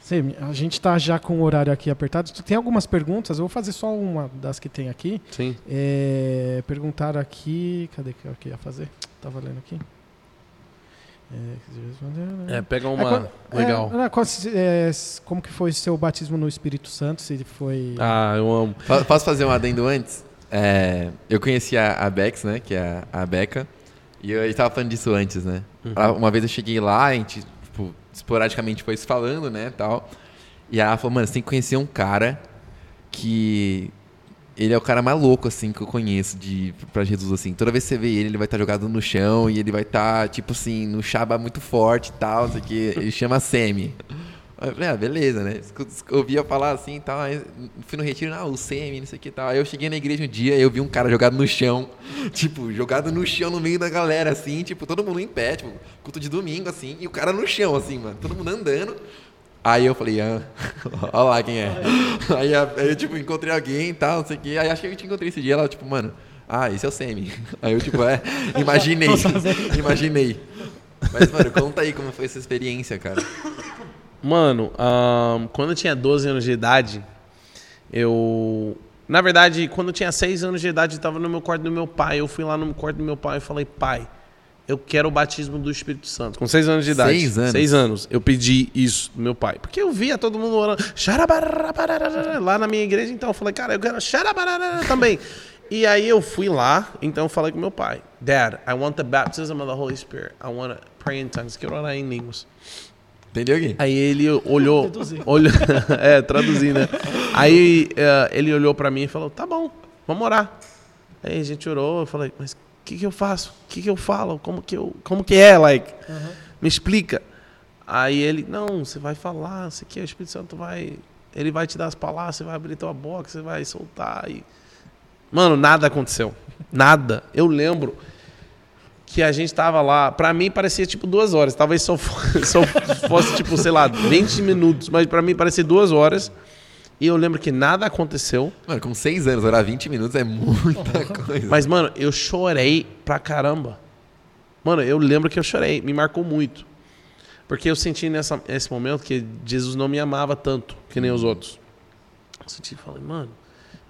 Sim, a gente tá já com o horário aqui apertado. Tem algumas perguntas, eu vou fazer só uma das que tem aqui. Sim. É, perguntaram aqui. Cadê que eu ia fazer? Tava lendo aqui. É, É, pega É, uma. quando- legal. é, é, como que foi seu batismo no Espírito Santo? Se ele foi. Ah, eu amo. Po- Posso fazer um adendo antes? É, eu conheci a, a Bex, né? Que é a, a Beca. E eu estava falando disso antes, né? Ela- Uma vez eu cheguei lá, a gente, tipo, esporadicamente foi se falando, né? Tal. E ela falou, mano, você tem que conhecer um cara que. Ele é o cara mais louco, assim, que eu conheço de, pra Jesus, assim. Toda vez que você vê ele, ele vai estar jogado no chão e ele vai estar, tipo assim, no chaba muito forte e tal, sei que. Ele chama Semi. Aí eu falei, ah, beleza, né? Ouvia falar assim e tal. Aí fui no retiro, ah, o Semi, não sei o que e tal. Aí eu cheguei na igreja um dia e eu vi um cara jogado no chão. Tipo, jogado no chão no meio da galera, assim, tipo, todo mundo em pé, tipo, culto de domingo, assim, e o cara no chão, assim, mano, todo mundo andando. Aí eu falei, ah, olha lá quem é. Aí eu, tipo, encontrei alguém e tal, não sei o que. Aí acho que eu te encontrei esse dia, ela, tipo, mano, ah, esse é o Semi. Aí eu, tipo, é, imaginei, imaginei. Mas, mano, conta aí como foi essa experiência, cara. Mano, ahn, quando eu tinha 12 anos de idade, eu. Na verdade, quando eu tinha 6 anos de idade, eu estava no meu quarto do meu pai. Eu fui lá no quarto do meu pai e falei, pai, eu quero o batismo do Espírito Santo. Com 6 anos de idade. Seis anos? 6 anos. Eu pedi isso do meu pai. Porque eu via todo mundo orando lá na minha igreja. Então eu falei, cara, eu quero também. E aí eu fui lá, então eu falei com meu pai, Dad, I want the baptism of the Holy Spirit. I want to pray in tongues. Quero orar em línguas. Entendeu, Gui? Aí ele olhou. Olhou é, traduzir, né? Aí eh, ele olhou pra mim e falou: tá bom, vamos orar. Aí a gente orou, eu falei, mas o que, que eu faço? O que, que eu falo? Como que, eu, como que é? Like, me explica. Aí ele, não, você vai falar, isso aqui, o Espírito Santo vai. Ele vai te dar as palavras, você vai abrir tua boca, você vai soltar. E... Mano, nada aconteceu. Nada. Eu lembro que a gente tava lá, pra mim parecia tipo duas horas. Talvez só fosse, só fosse tipo, sei lá, 20 minutos, mas pra mim parecia duas horas. E eu lembro que nada aconteceu. Mano, com seis anos, orar 20 minutos é muita coisa. Mas, mano, eu chorei pra caramba. Mano, eu lembro que eu chorei, me marcou muito. Porque eu senti nessa, nesse momento que Jesus não me amava tanto que nem os outros. Eu senti e falei, mano,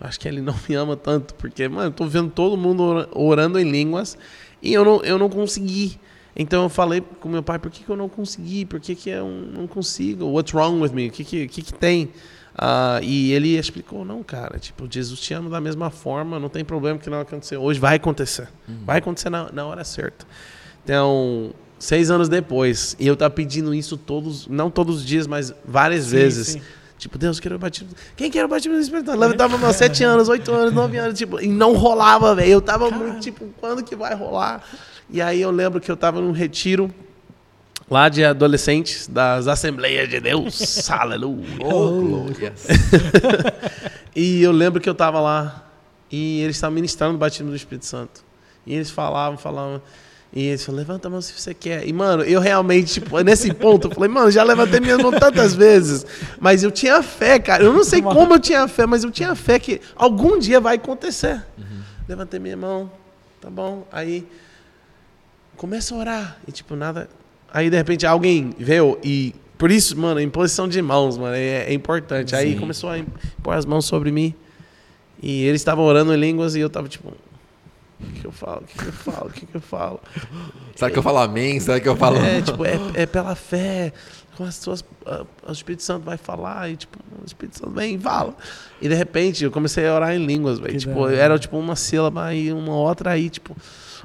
eu acho que ele não me ama tanto. Porque, mano, eu tô vendo todo mundo ora- orando em línguas e eu não, eu não consegui. Então eu falei com meu pai, por que, que eu não consegui? Por que, que eu não consigo? What's wrong with me? O que, que, que, que tem? Ah, e ele explicou, não, cara, tipo, Jesus te ama da mesma forma, não tem problema que não aconteceu. Hoje vai acontecer. Vai acontecer na, na hora certa. Então, seis anos depois, e eu tava pedindo isso todos, não todos os dias, mas várias Sim, vezes. sim. Tipo, Deus, quero o batismo. Quem quer o batismo do Espírito Santo? Levantava meus 7 anos, 8 anos, 9 anos, tipo, e não rolava, velho. Eu tava muito, tipo, quando que vai rolar? E aí eu lembro que eu tava num retiro lá de adolescentes das Assembleias de Deus. Aleluia. Oh, glórias. E eu lembro que eu tava lá e eles estavam ministrando o batismo do Espírito Santo. E eles falavam, falavam. E falaram, levanta a mão se você quer. E, mano, eu realmente, tipo, nesse ponto, eu falei, mano, já levantei minha mão tantas vezes. Mas eu tinha fé, cara. Eu não sei como eu tinha fé, mas eu tinha fé que algum dia vai acontecer. Levantei minha mão, tá bom. Aí, começa a orar. E, tipo, nada. Aí, de repente, alguém veio e. Por isso, mano, imposição de mãos, mano, é, é importante. Aí Sim. começou a pôr as mãos sobre mim. E eles estavam orando em línguas e eu tava tipo. O que, que eu falo? O que, que eu falo? O que, que eu falo? Será que eu falo amém? Será que eu falo. É, tipo, é, é pela fé. Com as suas, o Espírito Santo vai falar e, tipo, o Espírito Santo vem e fala. E de repente eu comecei a orar em línguas, velho. Tipo, era tipo uma sílaba aí, uma outra aí, tipo.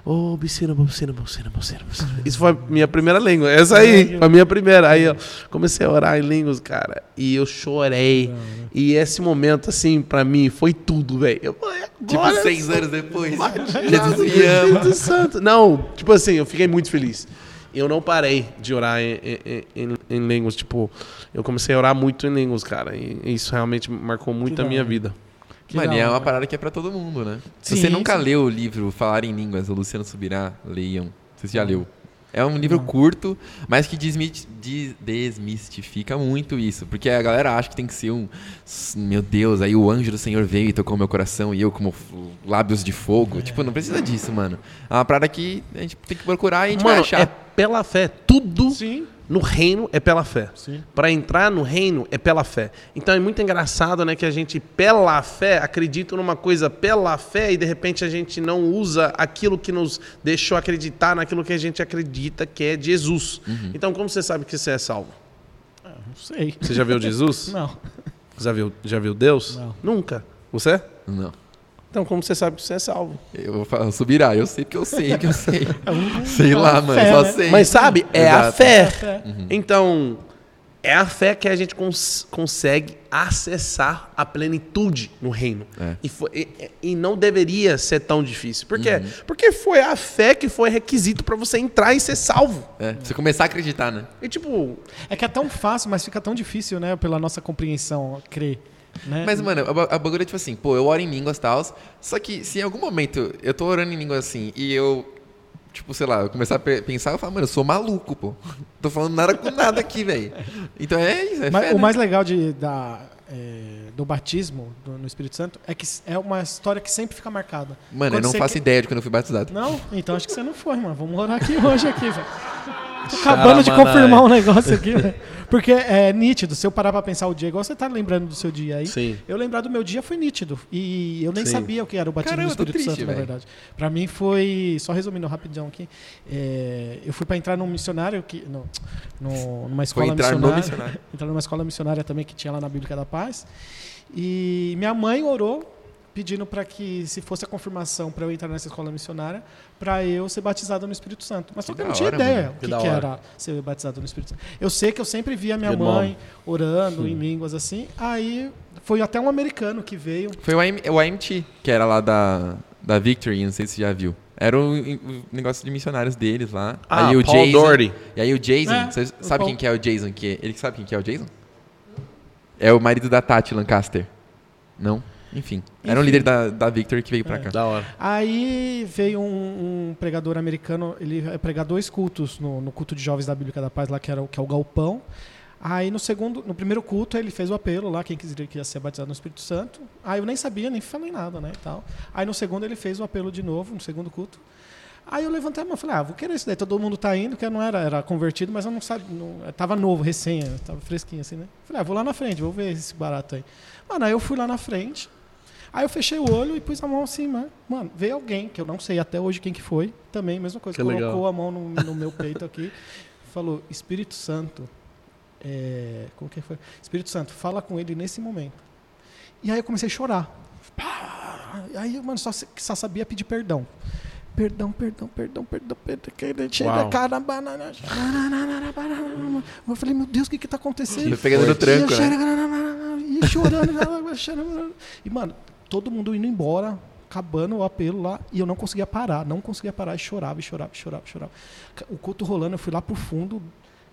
Ô, bicina, bicina, bicina, bicina, bicina. Isso foi a minha primeira língua. Essa aí, foi a minha primeira. Aí eu comecei a orar em línguas, cara. E eu chorei. E esse momento, assim, pra mim, foi tudo, velho. Eu falei, Tipo, agora seis anos depois. Jesus Jesus me ama. Espírito Santo. Não, tipo assim, eu fiquei muito feliz. Eu não parei de orar em, em, em, em línguas. Tipo, eu comecei a orar muito em línguas, cara. E isso realmente marcou muito Que a minha vida. Que Mano, e é uma parada que é pra todo mundo, né? Se Sim, você nunca sim. leu o livro Falar em Línguas, do Luciano Subirá, leiam. Você já leu. É um livro Não. curto, mas que desmistifica muito isso. Porque a galera acha que tem que ser um. Meu Deus, aí o anjo do Senhor veio e tocou meu coração e eu como lábios de fogo. Tipo, não precisa disso, mano. É uma parada que a gente tem que procurar e a gente vai Mano, achar. é pela fé. Tudo Sim, no reino é pela fé. sim. Para entrar no reino é pela fé. Então é muito engraçado, né, que a gente pela fé acredita numa coisa pela fé e de repente a gente não usa aquilo que nos deixou acreditar naquilo que a gente acredita que é Jesus. Uhum. Então como você sabe que você é salvo? Não sei. Você já viu Jesus? Não. Já viu, já viu Deus? Não. Nunca. Você? Não. Então como você sabe que você é salvo? Eu vou falar, subirá, eu sei porque eu sei que eu sei. É sei é lá, mano, fé, só né? sei. Mas sabe, é a Exato. fé. É a fé. Então, é a fé que a gente cons- consegue acessar a plenitude no reino. É. E, foi- e- e não deveria ser tão difícil. Por quê? Porque foi a fé que foi requisito para você entrar e ser salvo. É, você começar a acreditar, né? E tipo, É que é tão fácil, mas fica tão difícil, né? Pela nossa compreensão, crer. Né? Mas, mano, a, a bagulho é tipo assim, pô, eu oro em línguas e tal. Só que se em algum momento eu tô orando em línguas assim e eu, tipo, sei lá, eu começar a pe- pensar, eu falo, mano, eu sou maluco, pô. Tô falando nada com nada aqui, velho. Então é isso, é Mas o né? mais legal de, da, é, do batismo do- no Espírito Santo é que é uma história que sempre fica marcada. Mano, eu Quando não você faço que- ideia de quando eu fui batizado. Não? Então acho que você não foi, mano. Vamos orar aqui hoje, aqui, velho. Tô acabando de confirmar um negócio aqui, velho. Porque é nítido. Se eu parar pra pensar o dia, igual você tá lembrando do seu dia aí, sim. eu lembrar do meu dia foi nítido. E eu nem Sim. sabia o que era o batismo Caramba, do Espírito triste, Santo, na velho. verdade. Pra mim foi. Só resumindo rapidão aqui. é, eu fui pra entrar num missionário, que, no, no- numa Foi escola entrar no missionária. missionário. entrar numa escola missionária também que tinha lá na Bíblica da Paz. E minha mãe orou pedindo para que se fosse a confirmação para eu entrar nessa escola missionária, para eu ser batizado no Espírito Santo. Mas só Que que eu não tinha hora, ideia o Que que, que era ser batizado no Espírito Santo. Eu sei que eu sempre via minha mãe orando em línguas assim. Aí foi até um americano que veio. Foi o, AM, o AMT, que era lá da, da Victory, não sei se você já viu. Era o, o negócio de missionários deles lá. Ah, aí o Paul Jason, Doherty. E aí o Jason, É, você sabe quem que é o Jason? Que ele sabe quem que é o Jason? É o marido da Tati Lancaster. Não? Enfim. Era um Enfim. líder da, da Victory que veio pra É. cá. Da hora. Aí veio um, um pregador americano, ele prega dois cultos no, no culto de jovens da Bíblica da Paz lá, que, era o, que é o Galpão. Aí no segundo, no primeiro culto ele fez o apelo lá, quem quiser que ia ser batizado no Espírito Santo. Aí eu nem sabia, nem falei nada, né, e tal. Aí no segundo ele fez o apelo de novo, no segundo culto. Aí eu levantei a mão e falei, ah, vou querer isso daí, todo mundo tá indo, que eu não era, era convertido, mas eu não sabia, não, tava novo, recém, tava fresquinho assim, né. Falei, ah, vou lá na frente, vou ver esse barato aí. Mano, aí eu fui lá na frente, Aí eu fechei o olho e pus a mão assim, mano. Mano, veio alguém, que eu não sei até hoje quem que foi. Também, mesma coisa. Que colocou legal. a mão no, no meu peito aqui. Falou, Espírito Santo. é, como que foi? Espírito Santo, fala com ele nesse momento. E aí eu comecei a chorar. Aí, mano, só, só sabia pedir perdão. Perdão, perdão, perdão, perdão, perdão. que chega, Uau. caramba, na- na- Eu falei, meu Deus, o que que tá acontecendo? Pegando no tranco, E né? e chorando, chorando. E, mano, todo mundo indo embora, acabando o apelo lá, e eu não conseguia parar, não conseguia parar, e chorava, e chorava, e chorava, e chorava. O culto rolando, eu fui lá pro fundo,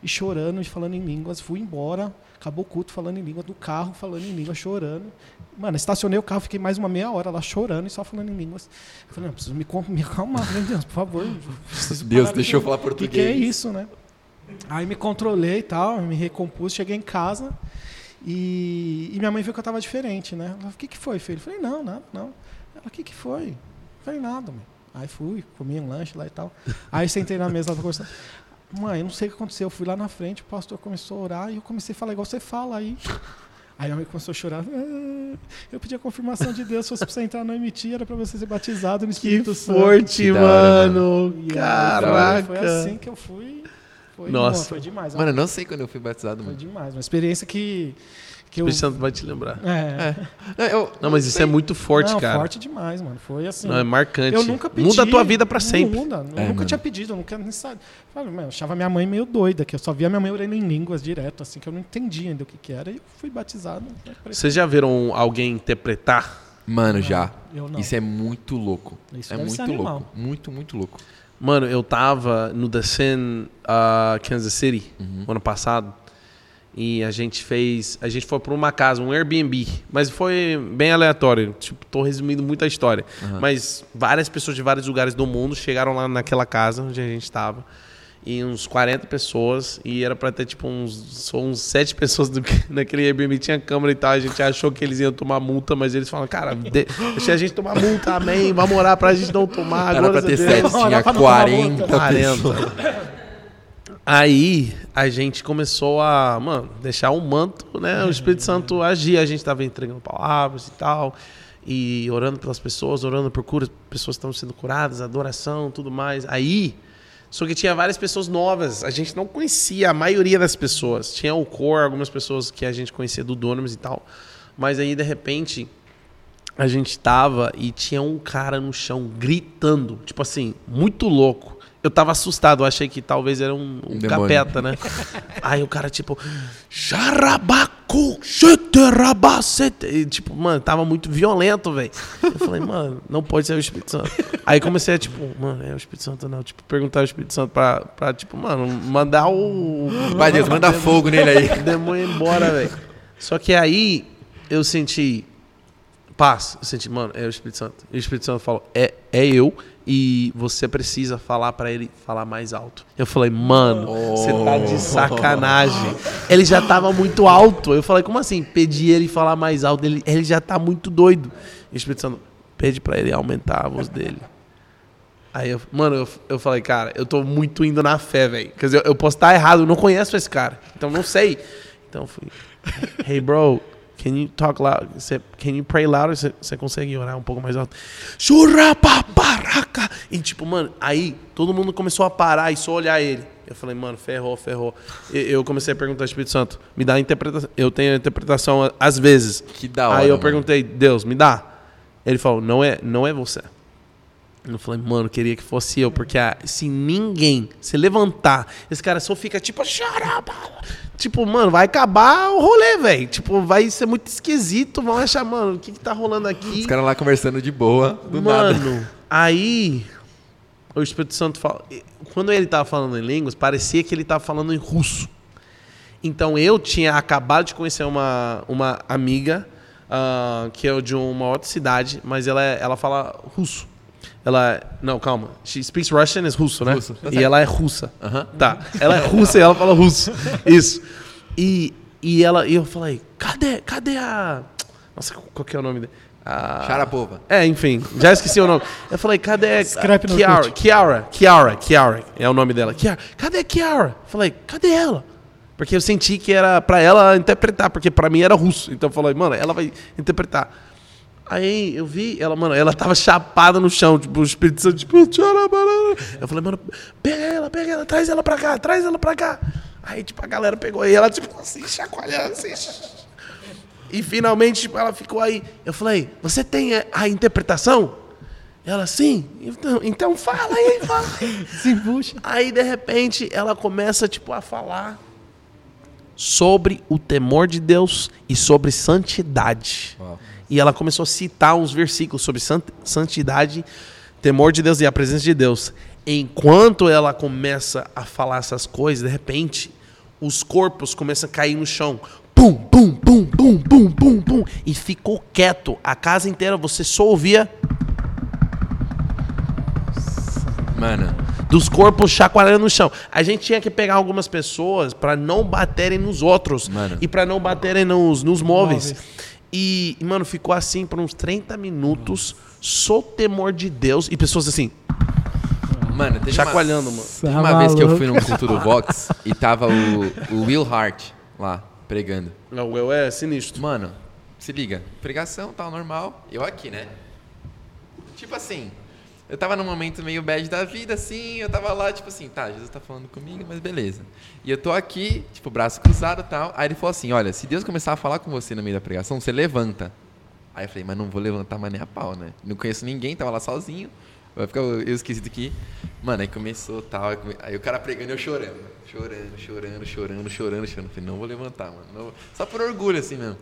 e chorando, e falando em línguas, fui embora, acabou o culto falando em línguas, do carro falando em línguas, chorando. Mano, estacionei o carro, fiquei mais uma meia hora lá chorando e só falando em línguas. Eu falei, não, preciso me, me acalmar, falei, Deus, por favor. Deus, deixa eu falar que, português. que é isso, né? Aí me controlei e tal, me recompus, cheguei em casa e, e minha mãe viu que eu tava diferente, né? Ela falou, o que, que foi, filho? Eu falei, não, nada, não. Ela, o que, que foi? Eu falei, nada, mãe. Aí fui, comi um lanche lá e tal. Aí sentei na mesa lá pra conversar. Mãe, eu não sei o que aconteceu. Eu fui lá na frente, o pastor começou a orar e eu comecei a falar igual você fala aí. Aí a mãe começou a chorar. "Ah, eu pedi a confirmação de Deus, se fosse pra você entrar no MT, era pra você ser batizado no Que Espírito Santo. forte, Que mano. Aí Caraca. Foi, foi assim que eu fui. Foi, Nossa. bom, foi demais. Mano, eu não sei quando eu fui batizado, foi mano. demais. Uma experiência que, que O eu. Santo vai te lembrar. É, Não, eu- Não, mas isso é muito forte, não, cara. forte demais, mano. Foi assim. Não, é marcante. Eu nunca pedi. Muda a tua vida pra sempre. Muda. Eu É, nunca mano. tinha pedido, eu nunca nem sabe. Eu achava minha mãe meio doida, que eu só via minha mãe orando em línguas direto, assim, que eu não entendia ainda o que, que era. E eu fui batizado. né, Vocês já viram alguém interpretar? Mano, já. Eu não. Isso é muito louco. Isso é deve muito louco. Muito, muito louco. Mano, eu tava no The Sin, uh, Kansas City, Uhum. ano passado. E a gente fez. A gente foi pra uma casa, um Airbnb. Mas foi bem aleatório. Tipo, tô resumindo muito a história. Aham. Mas várias pessoas de vários lugares do mundo chegaram lá naquela casa onde a gente tava. E uns 40 pessoas. E era pra ter, tipo, uns, uns 7 pessoas do, naquele Airbnb. Tinha câmera e tal. A gente achou que eles iam tomar multa, mas eles falaram, cara, de, deixa a gente tomar multa, amém. Vamos orar pra gente não tomar. Era pra ter Deus. sete, Não, tinha era pra não tomar 40 multa. 40. pessoas. Aí a gente começou a, mano, deixar o manto, né? O Espírito Santo agir. A gente tava entregando palavras e tal. E orando pelas pessoas, orando por curas, pessoas estão sendo curadas, adoração, tudo mais. Aí, só que tinha várias pessoas novas. A gente não conhecia a maioria das pessoas. Tinha o core, algumas pessoas que a gente conhecia do Dunamis e tal. Mas aí, de repente, a gente tava e tinha um cara no chão gritando, tipo assim, muito louco. Eu tava assustado, eu achei que talvez era um, um demônio. capeta, né? Aí o cara, tipo, Xarabacu, xeterabacete. E, tipo, mano, tava muito violento, velho. Eu falei, mano, não pode ser o Espírito Santo. Aí comecei a, tipo, mano, é o Espírito Santo, não. Tipo, perguntar ao Espírito Santo pra, pra tipo, mano, mandar o. Vai, Deus, manda fogo nele aí. O demônio embora, velho. Só que aí eu senti paz. Eu senti, mano, é o Espírito Santo. E o Espírito Santo falou, é, é eu e você precisa falar pra ele falar mais alto. Eu falei, mano, você tá de sacanagem. Ele já tava muito alto. Eu falei, como assim? Pedi ele falar mais alto. Ele, ele já tá muito doido. E o Espírito Santo, pede pra ele aumentar a voz dele. Aí eu, mano, eu, eu falei, cara, eu tô muito indo na fé, velho. Quer dizer, eu posso estar errado, eu não conheço esse cara. Então não sei. Então eu fui. Hey, bro, can you talk loud? Você, can you pray louder? Você, você consegue orar um pouco mais alto? Churapaparaca! E tipo, mano, aí todo mundo começou a parar e só olhar ele. Eu falei, mano, ferrou, ferrou. E- Eu comecei a perguntar ao Espírito Santo, me dá a interpretação. Eu tenho a interpretação às vezes. Que da hora. Aí eu mano. perguntei, Deus, me dá. Ele falou, não é, não é você. Eu falei, mano, queria que fosse eu, porque ah, se ninguém se levantar, esse cara só fica tipo, "Xaraba". Tipo, mano, vai acabar o rolê, velho. Tipo, vai ser muito esquisito, vão achar, mano, o que que tá rolando aqui? Os caras lá conversando de boa, do nada. Mano, aí o Espírito Santo fala. Quando ele tava falando em línguas, parecia que ele tava falando em russo. Então eu tinha acabado de conhecer uma, uma amiga ah, que é de uma outra cidade, mas ela, é- ela fala russo. Ela. Não, calma. She speaks Russian is russo, né? Russo, tá e ela é russa. Aham. Tá. Ela é russa e ela fala russo. Isso. E, e ela. E eu falei, cadê? Cadê a. Nossa, qual que é o nome dele? A- Sharapova. é, enfim, já esqueci o nome. Eu falei, cadê Scrap no Kiara? Kiara, Kiara, Kiara é o nome dela. Kiara, cadê Kiara? Eu falei, cadê ela? Porque eu senti que era pra ela interpretar, porque pra mim era russo. Então eu falei, mano, ela vai interpretar. Aí eu vi, ela, mano, ela tava chapada no chão, tipo, o Espírito Santo, tipo, eu falei, mano, pega ela, pega ela, traz ela pra cá, traz ela pra cá. Aí, tipo, a galera pegou e ela, tipo, assim, chacoalhando, assim, e finalmente tipo, ela ficou aí. Eu falei, você tem a, interpretação? Ela, sim. Então, então fala aí, fala aí. Se puxa. Aí, de repente, ela começa, tipo, a falar. sobre o temor de Deus e sobre santidade. Uau. E ela começou a citar uns versículos sobre sant- santidade, temor de Deus e a presença de Deus. Enquanto ela começa a falar essas coisas, de repente, os corpos começam a cair no chão. Pum, pum, pum, pum, pum, pum, pum. E ficou quieto. A casa inteira você só ouvia Mano, dos corpos chacoalhando no chão. A gente tinha que pegar algumas pessoas para não baterem nos outros Mano. e para não baterem nos, nos móveis. Móveis. E, mano, ficou assim por uns 30 minutos, só temor de Deus e pessoas assim, mano, teve chacoalhando, uma, mano. teve Tá uma vez que eu maluco. fui num culto do Vox e tava o, o Will Hart lá, pregando. Não, o eu é sinistro. Mano, se liga, pregação, tal, normal. Eu aqui, né? Tipo assim, eu tava num momento meio bad da vida, assim, eu tava lá, tipo assim, tá, Jesus tá falando comigo, mas beleza. E eu tô aqui, tipo, braço cruzado e tal. Aí ele falou assim: olha, se Deus começar a falar com você no meio da pregação, você levanta. Aí eu falei, mas não vou levantar mais nem a pau, né? Não conheço ninguém, tava lá sozinho. Vai ficar eu esquisito aqui. Mano, aí começou tal. aí o cara pregando e eu chorando. Chorando, chorando, chorando, chorando, chorando. Falei, não vou levantar, mano. vou- Só por orgulho, assim mesmo.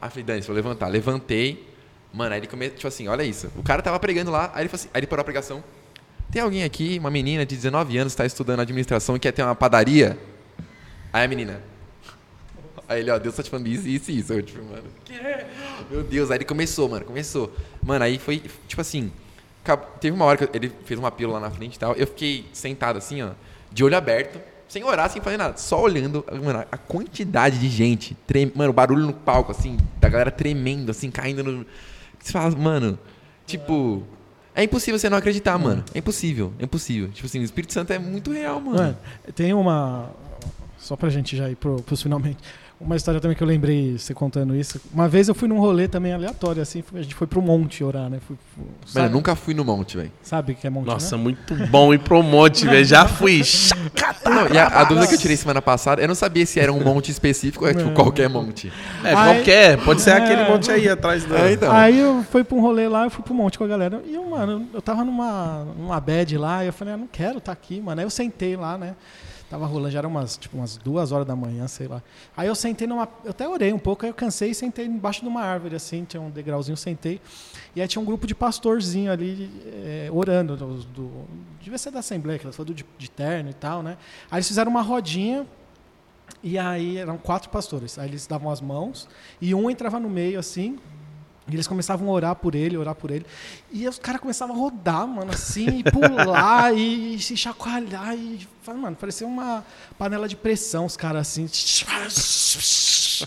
Aí eu falei, Dani, vou levantar. Levantei. Mano, aí ele começou, tipo assim, olha isso. O cara tava pregando lá, aí ele, assim, aí ele parou a pregação. Tem alguém aqui, uma menina de 19 anos, está estudando administração e quer ter uma padaria? Aí a menina. Aí ele, ó, Deus tá te falando isso, isso isso. Eu, tipo, mano, que? Meu Deus. Aí ele começou, mano, começou. Mano, aí foi, tipo assim, teve uma hora que ele fez uma pílula lá na frente e tal. Eu fiquei sentado assim, ó, de olho aberto, sem orar, sem fazer nada, só olhando, mano, a quantidade de gente, trem, mano, o barulho no palco, assim, da galera tremendo, assim, caindo no. Você fala, mano, tipo. É impossível você não acreditar, mano. É impossível, é impossível. Tipo assim, o Espírito Santo é muito real, mano. Mano, tem uma. Só pra gente já ir pro, pros finalmente. Uma história também que eu lembrei você contando isso. Uma vez eu fui num rolê também aleatório, assim. A gente foi pro monte orar, né? Fui, fui- Mano, eu nunca fui no monte, velho. sabe que é monte? Nossa, né? muito bom ir pro monte, velho. Já fui. Não, e a, a dúvida que eu tirei semana passada, eu não sabia se era um monte específico ou é tipo Não. qualquer monte. É, Aí- qualquer. Pode ser É. aquele monte aí atrás da. É, então. Aí eu fui pra um rolê lá, eu fui pro monte com a galera. E eu, mano, eu tava numa, numa bad lá, e eu falei, ah, não quero estar aqui, mano. Aí eu sentei lá, né? Tava rolando, já era umas, tipo, umas duas horas da manhã, sei lá. Aí eu sentei numa. Eu até orei um pouco, aí eu cansei e sentei embaixo de uma árvore, assim, tinha um degrauzinho, sentei. E aí tinha um grupo de pastorzinho ali eh, orando. Do, do, devia ser da Assembleia, que elas foram de, de terno e tal, né? Aí eles fizeram uma rodinha. E aí eram quatro pastores. Aí eles davam as mãos e um entrava no meio assim. E eles começavam a orar por ele, orar por ele. E os caras começavam a rodar, mano, assim, e pular e, se chacoalhar. E, mano, parecia uma panela de pressão, os caras assim.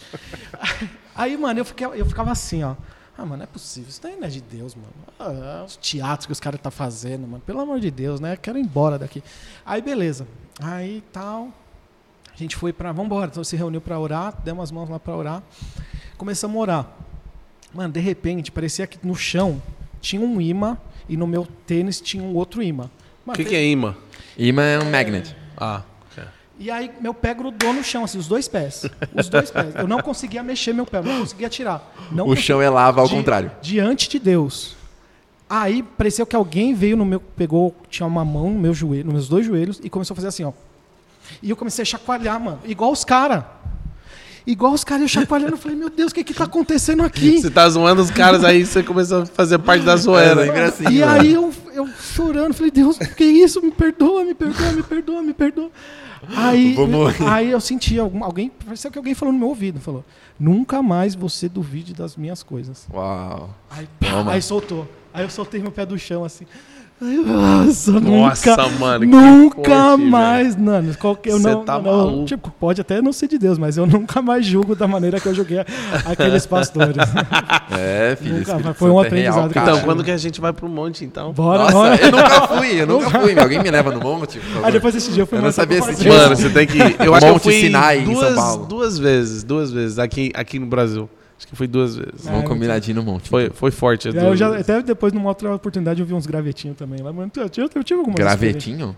Aí, mano, eu, fiquei, eu ficava assim, ó. Ah, mano, não é possível. Isso daí não é de Deus, mano. Ah, os teatros que os caras tá fazendo, mano. Pelo amor de Deus, né? Quero ir embora daqui. Aí, beleza. Aí, tal. A gente foi pra. Vambora. Então se reuniu pra orar, demos as mãos lá pra orar. Começamos a orar. Mano, de repente, parecia que no chão tinha um imã e no meu tênis tinha um outro imã. O que, que é imã? Imã é um magnet. Ah. E aí meu pé grudou no chão, assim, os dois pés. Os dois pés. Eu não conseguia mexer meu pé, eu não conseguia tirar. Não O chão é lava ao Di- contrário. Diante de Deus. Aí pareceu que alguém veio no meu. Pegou, tinha uma mão no meu joelho, nos meus dois joelhos, e começou a fazer assim, ó. E eu comecei a chacoalhar, mano. Igual os caras. Igual os caras, eu chacoalhando, eu falei, meu Deus, o que que tá acontecendo aqui? Você tá zoando os caras aí, você começou a fazer parte da zoeira. É, lembra assim, e mano. aí eu, eu chorando, falei, Deus, que isso? Me perdoa, me perdoa, me perdoa, me perdoa. Aí, Vou morrer. aí eu senti algum, alguém, pareceu que alguém falou no meu ouvido, falou, nunca mais você duvide das minhas coisas. Uau. Aí, pá, aí soltou. Aí eu soltei meu pé do chão assim. Nossa, Nossa, nunca, mano, que nunca corte, mais, mano. Qualquer, eu Cê não, tá eu não- maluco. tipo, pode até não ser de Deus, mas eu nunca mais julgo da maneira que eu julguei aqueles pastores. É, filho. Nunca, mas foi um é real, aprendizado que eu cara. Então, quando que a gente vai pro monte, então? Bora, Nossa, bora. eu nunca fui, eu nunca fui. Alguém me leva no monte? Aí depois desse dia eu fui Eu não sabia esse dia. Mano, você tem que. Eu acho que eu Monte fui Sinai, em São duas, Paulo. duas vezes, duas vezes, aqui, aqui no Brasil. Acho que foi duas vezes. Vamos É, combinar de ir no monte. Foi, foi forte. as eu já, até depois, numa outra oportunidade, eu vi uns gravetinhos também lá. Mano, eu, tive- eu tive algumas Gravetinho?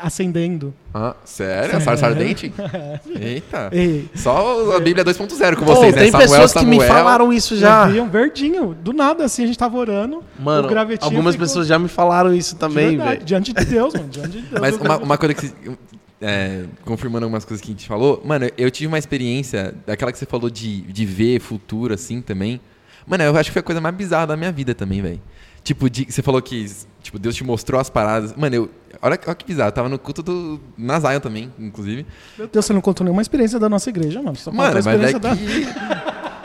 Acendendo. Ah, sério? Sarsa ardente? Eita. Ei, Só a Bíblia 2.0 com vocês, né? tem Samuel, pessoas que me Samuel. falaram isso já. já. vi um verdinho. Do nada, assim, a gente tava orando. Mano, o gravetinho algumas ficou- pessoas já me falaram isso também, velho. Diante de Deus, mano. Diante de Deus. Mas uma, uma coisa que é, confirmando algumas coisas que a gente falou, mano, eu tive uma experiência, daquela que você falou de, de ver futuro, assim, também. Mano, eu acho que foi a coisa mais bizarra da minha vida também, velho. Tipo, de, você falou que, tipo, Deus te mostrou as paradas. Mano, eu. Olha, olha que bizarro, eu tava no culto do. Na Zion também, inclusive. Meu Deus, você não contou nenhuma experiência da nossa igreja, mano. Só Mano, a mas experiência daqui.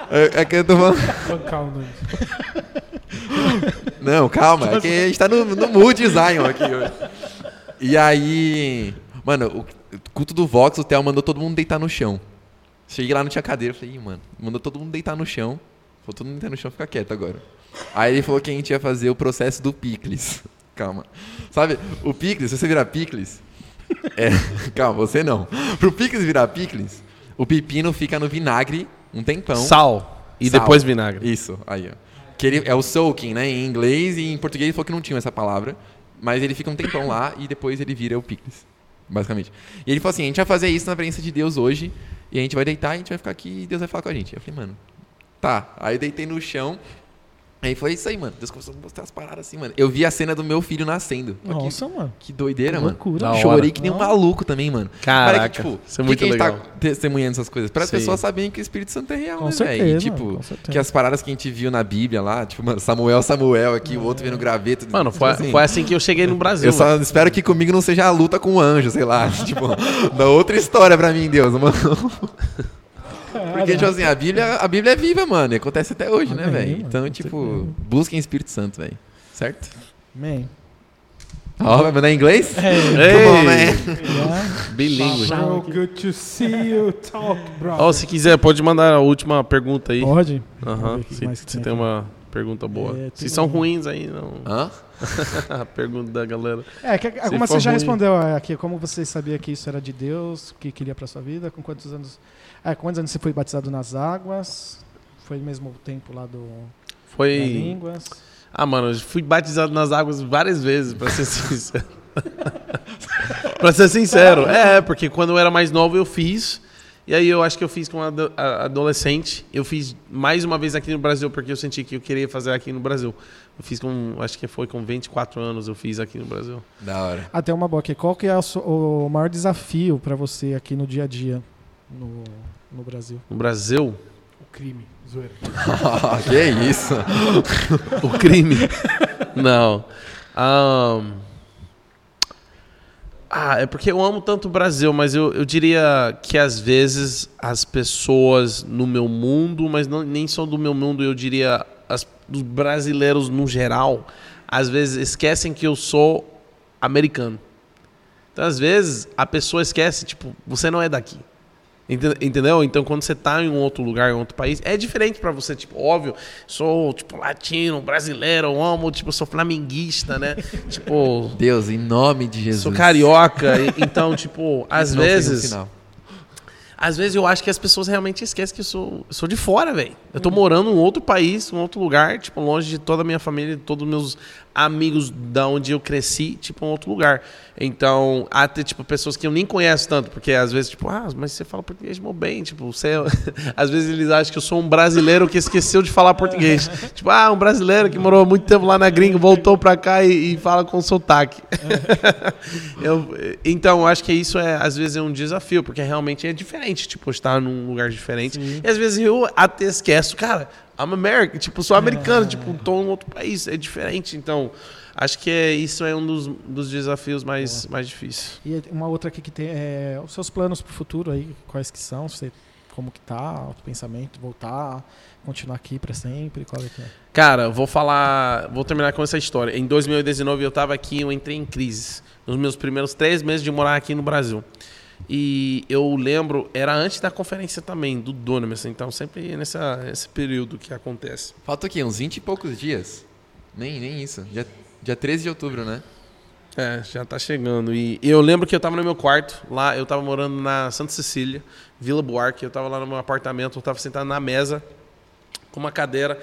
É, é que eu tô falando. Nome. Não, calma, é que a gente tá no, no mood Zion aqui hoje. E aí. Mano, o culto do Vox, o Theo mandou todo mundo deitar no chão. Cheguei lá, não tinha cadeira. Falei, Ih, mano, mandou todo mundo deitar no chão. Falou, todo mundo deitar no chão, fica quieto agora. Aí ele falou que a gente ia fazer o processo do picles. Calma. Sabe, o picles, se você virar picles. É, calma, você não. Pro picles virar picles, o pepino fica no vinagre um tempão. Sal. E Sal. depois vinagre. Isso, aí, ó. Que ele, é o soaking, né? Em inglês e em português ele falou que não tinha essa palavra. Mas ele fica um tempão lá e depois ele vira o picles. Basicamente. E ele falou assim: a gente vai fazer isso na presença de Deus hoje. E a gente vai deitar, a gente vai ficar aqui e Deus vai falar com a gente. Eu falei, mano, tá. Aí eu deitei no chão. Aí foi isso aí, mano. Deus começou a mostrar as paradas assim, mano. Eu vi a cena do meu filho nascendo. Olha que- Nossa, mano. Que doideira, Que mano. loucura. Da. Chorei que nem um maluco também, mano. Caraca, Para que, tipo, isso é por muito que que a gente legal. tá testemunhando essas coisas? Para as pessoas saberem que o Espírito Santo é real, Com né, velho? E, Tipo, com certeza. que as paradas que a gente viu na Bíblia lá, tipo, mano, Samuel, Samuel aqui, o outro vendo graveto. Mano, tipo foi, assim, foi assim que eu cheguei no Brasil. Eu só mano. espero que comigo não seja a luta com o anjo, sei lá. tipo, dá outra história pra mim, Deus, mano. Porque, tipo assim, a Bíblia, a Bíblia é viva, mano. E acontece até hoje, né, Amém, velho? mano, Então, tipo, certeza. busquem Espírito Santo, velho. Certo? Man. Ó, vai mandar em inglês? Ei, bom, né? Yeah. bilíngue. Bro, good to see you talk, bro. Ó, se quiser, pode mandar a última pergunta aí. Pode? Aham, o que Se, se tem tem uma pergunta boa. É, se são um- ruins aí, não. Hã? a pergunta da galera. É, que algumas for você já ruim. respondeu aqui. Como você sabia que isso era de Deus, que queria pra sua vida? Com quantos anos? É, com quantos anos você foi batizado nas águas? Foi mesmo o tempo lá do das Foi. línguas? Ah, mano, eu fui batizado nas águas várias vezes, pra ser sincero. pra ser sincero. É, porque quando eu era mais novo eu fiz. E aí eu acho que eu fiz com adolescente. Eu fiz mais uma vez aqui no Brasil, porque eu senti que eu queria fazer aqui no Brasil. Eu fiz com, acho que foi com 24 anos eu fiz aqui no Brasil. Da hora. Até uma boa aqui. Qual que é o, maior desafio pra você aqui no dia a dia no, no Brasil? No Brasil, O crime, zoeira. que isso? o crime. Não. Ahn, Ah, é porque eu amo tanto o Brasil, mas eu, eu diria que às vezes as pessoas no meu mundo, mas não, nem só do meu mundo, eu diria as, os brasileiros no geral, às vezes esquecem que eu sou americano. Então, às vezes, a pessoa esquece, tipo, você não é daqui. Ente- Entendeu? Então, quando você tá em um outro lugar, em outro país, é diferente pra você. Tipo, óbvio, sou, tipo, latino, brasileiro, amo, tipo, sou flamenguista, né? tipo, Deus, em nome de Jesus. sou carioca. então, tipo, às Não vezes... Às vezes eu acho que as pessoas realmente esquecem que eu sou, eu sou de fora, velho. Eu tô morando em outro país, em outro lugar, tipo, longe de toda a minha família, de todos os meus amigos da onde eu cresci, tipo, em outro lugar. Então, até, tipo, pessoas que eu nem conheço tanto, porque às vezes, tipo, ah, mas você fala português mó bem, tipo, você... é- às vezes eles acham que eu sou um brasileiro que esqueceu de falar português. tipo, ah, um brasileiro que morou muito tempo lá na gringa, voltou pra cá e, e fala com sotaque. Eu- então, eu acho que isso é, às vezes, é um desafio, porque realmente é diferente, tipo, estar num lugar diferente. E às vezes eu até esqueço, cara, I'm American, tipo, sou americano, tipo, tô em outro país, é diferente. Então, acho que é, isso é um dos, dos desafios mais, mais difíceis. E uma outra aqui que tem é os seus planos pro futuro aí, quais que são? Você, como que tá, o pensamento, voltar, continuar aqui pra sempre, qual é que é? Cara, vou falar, vou terminar com essa história. Em 2019 eu tava aqui, eu entrei em crise. Nos meus primeiros três meses de morar aqui no Brasil. E eu lembro, era antes da conferência também, do Dunamis, então sempre nessa, nesse período que acontece. Falta o quê? Uns 20 e poucos dias? Nem, nem isso. Dia, dia 13 de outubro, né? É, já tá chegando. E eu lembro que eu tava no meu quarto, lá, eu tava morando na Santa Cecília, Vila Buarque, eu tava lá no meu apartamento, eu tava sentado na mesa, com uma cadeira.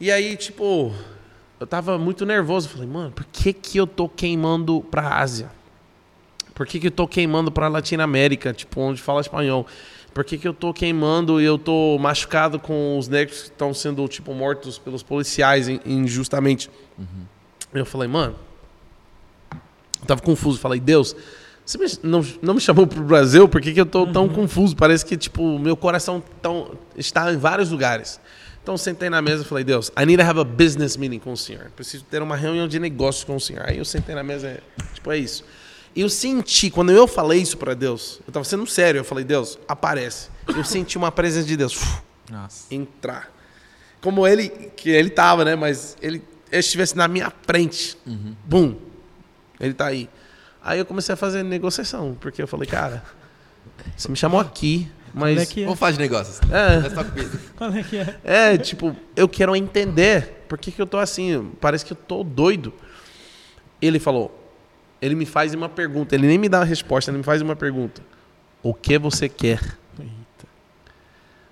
E aí, tipo, eu tava muito nervoso. Falei, mano, por que que eu tô queimando pra Ásia? Por que que eu tô queimando pra Latinoamérica, tipo, onde fala espanhol? Por que que eu tô queimando e eu tô machucado com os negros que estão sendo, tipo, mortos pelos policiais in- injustamente? Eu falei, mano, eu tava confuso. Falei, Deus, você me- não, não me chamou pro Brasil? Por que, que eu tô tão confuso? Parece que, tipo, meu coração tão, está em vários lugares. Então, eu sentei na mesa e falei, Deus, I need to have a business meeting com o Senhor. Preciso ter uma reunião de negócio com o Senhor. Aí eu sentei na mesa, é, tipo, é isso. E eu senti, quando eu falei isso para Deus, eu tava sendo sério, eu falei, Deus, aparece. Eu senti uma presença de Deus uf, Nossa. entrar. Como ele, que ele tava, né? Mas ele, ele estivesse na minha frente. Bum. Ele tá aí. Aí eu comecei a fazer negociação, porque eu falei, cara, você me chamou aqui, mas. É que é? Vamos falar de negócios. É. Qual é que é? É, tipo, eu quero entender por que, que eu tô assim. Parece que eu tô doido. Ele falou, ele me faz uma pergunta, ele nem me dá uma resposta, ele me faz uma pergunta. O que você quer?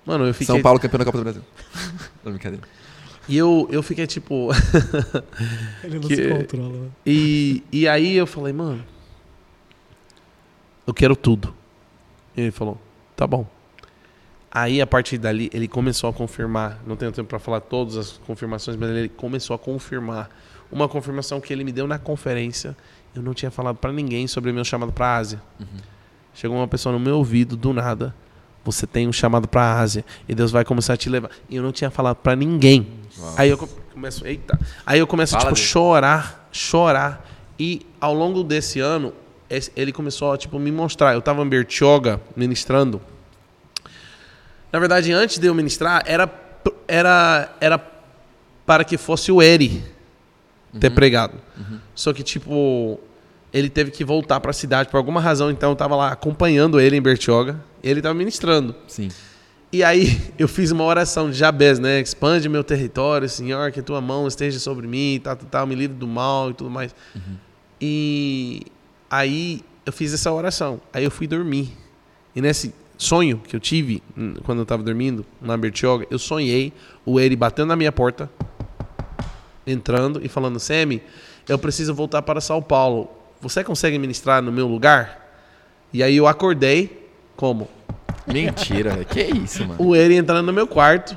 Mano, eu fiquei. São Paulo campeão da Copa do Brasil. Não, brincadeira. E eu, eu fiquei tipo. Ele não Que- se controla. né? e, e aí eu falei, mano, eu quero tudo. E ele falou, tá bom. Aí a partir dali ele começou a confirmar, não tenho tempo para falar todas as confirmações, mas ele começou a confirmar uma confirmação que ele me deu na conferência. Eu não tinha falado para ninguém sobre o meu chamado para Ásia. Chegou uma pessoa no meu ouvido do nada. Você tem um chamado para Ásia e Deus vai começar a te levar. E eu não tinha falado para ninguém. Uau. Aí eu co- começo, eita. Aí eu começo Fala tipo dele. chorar, chorar. E ao longo desse ano, ele começou a tipo me mostrar. Eu tava em Bertioga ministrando. Na verdade, antes de eu ministrar, era era era para que fosse o Eri ter pregado. Só que tipo ele teve que voltar para a cidade por alguma razão, então eu tava lá acompanhando ele em Bertioga. Ele tava ministrando. Sim. E aí eu fiz uma oração de Jabez, né? Expande meu território, Senhor, que tua mão esteja sobre mim, tal, tal, tal, me livre do mal e tudo mais. E aí eu fiz essa oração. Aí eu fui dormir. E nesse sonho que eu tive hum, quando eu estava dormindo na Bertioga, eu sonhei o Eri batendo na minha porta, entrando e falando: Semi, eu preciso voltar para São Paulo. Você consegue ministrar no meu lugar? E aí eu acordei como? Mentira, velho. Que isso, mano? o Eri entrando no meu quarto.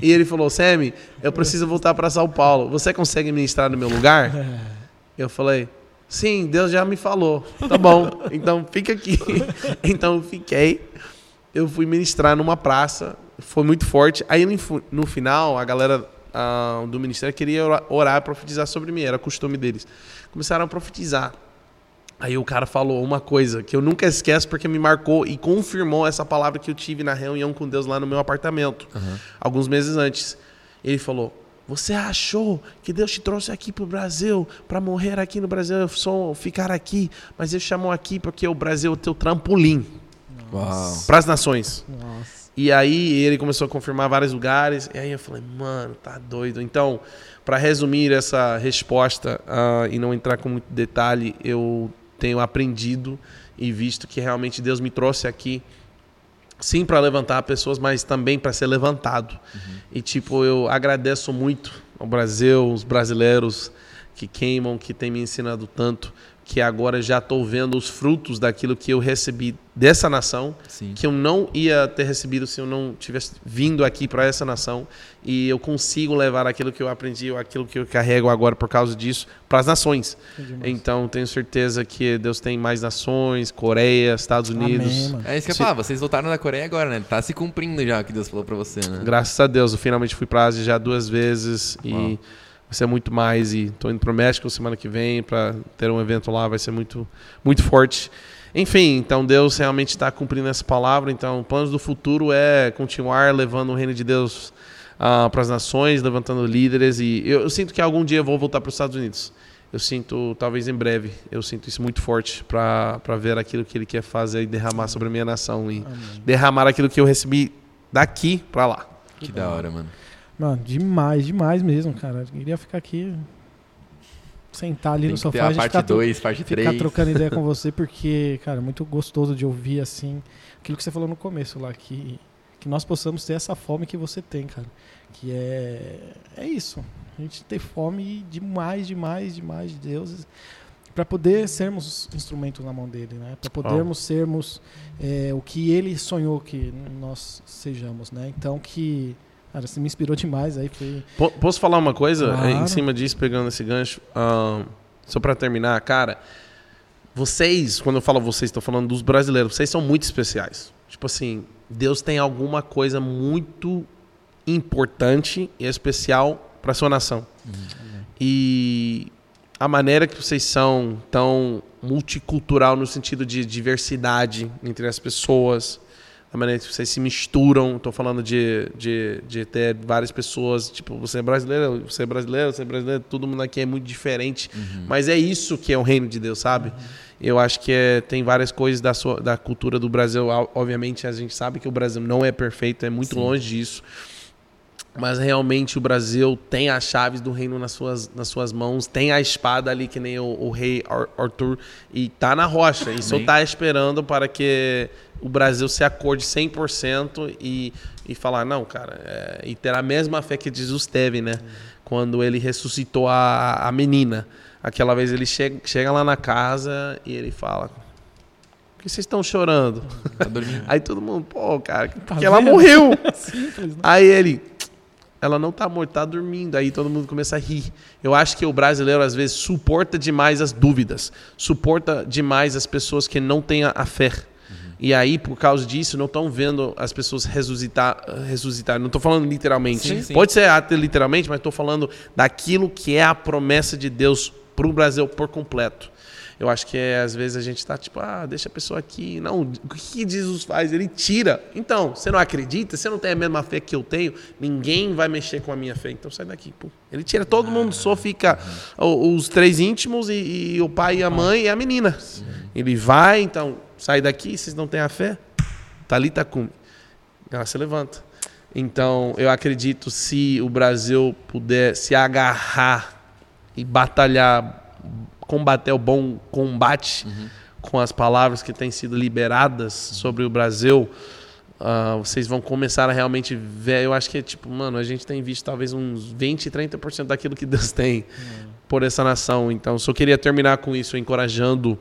E ele falou: Sammy, eu preciso voltar para São Paulo. Você consegue ministrar no meu lugar? Eu falei: Sim, Deus já me falou. Tá bom, então fica aqui. Então eu fiquei. Eu fui ministrar numa praça. Foi muito forte. Aí no final, a galera ah, do ministério queria orar, orar, profetizar sobre mim. Era costume deles. Começaram a profetizar. Aí o cara falou uma coisa que eu nunca esqueço porque me marcou e confirmou essa palavra que eu tive na reunião com Deus lá no meu apartamento, alguns meses antes. Ele falou: Você achou que Deus te trouxe aqui para o Brasil para morrer aqui no Brasil, eu só ficar aqui, mas Ele chamou aqui porque o Brasil é o teu trampolim para as nações. Nossa. E aí ele começou a confirmar vários lugares. E aí eu falei, mano, tá doido. Então, para resumir essa resposta ah, e não entrar com muito detalhe, eu tenho aprendido e visto que realmente Deus me trouxe aqui, sim, para levantar pessoas, mas também para ser levantado. E tipo, eu agradeço muito ao Brasil, os brasileiros que queimam, que têm me ensinado tanto, que agora já estou vendo os frutos daquilo que eu recebi dessa nação Sim. que eu não ia ter recebido se eu não tivesse vindo aqui para essa nação e eu consigo levar aquilo que eu aprendi, aquilo que eu carrego agora por causa disso para as nações. Então tenho certeza que Deus tem mais nações, Coreia, Estados Unidos. Amém. É isso que eu ia falar. Vocês voltaram da Coreia agora, né? Tá se cumprindo já o que Deus falou pra você, né? Graças a Deus, eu finalmente fui para a Ásia já duas vezes e Uau. Vai ser muito mais e tô indo para o México semana que vem para ter um evento lá, vai ser muito muito forte. Enfim, então Deus realmente está cumprindo essa palavra. Então, planos do futuro é continuar levando o reino de Deus para as nações, levantando líderes. E eu, eu sinto que algum dia eu vou voltar para os Estados Unidos. Eu sinto, talvez em breve, eu sinto isso muito forte para ver aquilo que Ele quer fazer e derramar sobre a minha nação e derramar aquilo que eu recebi daqui para lá. Que da hora, mano. Mano, demais, demais mesmo, cara. Eu queria ficar aqui, sentar ali Tem no sofá, ter a gente parte ficar, tro- 2, parte ficar 3. trocando ideia com você, porque, cara, é muito gostoso de ouvir, assim, aquilo que você falou no começo lá, que, que nós possamos ter essa fome que você tem, cara. Que é, é isso. A gente ter fome demais, demais, demais de Deus para poder sermos instrumentos na mão dele, né? Para podermos sermos é, o que ele sonhou que nós sejamos, né? Então que Cara, você me inspirou demais aí. Foi... Po- Posso falar uma coisa Claro. eh, em cima disso, pegando esse gancho? Ahn, só para terminar, cara. vocês, quando eu falo vocês, estou falando dos brasileiros, vocês são muito especiais. Tipo assim, Deus tem alguma coisa muito importante e especial para sua nação. E a maneira que vocês são tão multicultural no sentido de diversidade entre as pessoas, a maneira que vocês se misturam. Estou falando de, de, de ter várias pessoas, tipo, você é brasileiro, você é brasileiro, você é brasileiro, todo mundo aqui é muito diferente. Mas é isso que é o reino de Deus, sabe? Eu acho que é, tem várias coisas da, sua, da cultura do Brasil. Ob- Obviamente, a gente sabe que o Brasil não é perfeito, é muito longe disso. Mas realmente o Brasil tem as chaves do reino nas suas, nas suas mãos, tem a espada ali que nem o, o rei Ar- Arthur e tá na rocha. E só tá esperando para que o Brasil se acorde 100% e, e falar, não, cara, é, e ter a mesma fé que Jesus teve, né? Quando ele ressuscitou a, a menina. Aquela vez ele chega, chega lá na casa e ele fala, por que vocês estão chorando? Tá. Aí todo mundo, pô, cara, porque Tá ela vendo? morreu. Simples, né? Aí ele, ela não tá morta, tá dormindo. Aí todo mundo começa a rir. Eu acho que o brasileiro às vezes suporta demais as dúvidas, suporta demais as pessoas que não têm a, a fé. E aí, por causa disso, não estão vendo as pessoas ressuscitar. ressuscitar. Não estou falando literalmente. Sim, sim. Pode ser até literalmente, mas estou falando daquilo que é a promessa de Deus para o Brasil por completo. Eu acho que é, às vezes a gente está tipo, ah, deixa a pessoa aqui. Não, o que Jesus faz? Ele tira. Então, você não acredita? Você não tem a mesma fé que eu tenho? Ninguém vai mexer com a minha fé. Então sai daqui. Pô. Ele tira todo mundo, só fica os três íntimos e, e o pai e a mãe e a menina. Ele vai, então, sai daqui, vocês não têm a fé? Talita cume. Ela se levanta. Então, eu acredito se o Brasil puder se agarrar e batalhar, combater o bom combate com as palavras que têm sido liberadas sobre o Brasil, ah, vocês vão começar a realmente ver. Eu acho que é tipo, mano, a gente tem visto talvez uns 20, 30% daquilo que Deus tem por essa nação. Então, só queria terminar com isso, encorajando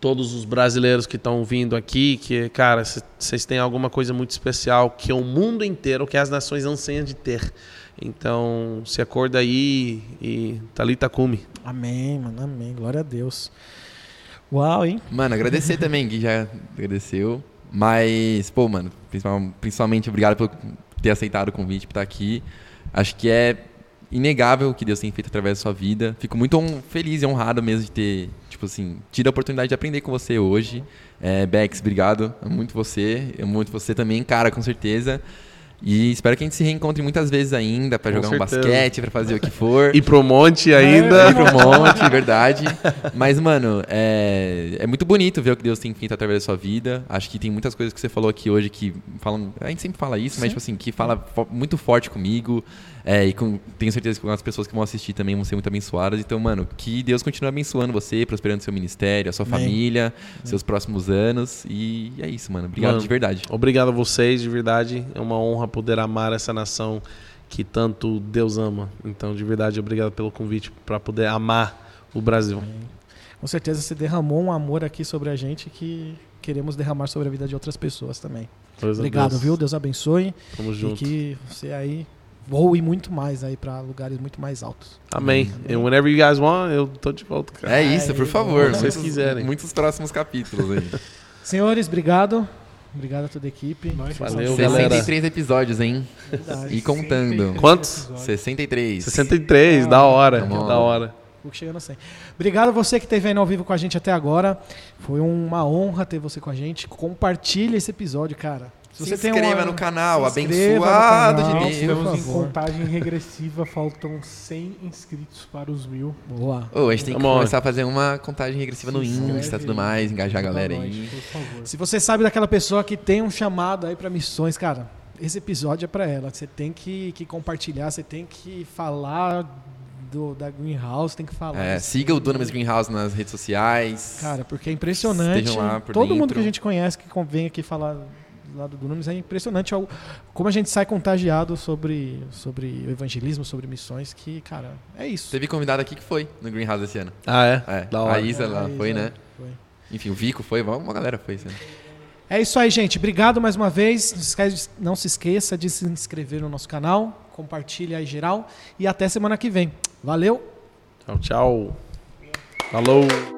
todos os brasileiros que estão vindo aqui, que, cara, vocês têm alguma coisa muito especial que o mundo inteiro, que as nações anseiam de ter. Então, se acorda aí e Talita cume. Amém, mano, amém. Glória a Deus. Uau, hein? Mano, agradecer também, Gui já agradeceu. Mas, pô, mano, principal- principalmente obrigado por ter aceitado o convite, por estar aqui. Acho que é inegável o que Deus tem feito através da sua vida. Fico muito feliz e honrado mesmo de ter, tipo assim, tido a oportunidade de aprender com você hoje. É, Bex, obrigado. Muito você. Muito você também, cara, com certeza. E espero que a gente se reencontre muitas vezes ainda pra Com jogar um basquete, pra fazer o que for. E pro monte ainda. Ir pro monte, verdade. Mas, mano, é, é muito bonito ver o que Deus tem feito através da sua vida. Acho que tem muitas coisas que você falou aqui hoje que falam. A gente sempre fala isso, mas, tipo assim, que fala fo- muito forte comigo. É, e com- tenho certeza que as pessoas que vão assistir também vão ser muito abençoadas. Então, mano, que Deus continue abençoando você, prosperando seu ministério, a sua Amém. família, seus próximos anos. E é isso, mano. Obrigado Mano, de verdade. Obrigado a vocês, de verdade. É uma honra poder amar essa nação que tanto Deus ama. Então, de verdade, obrigado pelo convite para poder amar o Brasil. Com certeza você derramou um amor aqui sobre a gente que queremos derramar sobre a vida de outras pessoas também. A Obrigado, Deus. viu? Deus abençoe Tamo e junto. que você aí voe muito mais aí para lugares muito mais altos. Amém. And whenever you guys want, eu tô de volta, cara. É isso, por favor. Se vocês Muitos- quiserem. Muitos próximos capítulos aí. Senhores, obrigado. Obrigado a toda a equipe. Nós Valeu, somos- galera. 63 episódios, hein? Verdade. E contando. Quantos? 63. 63, da hora, da hora. Fico chegando a 100. Obrigado a você que esteve aí ao vivo com a gente até agora. Foi uma honra ter você com a gente. Compartilhe esse episódio, cara. Se você tem inscreva uma- no canal, se inscreva no abençoado canal. de Deus. estamos em contagem regressiva, faltam 100 inscritos para os mil. Boa. Ô, a gente tem que lá. começar a fazer uma contagem regressiva no Se inscreve Insta e tudo mais, engajar a galera aí. favor. Se você sabe daquela pessoa que tem um chamado aí para missões, cara, esse episódio é para ela. Você tem que, que compartilhar, você tem que falar do, da Greenhouse, tem que falar. É, siga o Dunamis Greenhouse nas redes sociais. Cara, porque é impressionante. Estejam lá por Todo mundo dentro. que a gente conhece que vem aqui falar lá do Dunamis é impressionante como a gente sai contagiado sobre, sobre o evangelismo, sobre missões, que, cara, é isso. Teve convidado aqui que foi no Greenhouse esse ano. Ah, é? É, Da hora. a Isa lá É, foi, Isa, né? foi. Enfim, o Vico foi, uma galera foi esse ano. É isso aí, gente. Obrigado mais uma vez. Não se esquece- Não se esqueça de se inscrever no nosso canal, compartilha aí geral e até semana que vem. Valeu! Tchau, tchau. Falou.